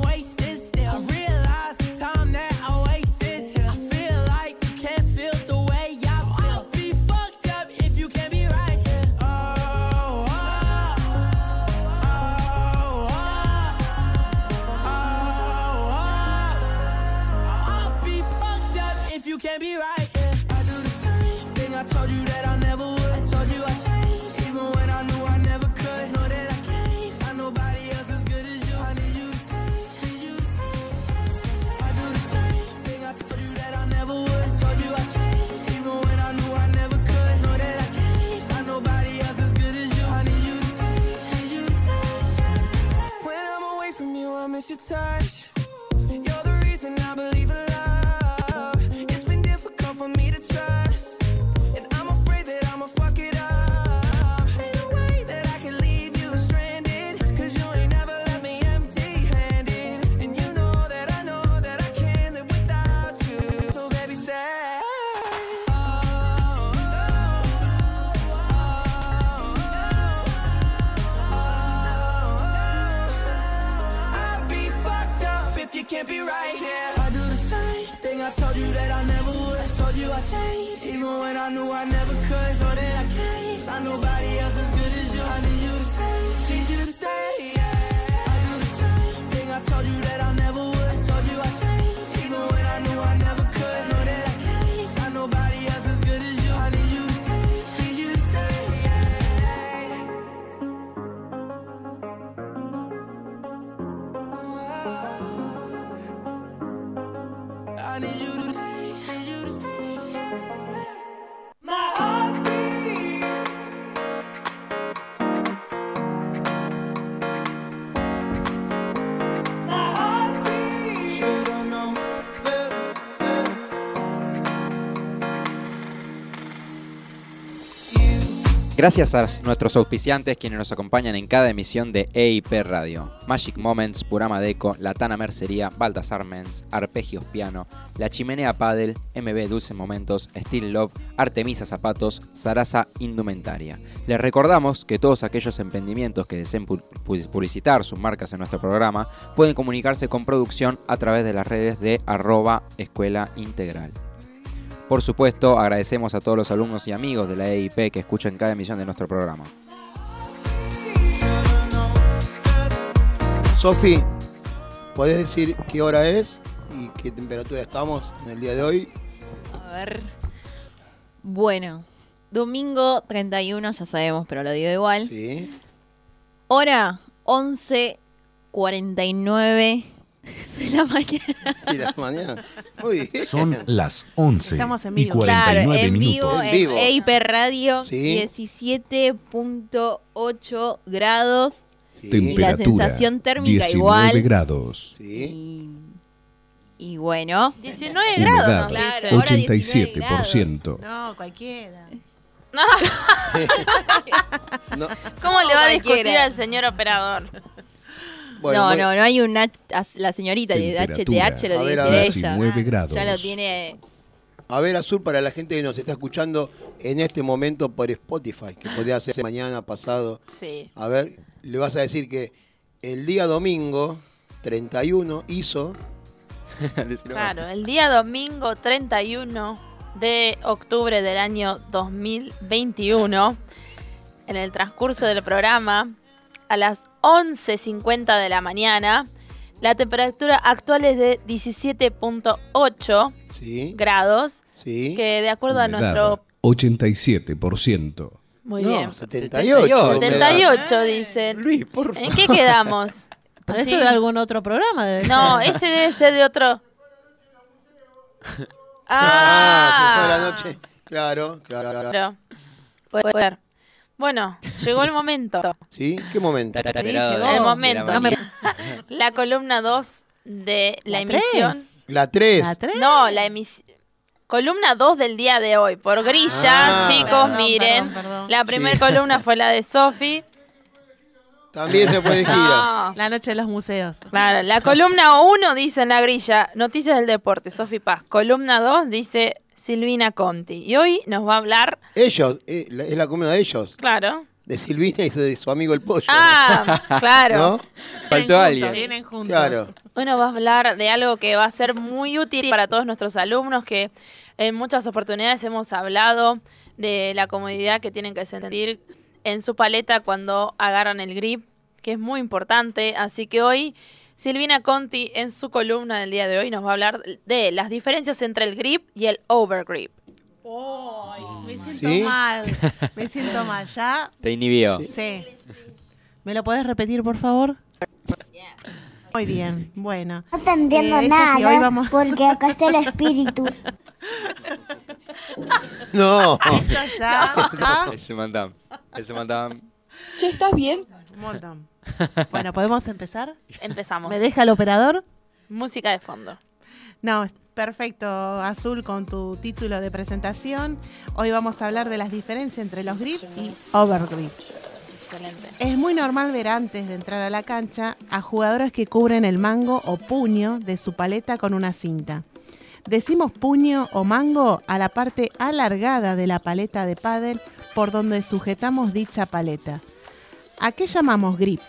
your touch. Gracias a nuestros auspiciantes quienes nos acompañan en cada emisión de EIP Radio. Magic Moments, Purama Deco, Latana Mercería, Baltasar Mens, Arpegios Piano, La Chimenea Padel, MB Dulce Momentos, Steel Love, Artemisa Zapatos, Sarasa Indumentaria. Les recordamos que todos aquellos emprendimientos que deseen pu- pu- publicitar sus marcas en nuestro programa pueden comunicarse con producción a través de las redes de arroba escuela integral. Por supuesto, agradecemos a todos los alumnos y amigos de la EIP que escuchan cada emisión de nuestro programa. Sofi, ¿podés decir qué hora es y qué temperatura estamos en el día de hoy? A ver. Bueno, domingo 31, ya sabemos, pero lo digo igual. Sí. Hora 11.49 de la mañana. Y la mañana. Muy bien. Son las 11 Estamos en y vivo. 49 Claro, en minutos. vivo, En en, vivo. EIP Radio, Sí. 17.8 grados. Sí. Y la Temperatura sensación térmica 19 igual. grados. Sí. Y, y bueno. 19 grados, Humedad nos Claro, dice. ahora 87%. No, cualquiera. No, ¿Cómo le va a discutir al señor operador? Bueno, no, bueno, no, no hay una. La señorita de. HTH lo A ver, ella. 19 grados. Ya lo tiene. A ver, Azul, para la gente que nos está escuchando en este momento por Spotify, que podría ser mañana, pasado. Sí. A ver, le vas a decir que el día domingo 31 hizo. Claro, el día domingo 31 de octubre del año 2021, en el transcurso del programa, a las 11.50 de la mañana, la temperatura actual es de 17.8 Sí. grados, Sí. que de acuerdo a nuestro... 87%. Muy no, bien. 78. humedad. 78 dicen. Luis, por ¿En qué quedamos? Pero eso de algún otro programa debe No, ser. ese debe ser de otro. Ah, se fue la Ah, noche. Claro, claro. Claro. Puede ser. Bueno, llegó el momento. ¿Sí? ¿Qué momento? El momento. No me- La columna 2 de la, La emisión. tres. La 3. ¿La tres? No, la emisión. Columna 2 del día de hoy. Por grilla, Ah. chicos, Perdón, miren. perdón, perdón. La primera Sí. columna fue la de Sofi. También se puede girar. No. La noche de los museos. Claro, la columna 1 dice en la grilla, noticias del deporte, Sofi Paz. Columna 2 dice Silvina Conti. Y hoy nos va a hablar, Ellos, eh, la- es la comida de ellos. claro. De Silvina y de su amigo el pollo. Ah, claro. ¿No? Faltó alguien. Vienen juntos. Claro. Hoy nos va a hablar de algo que va a ser muy útil para todos nuestros alumnos, que en muchas oportunidades hemos hablado de la comodidad que tienen que sentir en su paleta cuando agarran el grip, que es muy importante. Así que hoy Silvina Conti en su columna del día de hoy nos va a hablar de las diferencias entre el grip y el overgrip. Ay, me siento ¿Sí? mal. Me siento mal. ¿Ya? Te inhibió. Sí. ¿Me lo podés repetir, por favor? Muy bien, bueno. No te entiendo Eh, nada, sí, hoy vamos- porque acá está el espíritu. No. Esto ya. ¿ah? Es un montón. Es un montón. Che, ¿estás bien? Un montón. Bueno, ¿podemos empezar? Empezamos. ¿Me deja el operador? Música de fondo. No, perfecto, Azul, con tu título de presentación. Hoy vamos a hablar de las diferencias entre los grip y overgrip. Excelente. Es muy normal ver antes de entrar a la cancha a jugadores que cubren el mango o puño de su paleta con una cinta. Decimos puño o mango a la parte alargada de la paleta de pádel por donde sujetamos dicha paleta. ¿A qué llamamos grip?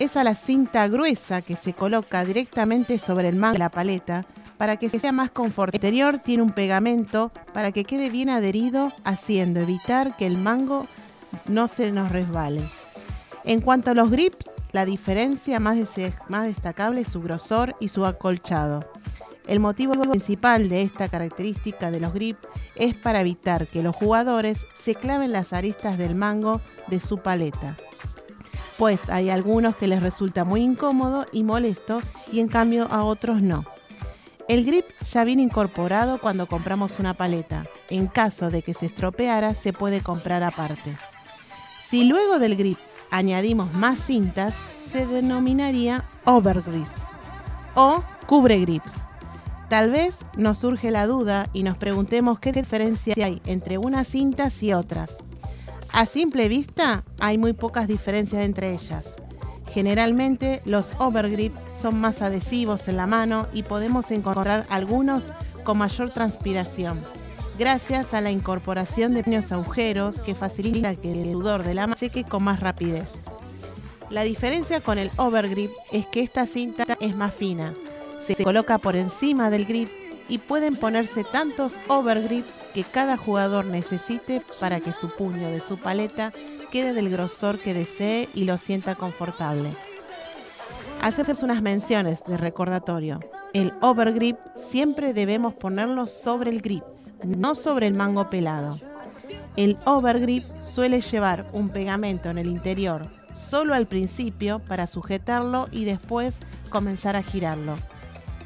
Es a la cinta gruesa que se coloca directamente sobre el mango de la paleta para que sea más confort. El interior tiene un pegamento para que quede bien adherido, haciendo evitar que el mango no se nos resbale. En cuanto a los grips, la diferencia más, más destacable es su grosor y su acolchado. El motivo principal de esta característica de los grips es para evitar que los jugadores se claven las aristas del mango de su paleta. Pues hay algunos que les resulta muy incómodo y molesto y en cambio a otros no. El grip ya viene incorporado cuando compramos una paleta. En caso de que se estropeara, se puede comprar aparte. Si luego del grip añadimos más cintas, se denominaría overgrips o cubre grips. Tal vez nos surge la duda y nos preguntemos qué diferencia hay entre unas cintas y otras. A simple vista hay muy pocas diferencias entre ellas. Generalmente los overgrip son más adhesivos en la mano y podemos encontrar algunos con mayor transpiración, gracias a la incorporación de pequeños agujeros que facilita que el sudor de la mano seque con más rapidez. La diferencia con el overgrip es que esta cinta es más fina, se coloca por encima del grip y pueden ponerse tantos overgrip que cada jugador necesite para que su puño de su paleta quede del grosor que desee y lo sienta confortable. Hacerse unas menciones de recordatorio. El overgrip siempre debemos ponerlo sobre el grip, no sobre el mango pelado. El overgrip suele llevar un pegamento en el interior solo al principio para sujetarlo y después comenzar a girarlo.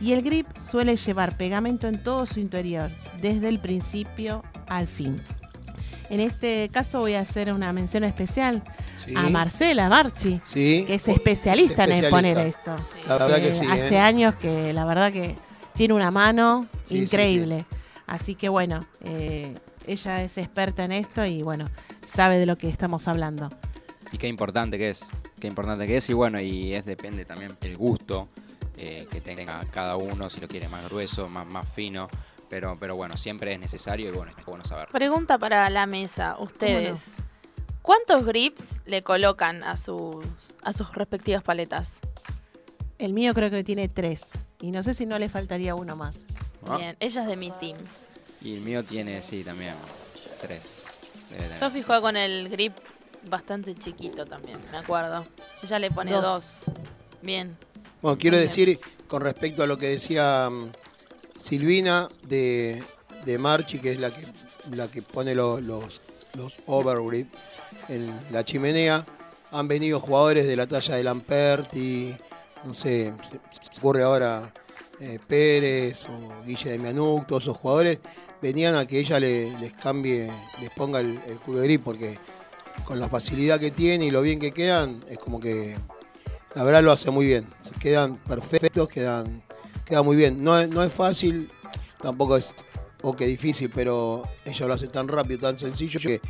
Y el grip suele llevar pegamento en todo su interior, desde el principio al fin. En este caso voy a hacer una mención especial Sí. a Marcela Marchi, Sí. que es especialista, en Especialista. poner esto. La verdad que Eh, sí, Hace ¿eh? años que la verdad que tiene una mano Sí, sí, increíble. Así que bueno, eh, ella es experta en esto y bueno, sabe de lo que estamos hablando. Y qué importante que es, qué importante que es. Y bueno, y es depende también el gusto eh, que tenga cada uno, si lo quiere más grueso, más, más fino. Pero, pero bueno, siempre es necesario y bueno, es bueno saber. Pregunta para la mesa, ustedes. ¿Cuántos grips le colocan a sus, a sus respectivas paletas? El mío creo que tiene tres y no sé si no le faltaría uno más. Ah. Bien, ella es de mi team. Y el mío tiene, sí, también tres. Sofi juega con el grip bastante chiquito también, me acuerdo. Ella le pone dos. Dos. Bien. Bueno, quiero decir con respecto a lo que decía mm, Silvina de, de Marchi, que es la que, la que pone lo- los, los overgrip en la chimenea, han venido jugadores de la talla de Lamperti, no sé, se se ocurre ahora eh, Pérez o Guille de Mianuc, todos esos jugadores, venían a que ella le- les cambie, les ponga el, el culo de grip, porque con la facilidad que tiene y lo bien que quedan, es como que la verdad lo hace muy bien. Quedan perfectos, quedan, queda muy bien. No, es- no es fácil, tampoco es o que difícil, pero ella lo hace tan rápido, tan sencillo que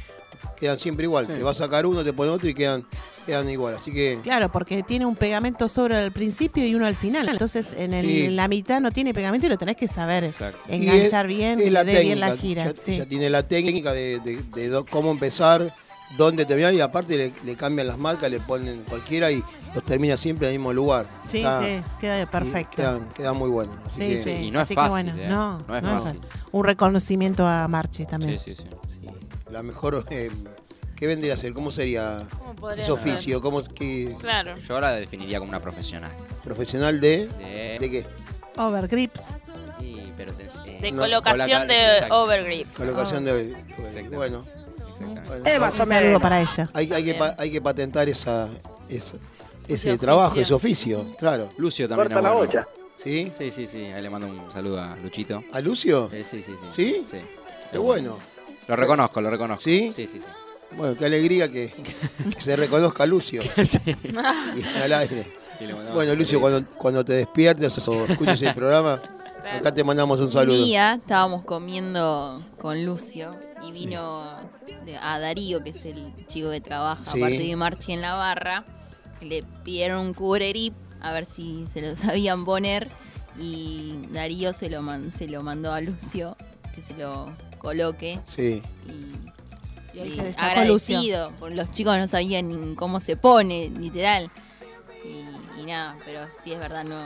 quedan siempre igual. Te va a sacar uno, te pone otro y quedan, quedan igual. Así que Claro, porque tiene un pegamento sobre el principio y uno al final. Entonces en, el- Sí. en la mitad no tiene pegamento y lo tenés que saber Y enganchar es- bien, es que la le dé bien la técnica, gira. Ya, sí. ya tiene la técnica de, de- de do- cómo empezar, dónde terminar y aparte le, le cambian las marcas, le ponen cualquiera y los termina siempre en el mismo lugar. Sí, Está- sí, queda perfecto. Quedan muy buenos. Así Sí, que- sí. Y no es Así fácil, que bueno, ¿eh? no, No es no fácil. Un reconocimiento a Marchi también. Sí, sí, sí. La mejor. eh, ¿Qué vendría a ser? ¿Cómo sería ¿Cómo ese oficio? ¿Cómo, es que, Claro. Yo la definiría como una profesional. ¿Profesional de, De, de qué? Overgrips. y- pero de, eh, De No, colocación de overgrips. Colocación de. Exactamente. Bueno, Exactamente. bueno. Un saludo para ella. Hay, hay, que, hay que patentar esa, esa- ese trabajo, ese oficio, claro. Lucio también Corta la bueno. olla. ¿Sí? Sí, sí, sí. Ahí le mando un saludo a Luchito. ¿A Lucio? Eh, sí, sí, sí. ¿Sí? Sí. Qué bueno. Lo reconozco, lo reconozco. ¿Sí? Sí, sí, sí. Bueno, qué alegría que, que se reconozca a Lucio. Y al aire. Y Bueno, un Lucio, cuando, cuando te despiertes o escuches el programa, acá te mandamos un Un saludo. día estábamos comiendo con Lucio y vino a Darío, que es el chico que trabaja Sí. aparte de Marchi en la barra. Le pidieron un cubrerip a ver si se lo sabían poner y Darío se lo, man- se lo mandó a Lucio que se lo coloque. Sí. Y ahí y se agradecido, los chicos no sabían ni cómo se pone, literal. Y, y nada, pero sí es verdad, no.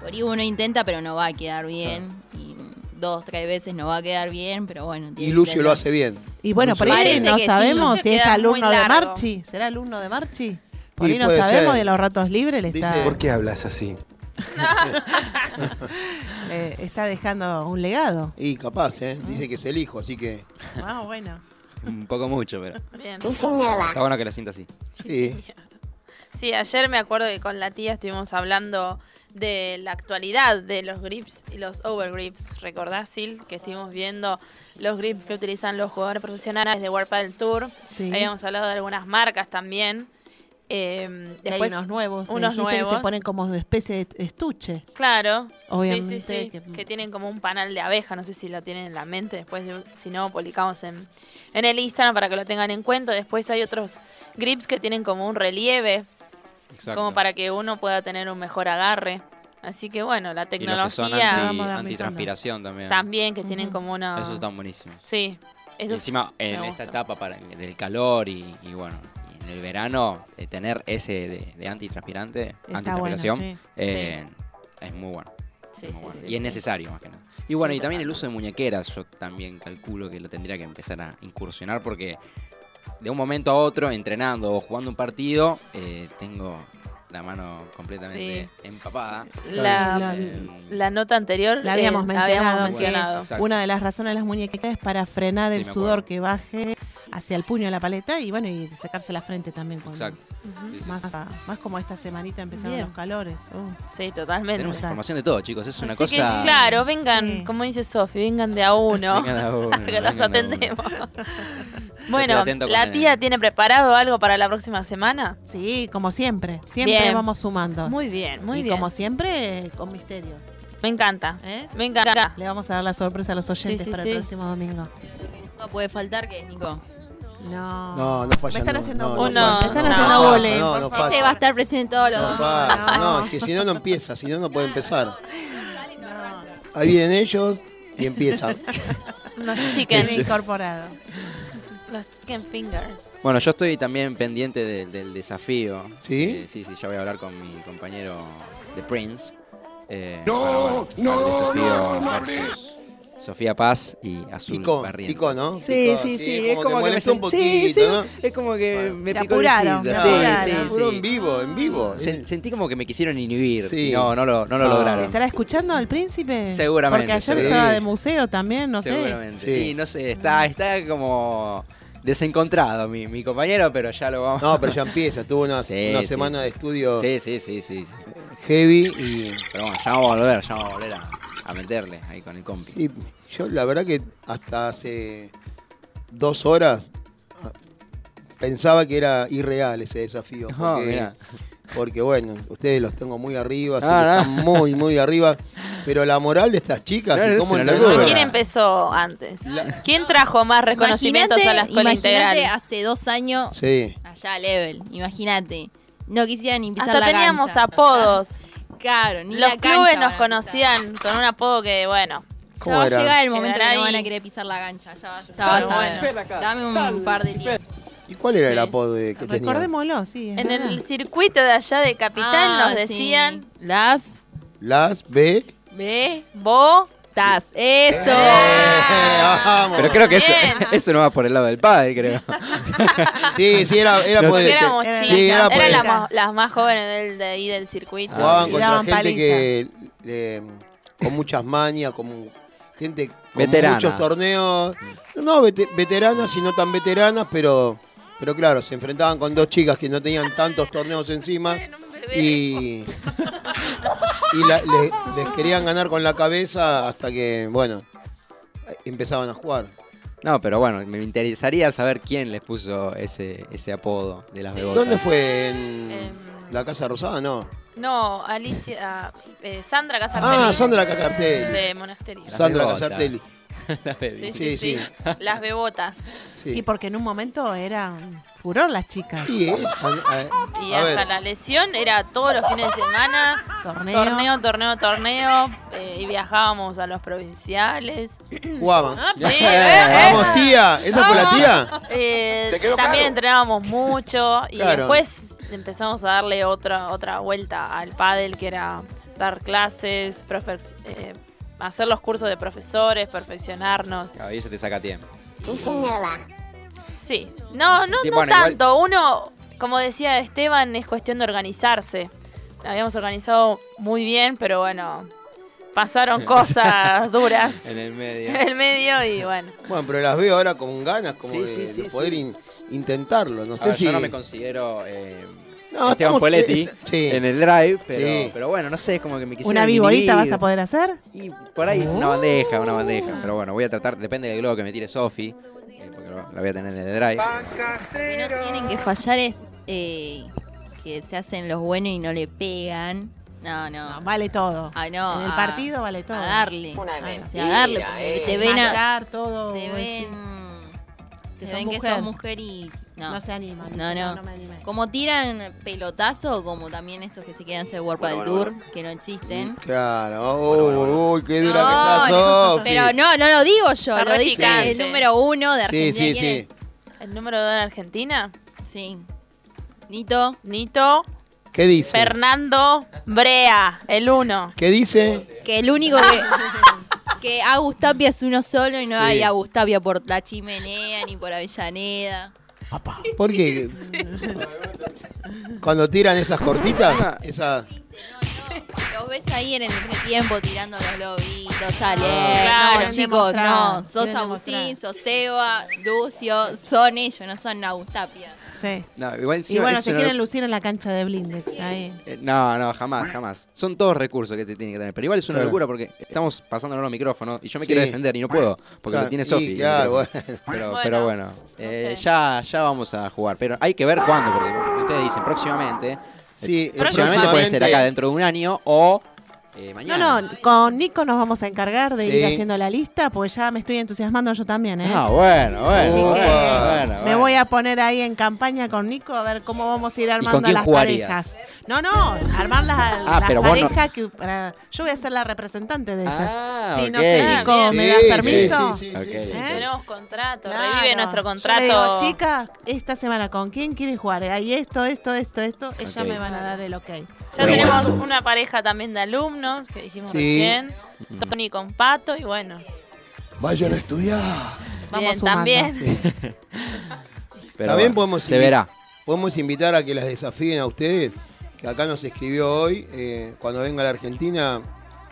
Por ahí uno intenta, pero no va a quedar bien. Y dos, tres veces no va a quedar bien, pero bueno. Y tiene que Lucio lo hace bien. Y bueno, por Lucio Parece no que sabemos si es alumno de. Marchi. ¿Será alumno de Marchi? Por ahí no sabemos ser. en los ratos libres le está, Dice- ¿Por qué hablas así? está dejando un legado. Y capaz, ¿eh? Dice que es el hijo, así que. Ah, bueno. Un poco mucho, pero. Bien. Está bueno que lo sienta así. Sí. Sí, ayer me acuerdo que con la tía estuvimos hablando de la actualidad de los grips y los overgrips. ¿Recordás, Sil? Que estuvimos viendo los grips que utilizan los jugadores profesionales de World Padel Tour. Sí. Habíamos hablado de algunas marcas también. Eh, Y hay después, unos nuevos. unos que nuevos. se ponen como una especie de estuche. Claro, Obviamente sí, sí, sí, que- que... tienen como un panal de abeja, no sé si lo tienen en la mente, después de- si no, publicamos en, en el Instagram para que lo tengan en cuenta. Después hay otros grips que tienen como un relieve, Exacto. como para que uno pueda tener un mejor agarre. Así que bueno, la Y los que son tecnología anti, antitranspiración también. también, que tienen como una... Esos están buenísimos. Sí, Y encima, en esta etapa para, del calor y, y bueno, en el verano, eh, tener ese de, de antitranspirante, Está antitranspiración, bueno, sí. eh, es muy bueno. Sí, es muy sí, bueno. sí, y es necesario más que nada. Y bueno, Sí, y también el uso de muñequeras, yo también calculo que lo tendría que empezar a incursionar porque de un momento a otro, entrenando o jugando un partido, eh, tengo la mano completamente empapada. La, Eh, la nota anterior La habíamos eh, mencionado, una de las razones de las muñequitas es para frenar Sí, el sudor acuerdo. que baje hacia el puño de la paleta y bueno, y secarse la frente también. Con Exacto. Ujú. Sí, sí, Más, sí. más como esta semanita empezaron Bien. los calores. Uh. Sí, totalmente. Tenemos Total. información de todo, chicos. Es una Así que, cosa. claro, vengan, Sí. como dice Sofi, vengan de a uno. Vengan de a uno, que los atendemos. Bueno, ¿la el- tía tiene preparado algo para la próxima semana? Sí, como siempre. Siempre Bien. vamos sumando. Muy bien, muy y bien. como siempre, con misterio. Me encanta. ¿eh? Me encanta. Le vamos a dar la sorpresa a los oyentes sí, para sí. el próximo domingo. No puede faltar que Nico. No. No, no falla. Me están no, haciendo no, bullying. no Me están haciendo No, bullying. no, por no falla. Ese va a estar presente todos los No, No. no, es que si no, no empieza. Si no, no puede empezar. Ahí vienen ellos y empiezan. Los chicken, incorporado. los chicken fingers. Bueno, yo estoy también pendiente de- del desafío. ¿Sí? Eh, sí, sí, ya voy a hablar con mi compañero de Prince. eh, No, para, bueno, no, el desafío no, no versus Sofía Paz y Azul Picó, Barrientos. picó, ¿no? Sí, Picó, sí, sí, es como que me un poquito, sí, sí, ¿no? es como que Bueno. me picó apuraron, te Sí, apuraron. sí, Apuró sí. en vivo, en vivo. Sen- sentí como que me quisieron inhibir. Sí. y No, no lo, no lo Ah. lograron. ¿Estará escuchando al príncipe? Seguramente, Porque ayer seguramente. estaba de museo también, no sé. Seguramente. Sí. Y no sé, está, está como desencontrado mi, mi compañero, pero ya lo vamos. No, pero ya empieza. Tuvo una, Sí, una sí. semana de estudio Sí, sí, sí, sí. sí. heavy y Pero bueno, ya vamos a volver, ya vamos a volver a, a meterle ahí con el compi. Sí, yo la verdad que hasta hace dos horas ah, pensaba que era irreal ese desafío. Ah, Porque, mirá. porque bueno, ustedes los tengo muy arriba, Ah, no. están muy, muy arriba. Pero la moral de estas chicas, no, cómo es locura. ¿Quién empezó antes? ¿Quién trajo más reconocimientos a la escuela imagínate integral? hace dos años Sí. allá a Level, imagínate. No quisieran pisar Hasta la teníamos cancha. apodos. Claro, ni Los la clubes nos van a pisar. conocían con un apodo que, bueno, Ya ¿Cómo va a era? llegar el momento que Quedará no van a ahí. querer pisar la cancha. Ya, vas- ya Claro, vas a ver. Dame un par de tiempo. ¿Y cuál era el Sí. apodo de- que tenía? Recordémoslo, sí. es en verdad. el circuito de allá de Capital Ah, nos sí. decían Las Las B. B Eso. Vamos. Pero creo que eso, eso no va por el lado del padre, creo. Sí, sí, era, era por el- éramos chicas, sí, era por eran las más, las más jóvenes del, de ahí del circuito. Jugaban contra daban gente paliza. que le- con muchas mañas, con gente con Veterana. muchos torneos. No vete- veteranas y no tan veteranas, pero, pero claro, se enfrentaban con dos chicas que no tenían tantos torneos encima y, y la- le- les querían ganar con la cabeza hasta que, bueno, empezaban a jugar. No, pero bueno, me interesaría saber quién les puso ese, ese apodo de las bebotas. ¿Dónde fue? ¿En Em, la Casa Rosada? No. No, Alicia, eh, Sandra Casartelli. Ah, Sandra Cacartelli. De Monasterio. Las Sandra bebotas. Casartelli. Las Sí, bebitas. sí, Sí, sí. Las bebotas. Sí. Y porque en un momento eran furor las chicas. Sí, eh, a- a- Y a hasta ver. la lesión era todos los fines de semana. Torneo. Torneo, torneo, torneo. eh, y viajábamos a los provinciales. Jugaban. Sí, eh, eh. Vamos, tía. ¿Esa fue la tía? Eh, también entrenábamos mucho y Claro. después empezamos a darle otra otra vuelta al pádel que era dar clases, profe- eh, hacer los cursos de profesores, perfeccionarnos. Claro, y eso te saca tiempo. Sí, no, no, Sí, no bueno, igual- tanto. Uno, como decía Esteban, es cuestión de organizarse. Habíamos organizado muy bien, pero bueno, pasaron cosas duras En el medio. en el medio y bueno. Bueno, pero las veo ahora con ganas como Sí, de, sí, sí, de poder sí. in- intentarlo. No A sé ver, si. Yo no me considero eh, No, Esteban estamos- Poletti eh, sí. en el drive, pero, Sí. pero bueno, no sé, es como que me quisieron ¿Una viborita vas a poder hacer? Y por ahí una bandeja, una bandeja. Pero bueno, voy a tratar, depende del globo que me tire Sofi, eh, porque lo- la voy a tener en el drive. Que no tienen que fallar es eh, que se hacen los buenos y no le pegan. No, no. No, vale todo. Ah, no, En el a- partido vale todo. A darle. Una O sea, mentira, a darle, porque eh. te ven a, Matar, todo. te ven, decís, te ven que sos mujer y no. No se anima. No, no. no me animé. Como tiran pelotazo, como también esos que se quedan hacer World del Tour, que no existen. Claro, uy, uy, qué dura No, que está Sofi. pero no, no lo digo yo, Está lo dice el número uno de Sí, Argentina. sí, ¿quién sí. ¿El número dos de Argentina? Sí. Nito. Nito. ¿Qué dice? Fernando Brea, el uno. ¿Qué dice? Que el único que. que Agus Tapia es uno solo y no Sí. hay Agus Tapia por la chimenea ni por Avellaneda. ¿Por qué? Cuando tiran esas cortitas, esa... Los ves ahí en el tiempo tirando los lobitos, sale. claro, no, chicos, demostrar, no. Sos Agustín, sos Seba, Lucio, son ellos, no son Agus Tapia. Sí. No, igual Y bueno, se quieren lucir en la cancha de Blindex. Ahí. Eh, No, no, jamás, jamás. Son todos recursos que se tienen que tener. Pero igual es una Claro. locura porque estamos pasándonos los micrófonos y yo me Sí. quiero defender y no puedo porque Claro, lo tiene Sofi. claro, bueno. Pero, Bueno, pero bueno, no eh, ya, ya vamos a jugar. Pero hay que ver cuándo, porque ustedes dicen próximamente. Sí, Eh, próximamente puede ser acá dentro de un año o eh, No, mañana. no, con Nico nos vamos a encargar de ir haciendo la lista, porque ya me estoy entusiasmando yo también, ¿eh? Ah, bueno, bueno. Así que bueno, bueno, me bueno. voy a poner ahí en campaña con Nico a ver cómo vamos a ir armando quién las jugarías? parejas. No, no, armar las, Ah, las pero no- parejas que para- yo voy a ser la representante de ellas. Ah, si no ok. sé, Ah, Nico, bien. ¿me Sí, das sí, permiso? sí, sí, Ok. sí, sí. ¿Eh? Tenemos contrato, Claro. revive nuestro Yo le contrato. digo, chicas, esta semana, ¿con quién quieren jugar? Hay esto, esto, esto, esto. Ellas me van a dar el ok. Ya Bueno. tenemos una pareja también de alumnos, que dijimos Sí. recién. Tony con Pato, y bueno, Vayan a estudiar. Vamos bien, sumando. también. Pero También podemos se verá. Podemos invitar a que las desafíen a ustedes, que acá nos escribió hoy, eh, cuando venga a la Argentina,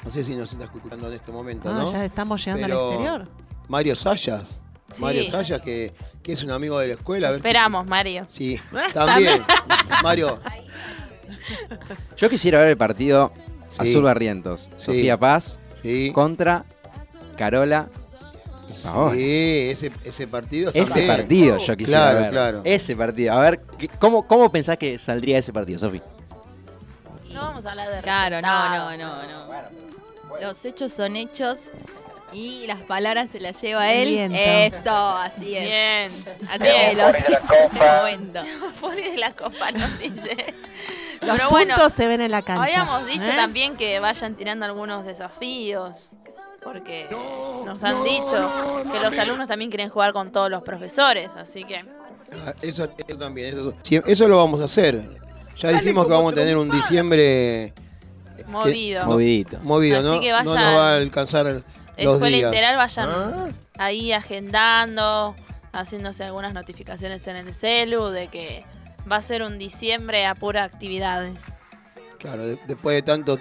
no sé si nos está escuchando en este momento, Ah, ¿no? ya estamos llegando Pero al exterior. Mario Sayas, Sí. Mario Sayas, que, que es un amigo de la escuela. A ver si- Esperamos, Mario. Sí, también. Mario, Yo quisiera ver el partido Sí. Azul Barrientos. Sí. Sofía Paz sí. contra Carola. Sí, ese, ese partido está Ese bien. partido yo quisiera Claro, ver. claro. Ese partido. A ver, ¿qué- ¿cómo, ¿cómo pensás que saldría ese partido, Sofi? No vamos a hablar de Claro, no, no, no, no. Los hechos son hechos y las palabras se las lleva él. Eso, así es. Bien. Así es, los hechos del momento. De la copa nos dice. Los Pero puntos bueno, se ven en la cancha. habíamos dicho ¿eh? también que vayan tirando algunos desafíos. Porque nos han dicho que los alumnos también quieren jugar con todos los profesores. Así que Ah, Eso, eso también, eso lo vamos a hacer. Ya dijimos que vamos a tener un diciembre movido. Movidito. movido, Así ¿no? que no nos va a alcanzar los Escuela días. Integral vayan Ah. ahí agendando, haciéndose algunas notificaciones en el celu de que va a ser un diciembre a pura actividades. Claro, de- después de tanto,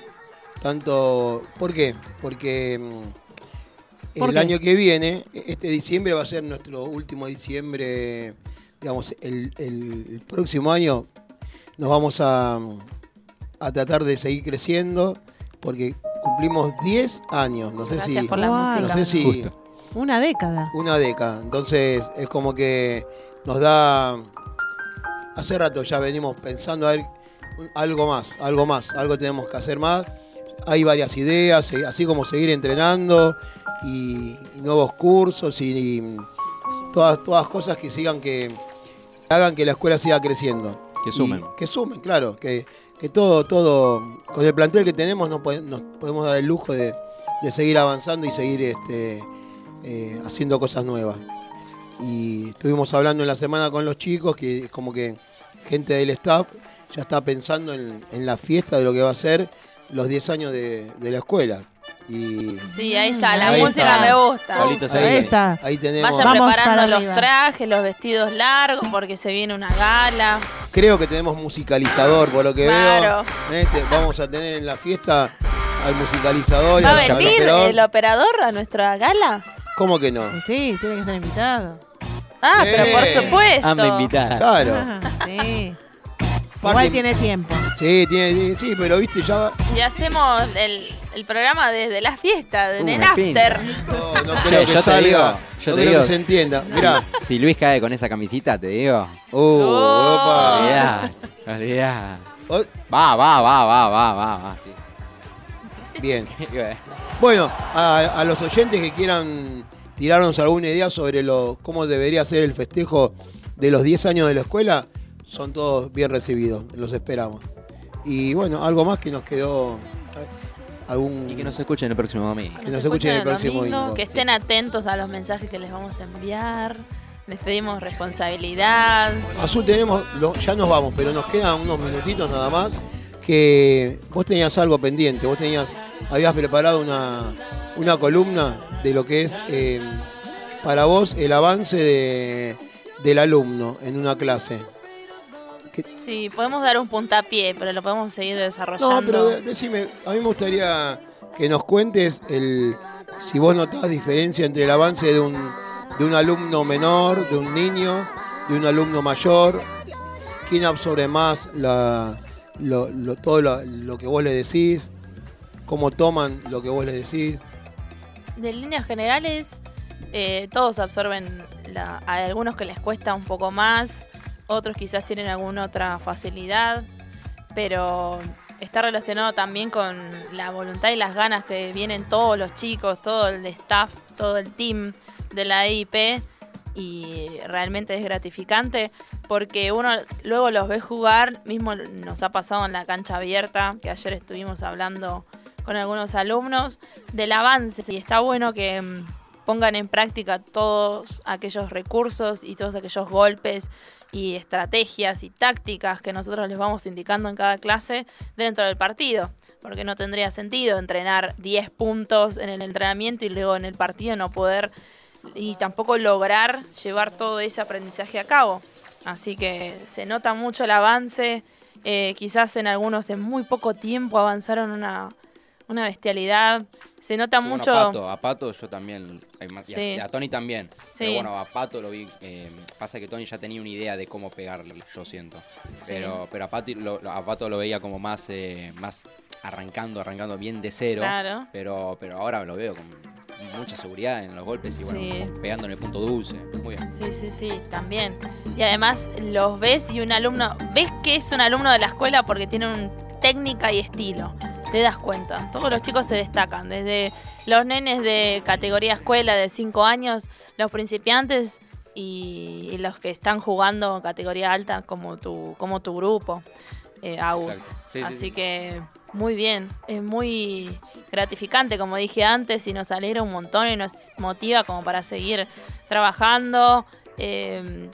tanto, ¿por qué? Porque mm, ¿Por el qué? año que viene, este diciembre va a ser nuestro último diciembre, digamos, el, el próximo año nos vamos a, a tratar de seguir creciendo porque cumplimos 10 años, no sé Gracias si, por la Wow. música. no sé si Justo. Una década. una década, entonces es como que nos da, hace rato ya venimos pensando a ver algo más, algo más, algo tenemos que hacer más. Hay varias ideas, eh, así como seguir entrenando y, y nuevos cursos y, y todas, todas cosas que sigan que hagan que la escuela siga creciendo. Que sumen. que sumen, claro, que, que todo, todo, con el plantel que tenemos nos podemos dar el lujo de, de seguir avanzando y seguir este, eh, haciendo cosas nuevas. Y estuvimos hablando en la semana con los chicos, que es como que gente del staff ya está pensando en, en la fiesta de lo que va a ser los 10 años de, de la escuela. Y Sí, ahí está, la Ahí música está. me gusta. Ahí, Esa. ahí tenemos, Vayan Vamos preparando para los arriba. trajes, los vestidos largos, porque se viene una gala. creo que tenemos musicalizador, por lo que Claro. veo. ¿eh? Te- vamos a tener en la fiesta al musicalizador y ¿Va a al venir operador. el operador a nuestra gala? ¿Cómo que no? Sí, tiene que estar invitado. Ah, pero por supuesto. Anda invitada. Claro. Ah, sí. Igual tiene tiempo. Sí, tiene, sí, pero viste, ya va- Y hacemos el, el programa desde la fiesta, Uh, el after. No, no Che, creo yo que te salga. digo, yo no te creo digo- que se entienda. Mirá. Si Luis cae con esa camisita, te digo. Uh, opa. Mirá. Olvidá. O- Va, va, va, va, va, va, va, sí. Bien. Bueno, a, a los oyentes que quieran tirarnos alguna idea sobre lo, cómo debería ser el festejo de los 10 años de la escuela, son todos bien recibidos, los esperamos. Y bueno, algo más que nos quedó. Algún... Y que nos escuchen el próximo domingo. Que nos escuchen el próximo domingo. Que estén atentos a los mensajes que les vamos a enviar. Les pedimos responsabilidad. Azul tenemos, lo- ya nos vamos, pero nos quedan unos minutitos nada más. Que vos tenías algo pendiente, vos tenías, habías preparado una, una columna de lo que es eh, para vos el avance de- del alumno en una clase. Sí, podemos dar un puntapié, pero lo podemos seguir desarrollando. No, pero de- decime, a mí me gustaría que nos cuentes el, si vos notás diferencia entre el avance de un, de un alumno menor, de un niño, de un alumno mayor, quién absorbe más la, lo, lo- todo lo, lo que vos le decís, cómo toman lo que vos le decís. De líneas generales, eh, todos absorben, la, hay algunos que les cuesta un poco más, otros quizás tienen alguna otra facilidad, pero está relacionado también con la voluntad y las ganas que vienen todos los chicos, todo el staff, todo el team de la EIP y realmente es gratificante porque uno luego los ve jugar, mismo nos ha pasado en la cancha abierta, que ayer estuvimos hablando con algunos alumnos, del avance. Y está bueno que mm, pongan en práctica todos aquellos recursos y todos aquellos golpes y estrategias y tácticas que nosotros les vamos indicando en cada clase dentro del partido. Porque no tendría sentido entrenar 10 puntos en el entrenamiento y luego en el partido no poder y tampoco lograr llevar todo ese aprendizaje a cabo. Así que se nota mucho el avance. eh, quizás en algunos en muy poco tiempo avanzaron una, una bestialidad. Se nota Bueno, mucho. a Pato, a Pato yo también, y a- Sí. Tony también. Sí. Pero bueno, a Pato lo vi, eh, pasa que Tony ya tenía una idea de cómo pegarle, yo siento. Pero, pero a, Pato lo, a Pato lo veía como más, eh, más arrancando, arrancando bien de cero. Claro. Pero, pero ahora lo veo con mucha seguridad en los golpes y bueno, Sí. pegando en el punto dulce. Muy bien. Sí, sí, sí, también. Y además los ves y un alumno, ves que es un alumno de la escuela porque tiene un técnica y estilo. Te das cuenta. Todos los chicos se destacan, desde los nenes de categoría escuela de 5 años, los principiantes y, y los que están jugando categoría alta como tu, como tu grupo, eh, AUS. Sí, Así sí. que muy bien, es muy gratificante, como dije antes, y nos alegra un montón y nos motiva como para seguir trabajando. Eh,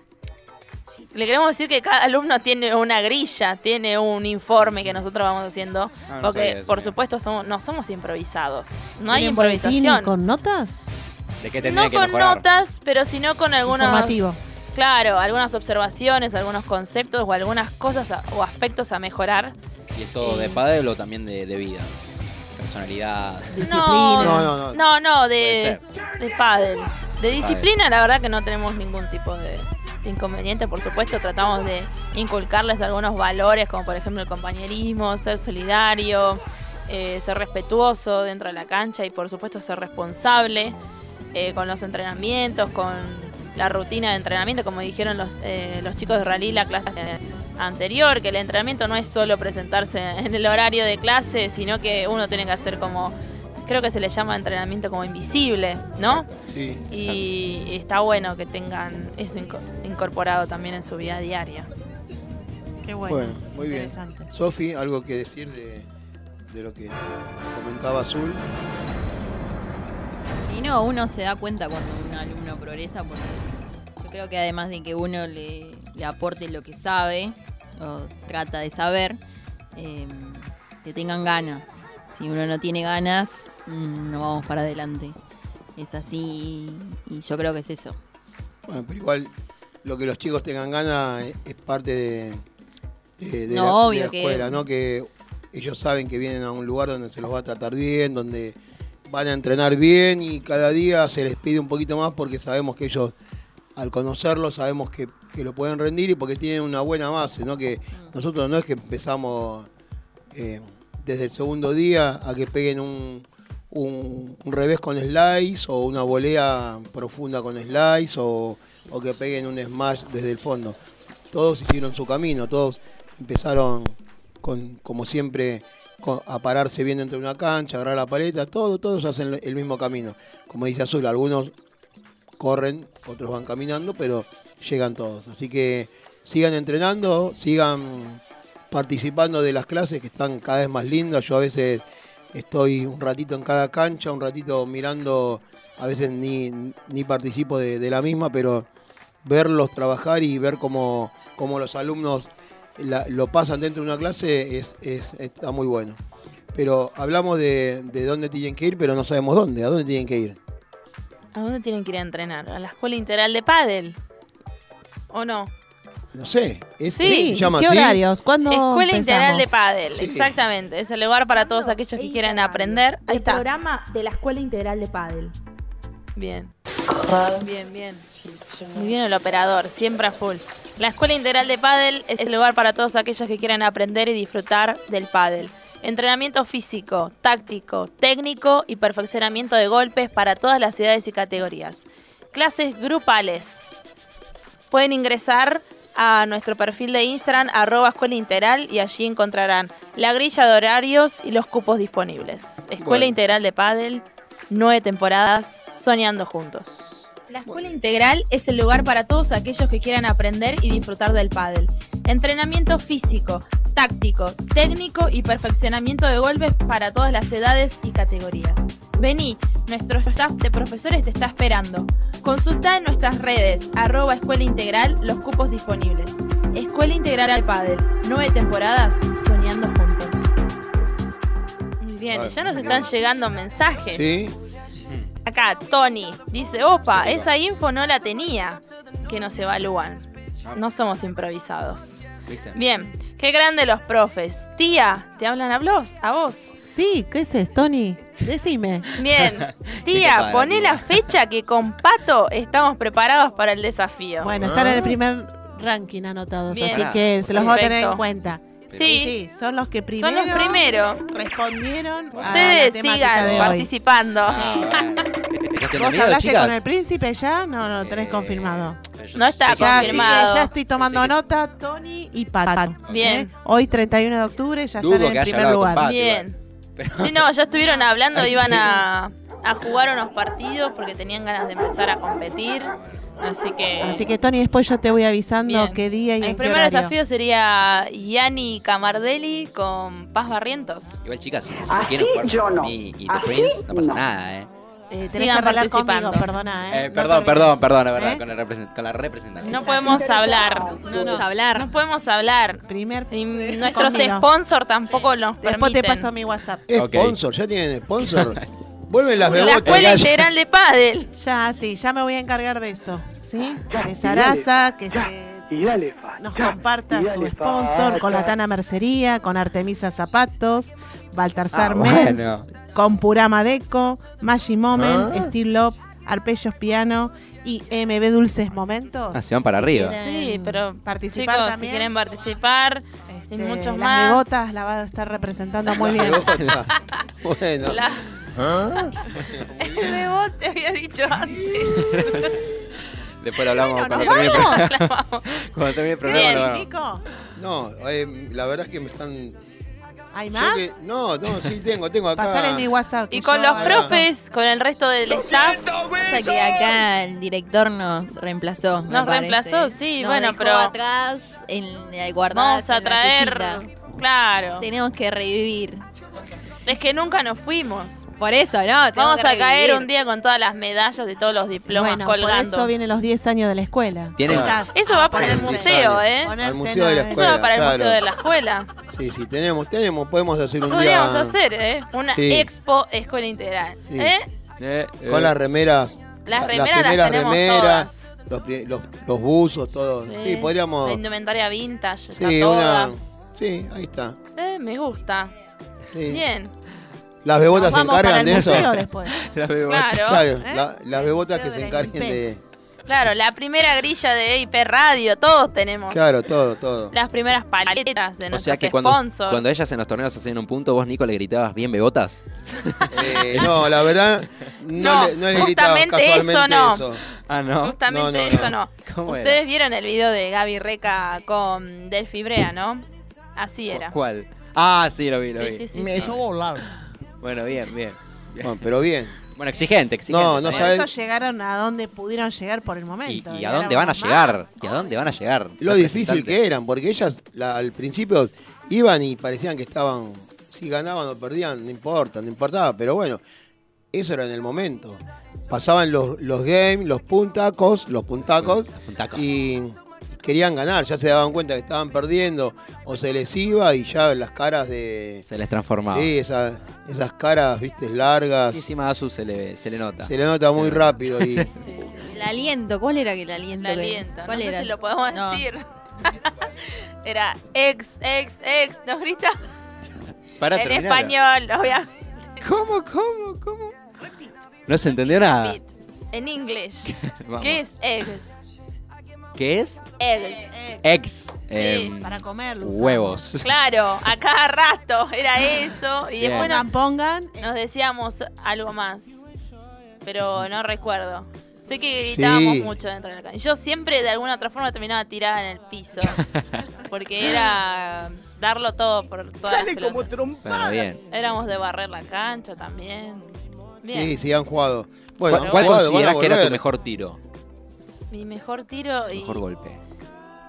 le queremos decir que cada alumno tiene una grilla, tiene un informe que nosotros vamos haciendo, Ah, no porque eso, por mira. supuesto somos, no somos improvisados, no hay ¿Tienen boletín improvisación. con notas? ¿De qué No con notas, pero sino con algunos... Informativo. Claro, algunas observaciones, algunos conceptos o algunas cosas a- o aspectos a mejorar. ¿Y es todo de pádel o también de, de vida? Personalidad. No, No, no, no. no, no, de, de pádel. De disciplina, la verdad que no tenemos ningún tipo de inconveniente. Por supuesto, tratamos de inculcarles algunos valores, como por ejemplo el compañerismo, ser solidario, eh, ser respetuoso dentro de la cancha y por supuesto ser responsable eh, con los entrenamientos, con la rutina de entrenamiento, como dijeron los, eh, los chicos de Rally la clase anterior, que el entrenamiento no es solo presentarse en el horario de clase, sino que uno tiene que hacer como, creo que se le llama entrenamiento como invisible, ¿no? Sí. Y está bueno que tengan eso inco- incorporado también en su vida diaria. Qué Bueno, muy bien. Sofi, algo que decir de, de lo que comentaba Azul. Y no, uno se da cuenta cuando un alumno progresa porque yo creo que además de que uno le, le aporte lo que sabe o trata de saber, eh, que tengan ganas. Si uno no tiene ganas, no vamos para adelante. Es así y yo creo que es eso. Bueno, pero igual lo que los chicos tengan ganas es, es parte de, de- de No, la, de obvio la que- escuela, ¿no? Que ellos saben que vienen a un lugar donde se los va a tratar bien, donde van a entrenar bien y cada día se les pide un poquito más porque sabemos que ellos, al conocerlos, sabemos que, que lo pueden rendir y porque tienen una buena base, ¿no? Que nosotros no es que empezamos eh, desde el segundo día a que peguen un, un, revés con slice o una volea profunda con slice o, o que peguen un smash desde el fondo. Todos hicieron su camino, todos empezaron con, como siempre, a pararse bien dentro de una cancha, agarrar la paleta, todo, todos hacen el mismo camino. Como dice Azul, algunos corren, otros van caminando, pero llegan todos. Así que sigan entrenando, sigan participando de las clases que están cada vez más lindas. Yo a veces estoy un ratito en cada cancha, un ratito mirando, a veces ni, ni participo de, la misma, pero verlos trabajar y ver cómo, cómo los alumnos lo pasan dentro de una clase es, es- está muy bueno. Pero hablamos de, de dónde tienen que ir, pero no sabemos dónde, a dónde tienen que ir. ¿A dónde tienen que ir a entrenar? ¿A la escuela integral de pádel? ¿O no? No sé, es, Sí. se llama ¿Qué así. horarios? ¿Cuándo Escuela? Integral de Pádel, Sí. exactamente. Es el lugar para todos aquellos que quieran aprender. Ahí El está. programa de la Escuela Integral de Padel. Bien. Bien, bien. Muy bien el operador, siempre a full. La Escuela Integral de Pádel es el lugar para todos aquellos que quieran aprender y disfrutar del pádel. Entrenamiento físico, táctico, técnico y perfeccionamiento de golpes para todas las edades y categorías. Clases grupales. Pueden ingresar a nuestro perfil de Instagram, arroba escuela integral, y allí encontrarán la grilla de horarios y los cupos disponibles. Escuela Bueno. Integral de Pádel, nueve temporadas, soñando juntos. La Escuela Integral es el lugar para todos aquellos que quieran aprender y disfrutar del pádel. Entrenamiento físico, táctico, técnico y perfeccionamiento de golpes para todas las edades y categorías. Vení, nuestro staff de profesores te está esperando. Consulta en nuestras redes, arroba Escuela Integral, los cupos disponibles. Escuela Integral al Pádel, nueve temporadas, soñando juntos. Muy bien, ya nos están llegando mensajes. Sí. Acá, Tony dice, opa, esa info no la tenía, que nos evalúan. No somos improvisados. Bien, qué grande los profes. Tía, ¿te hablan a vos? ¿A vos? Sí, ¿qué es Tony? Decime. Bien, ¿Qué tía, poné la fecha que con Pato estamos preparados para el desafío. Bueno, están en el primer ranking anotados, Bien. así que se los voy a tener en cuenta. Sí. son los que primero Son los primeros. respondieron a la Ustedes sigan de hoy. participando. ¿Vos miedo, hablaste chicas. con el príncipe ya? No, no lo tenés confirmado. No está Ya, así confirmado. que ya estoy tomando nota, Tony y Pato. Bien. ¿eh? Hoy, 31 de octubre, ya Dudo están en el primer lugar. Pato, Bien. Pero- Sí, no, ya estuvieron hablando, iban a, a jugar unos partidos porque tenían ganas de empezar a competir. Así que. Así que, Tony, después yo te voy avisando Bien. qué día y el en qué primer horario. desafío sería Yanni Camardelli con Paz Barrientos. Igual, chicas, si, si Así me quieren jugar yo no. mí y The Así Prince, no pasa no. nada, ¿eh. Eh, tenés Sigan que participando. conmigo, perdona, ¿eh? Eh, No perdón, perdón, perdón, es verdad, ¿Eh? con, el represent- con la representante. No podemos hablar. No, no. Podemos hablar. No podemos hablar. Primer. Y nuestros conmigo. sponsors tampoco nos Después te permiten. paso mi WhatsApp. Sponsor, ya tienen sponsor. Vuelven las La bebotas. Escuela Integral de Pádel. Ya, sí, ya me voy a encargar de eso. ¿Sí? De Sarasa, que se nos comparta y su dale, sponsor con la. Tana Mercería, con Artemisa Zapatos, Baltarzar Ah, Mens, bueno. Con Purama Deco, Magic Moment, Ah. Steel Love, Arpellos Piano y MB Dulces Momentos. Ah, se van para arriba. Sí, pero participar chicos, también. si quieren participar, y Este, muchos las más. bebotas la va a estar representando muy bien. Bueno. La- ¿Ah? El bebote había dicho antes. Después lo hablamos Bueno, cuando termine el programa. cuando termine el programa. No, eh, la verdad es que me están. ¿Hay más? que- no, no, sí tengo, tengo acá. Pasale mi WhatsApp. Y con yo los profes, con el resto del staff. Pasa que acá el director nos reemplazó. me Nos parece. reemplazó, sí, Nos bueno, dejó pero- atrás en el guardado. Vamos a traer. Claro. Tenemos que revivir. Es que nunca nos fuimos. Por eso, ¿no? Vamos que a caer revivir. un día con todas las medallas de todos los diplomas Bueno, por colgando. eso vienen los 10 años de la escuela. Tienen- Chicas, Eso va para el ponerse- museo, ¿eh? ponerse Al museo de la en- Eso va para el Claro. museo de la escuela. Sí, sí, tenemos, tenemos, podemos hacer un Podríamos día. hacer, ¿eh? Una Sí. expo escuela integral. Sí. ¿Eh? Eh, eh. Con las remeras. Las la- remeras las primeras tenemos remeras, Los, pri- los, los buzos, todo. Sí, Sí. podríamos. La indumentaria vintage, está Sí, toda. una. Sí, ahí está. Eh, me gusta. Sí. Bien. Las bebotas se vamos para encargan el de eso. museo después. Claro. Claro, ¿Eh? la- las bebotas que Museo se la encarguen IP. de. Claro, la primera grilla de IP Radio, todos tenemos. Claro, todo, todo. Las primeras paletas de O nuestros sea que cuando, sponsors. cuando ellas en los torneos hacían un punto, vos, Nico, le gritabas bien bebotas. Eh, no, la verdad, no, No, le, no le gritaba justamente casualmente eso no. eso. Ah, ¿no? Justamente No, no, eso no. ¿Cómo era? Ustedes vieron el video de Gaby Reca con Delphi Brea, ¿no? Así era. ¿Cuál? Ah, sí, lo vi, lo Sí, vi. sí, sí, Me sí. hizo volar. Bueno, bien, bien. Bueno, pero bien. Bueno, exigente, exigente. No, no Por sabes- eso llegaron a donde pudieron llegar por el ¿Y, momento. y a dónde van a llegar? ¿Y a dónde van a llegar? Lo difícil que eran, porque ellas la- al principio iban y parecían que estaban, si ganaban o perdían, no importa, no importaba, pero bueno, eso era en el momento. Pasaban los, los games, los puntacos, los puntacos, puntacos. y querían ganar, ya se daban cuenta que estaban perdiendo o se les iba y ya las caras de... Se les transformaba. Sí, esa- esas caras, viste, largas, Muchísima Azu se le, se le nota. se le nota muy rápido y... El aliento, ¿cuál era que el aliento? La que- aliento. ¿Cuál no era? sé si lo podemos No. decir. era ex, ex, ex. ¿Nos grita? Para en español, obviamente. ¿Cómo, cómo, cómo? No se entendió nada. En inglés. ¿Qué es ex? ¿Qué es? Ex. Ex. em, Para comerlo. huevos. Claro, a cada rato era eso. Y Bien. después Pongan, pongan. nos decíamos algo más. Pero no recuerdo. Sé que gritábamos Sí. mucho dentro de la cancha. Yo siempre de alguna otra forma terminaba tirada en el piso. porque era darlo todo por todas las pelotas. Bueno, bien. Éramos de barrer la cancha también. Bien. Sí, sí, han jugado. Bueno, ¿Cuál, cuál considerás que era tu mejor tiro? Mi mejor tiro y Mejor golpe.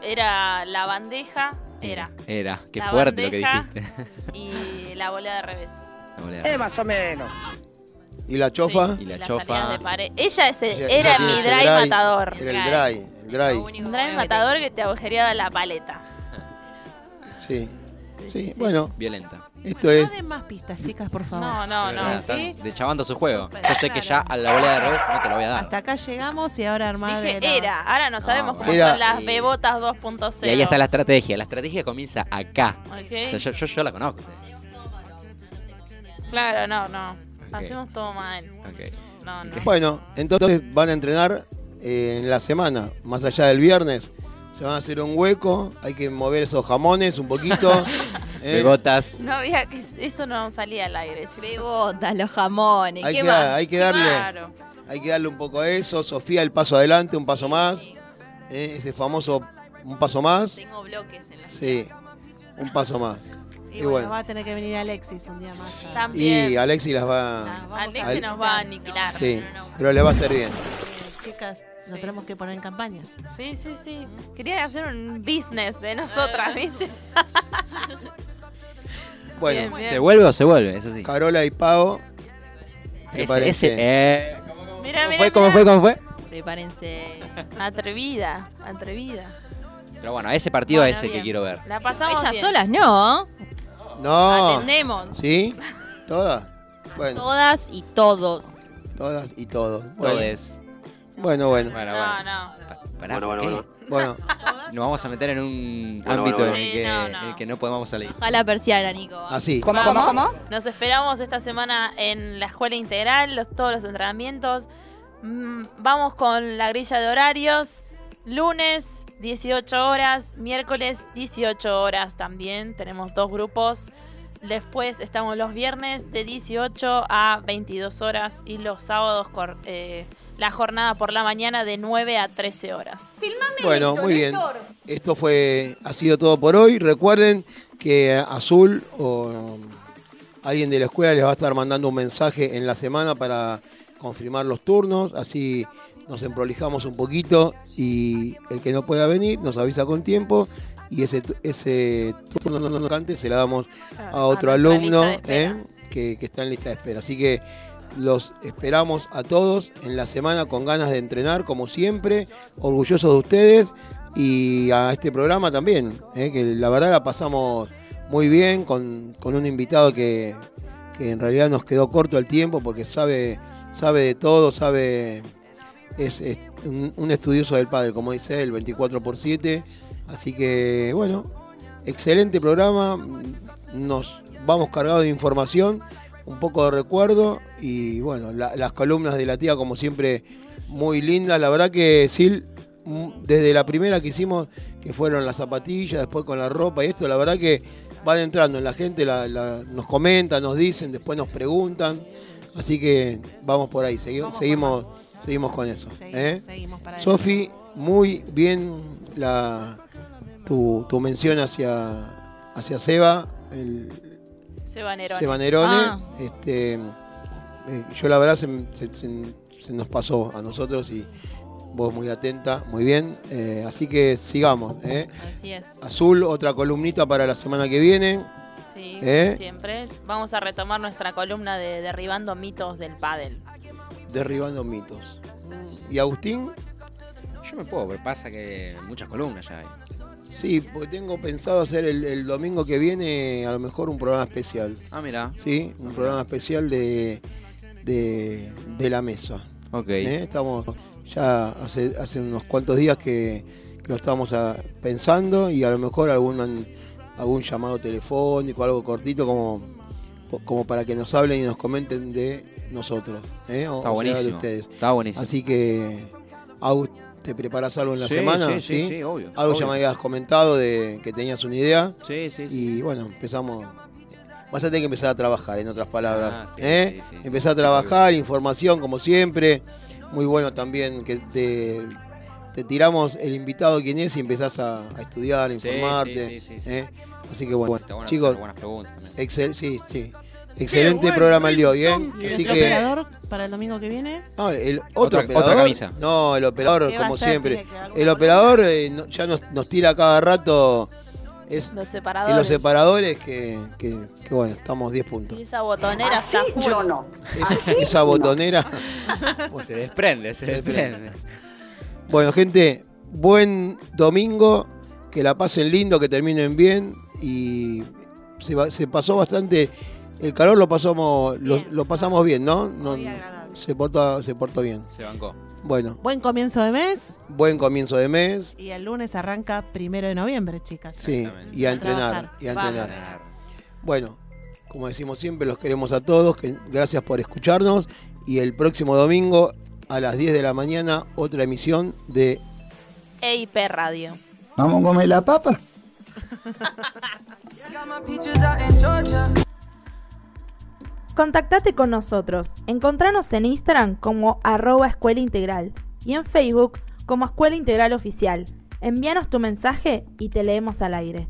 era la bandeja, era. Era. Qué La fuerte lo que dijiste. Y la volea de revés. La volea. Eh, más o menos. ¿Y la chofa? Y la chofa. salidas de pared. Ella es el- Ella- era ella mi ese drive drive, matador. Era el dry, el dry. Un drive matador que te agujereaba la paleta. Sí. Sí, bueno, Violenta. Esto es. No den más pistas, chicas, por favor. No, no, no. ¿Sí? Deschavando su juego. Yo sé que ya a la volea de revés no te lo voy a dar. Hasta acá llegamos y ahora armar Dije de los- era, ahora no sabemos cómo Era- son las bebotas 2.0. Y ahí está la estrategia. La estrategia comienza acá. Ok. O sea, yo, yo, yo la conozco. Claro, no, no. Hacemos todo mal. Ok. No, no. Bueno, entonces van a entrenar eh, en la semana, más allá del viernes. Se van a hacer un hueco, hay que mover esos jamones un poquito. ¿eh? Bebotas. No había que eso no salía al aire, chicos. Bebotas, los jamones, Hay ¿qué que, más? hay que darle, Claro. hay que darle un poco a eso. Sofía, el paso adelante, un paso más. ¿eh? Ese famoso un paso más. Tengo bloques en la Sí, un paso más. Y Y bueno, bueno, va a tener que venir Alexis un día más. a- También. y Alexi las va. Vamos a Alexi Al- nos va a aniquilar. Sí, pero le va a hacer bien. Eh, chicas, nos tenemos que poner en campaña. Sí, sí, sí. Quería hacer un business de nosotras, ¿viste? Bueno, Bien, bien. ¿Se vuelve o se vuelve? Eso sí. Carola y Pau. ¿qué Ese, parece? ese, eh, Mira, ¿Cómo mira, fue? ¿Cómo fue? ¿Cómo fue? Prepárense. Atrevida, atrevida. Pero bueno, ese partido Bueno, es el que quiero ver. La pasamos Ellas bien. solas no. No. Atendemos. ¿Sí? ¿Todas? Bueno, Todas y todos. todas y todos. Bueno, Todes. Bueno. bueno. Bueno, No, bueno. no. Pa- Pará, Bueno, ¿por bueno, qué? Bueno, Nos vamos a meter en un Bueno, ámbito bueno, en, el bueno. que, Sí, no, en no. el que no podemos salir. Baja la persiana, Nico. así. ¿Cómo, cómo, cómo? Nos esperamos esta semana en la escuela integral, los, todos los entrenamientos. Mm, vamos con la grilla de horarios. Lunes 18 horas, miércoles 18 horas también. Tenemos dos grupos. Después estamos los viernes de 18 a 22 horas y los sábados cor- eh, la jornada por la mañana de 9 a 13 horas. Bueno, muy bien. Esto fue, ha sido todo por hoy. Recuerden que Azul o alguien de la escuela les va a estar mandando un mensaje en la semana para confirmar los turnos. Así nos emprolijamos un poquito y el que no pueda venir nos avisa con tiempo y ese, ese turno no vacante se la damos a otro alumno. ¿eh? que, que está en lista de espera. Así que los esperamos a todos en la semana con ganas de entrenar, como siempre, orgullosos de ustedes y a este programa también, ¿eh? que la verdad la pasamos muy bien con, con un invitado que, que en realidad nos quedó corto el tiempo porque sabe, sabe de todo, sabe, es, es un, un estudioso del padre, como dice él, 24 por 7. Así que bueno, excelente programa, nos vamos cargados de información, un poco de recuerdo y bueno, la- las columnas de la tía como siempre muy lindas, la verdad que Sil, mm, desde la primera que hicimos, que fueron las zapatillas, después con la ropa y esto, la verdad que van entrando en la gente, la- la- nos comentan, nos dicen, después nos preguntan, así que vamos por ahí, segui- Vamos seguimos, seguimos con eso. Seguimos, ¿eh? seguimos para Sofi, muy bien la, tu, tu mención hacia, hacia Seba, el Seba Nerone. Seba Nerone. Ah. Este, eh, yo la verdad se, se- se- se nos pasó a nosotros y vos muy atenta, muy bien. Eh, así que sigamos. ¿eh? Así es. Azul, otra columnita para la semana que viene. Sí, ¿Eh? como siempre. Vamos a retomar nuestra columna de derribando mitos del pádel. Derribando mitos. ¿Y Agustín? Yo me puedo, pero pasa que muchas columnas ya hay. Sí, porque tengo pensado hacer el, el domingo que viene a lo mejor un programa especial. Ah, mira. Sí, un programa especial de, de, de la mesa. Ok. ¿eh? Estamos ya hace, hace unos cuantos días que, que lo estamos ah, pensando y a lo mejor algún, algún llamado telefónico, algo cortito como, como para que nos hablen y nos comenten de nosotros. ¿eh? O- Está o sea, de buenísimo. ustedes. Está buenísimo. Así que, ¿te preparas algo en la Sí, semana? sí, sí, sí, obvio, Algo ya me habías comentado de que tenías una idea. Sí, sí, sí. Y bueno, empezamos. Vas a tener que empezar a trabajar, en otras palabras. Ah, sí, ¿eh? sí, empezar a trabajar, información como siempre. Muy bueno también que te, te tiramos el invitado quién es y empezás a, a estudiar, a informarte. sí, sí, sí, sí. ¿eh? Así que bueno, Está bueno chicos, buenas preguntas también. excel, sí, sí. Excelente programa el de hoy, ¿eh? ¿Y Así que operador para el domingo que viene? no, el otro Otra- operador. otra camisa. No, el operador, ¿Qué va a como siempre. ¿Tiene que alguna El operador eh, no- ya nos, nos tira cada rato. Es Los en separadores. los separadores que, que- que, bueno, estamos 10 puntos. Y esa botonera está full. Es- esa botonera. Se desprende, se Se desprende. Bueno, gente, buen domingo. Que la pasen lindo, que terminen bien. Y se pasó bastante. El calor lo pasamos, lo, pasamos bien, ¿no? No- Muy agradable. se, portó, se portó bien. Se bancó. Bueno, Buen comienzo de mes buen comienzo de mes. y el lunes arranca primero de noviembre, chicas. Sí, y a entrenar. Y a Vamos. entrenar. Bueno, como decimos siempre, los queremos a todos. que- gracias por escucharnos. Y el próximo domingo a las 10 de la mañana, otra emisión de EIP Radio. Vamos a comer la papa. Contactate con nosotros. Encontranos en Instagram como arroba escuela integral y en Facebook como Escuela Integral Oficial. Envíanos tu mensaje y te leemos al aire.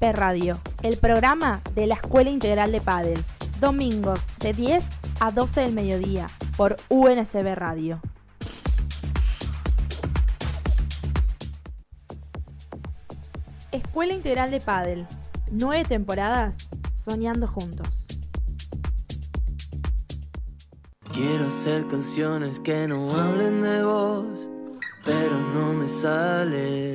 EIP Radio, el programa de la Escuela Integral de Padel. Domingos de 10 a 12 del mediodía por UNSB Radio. Escuela Integral de Padel. Nueve temporadas soñando juntos. Quiero hacer canciones que no hablen de vos, pero no me sale.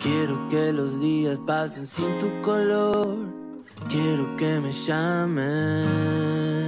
Quiero que los días pasen sin tu color. Quiero que me llames.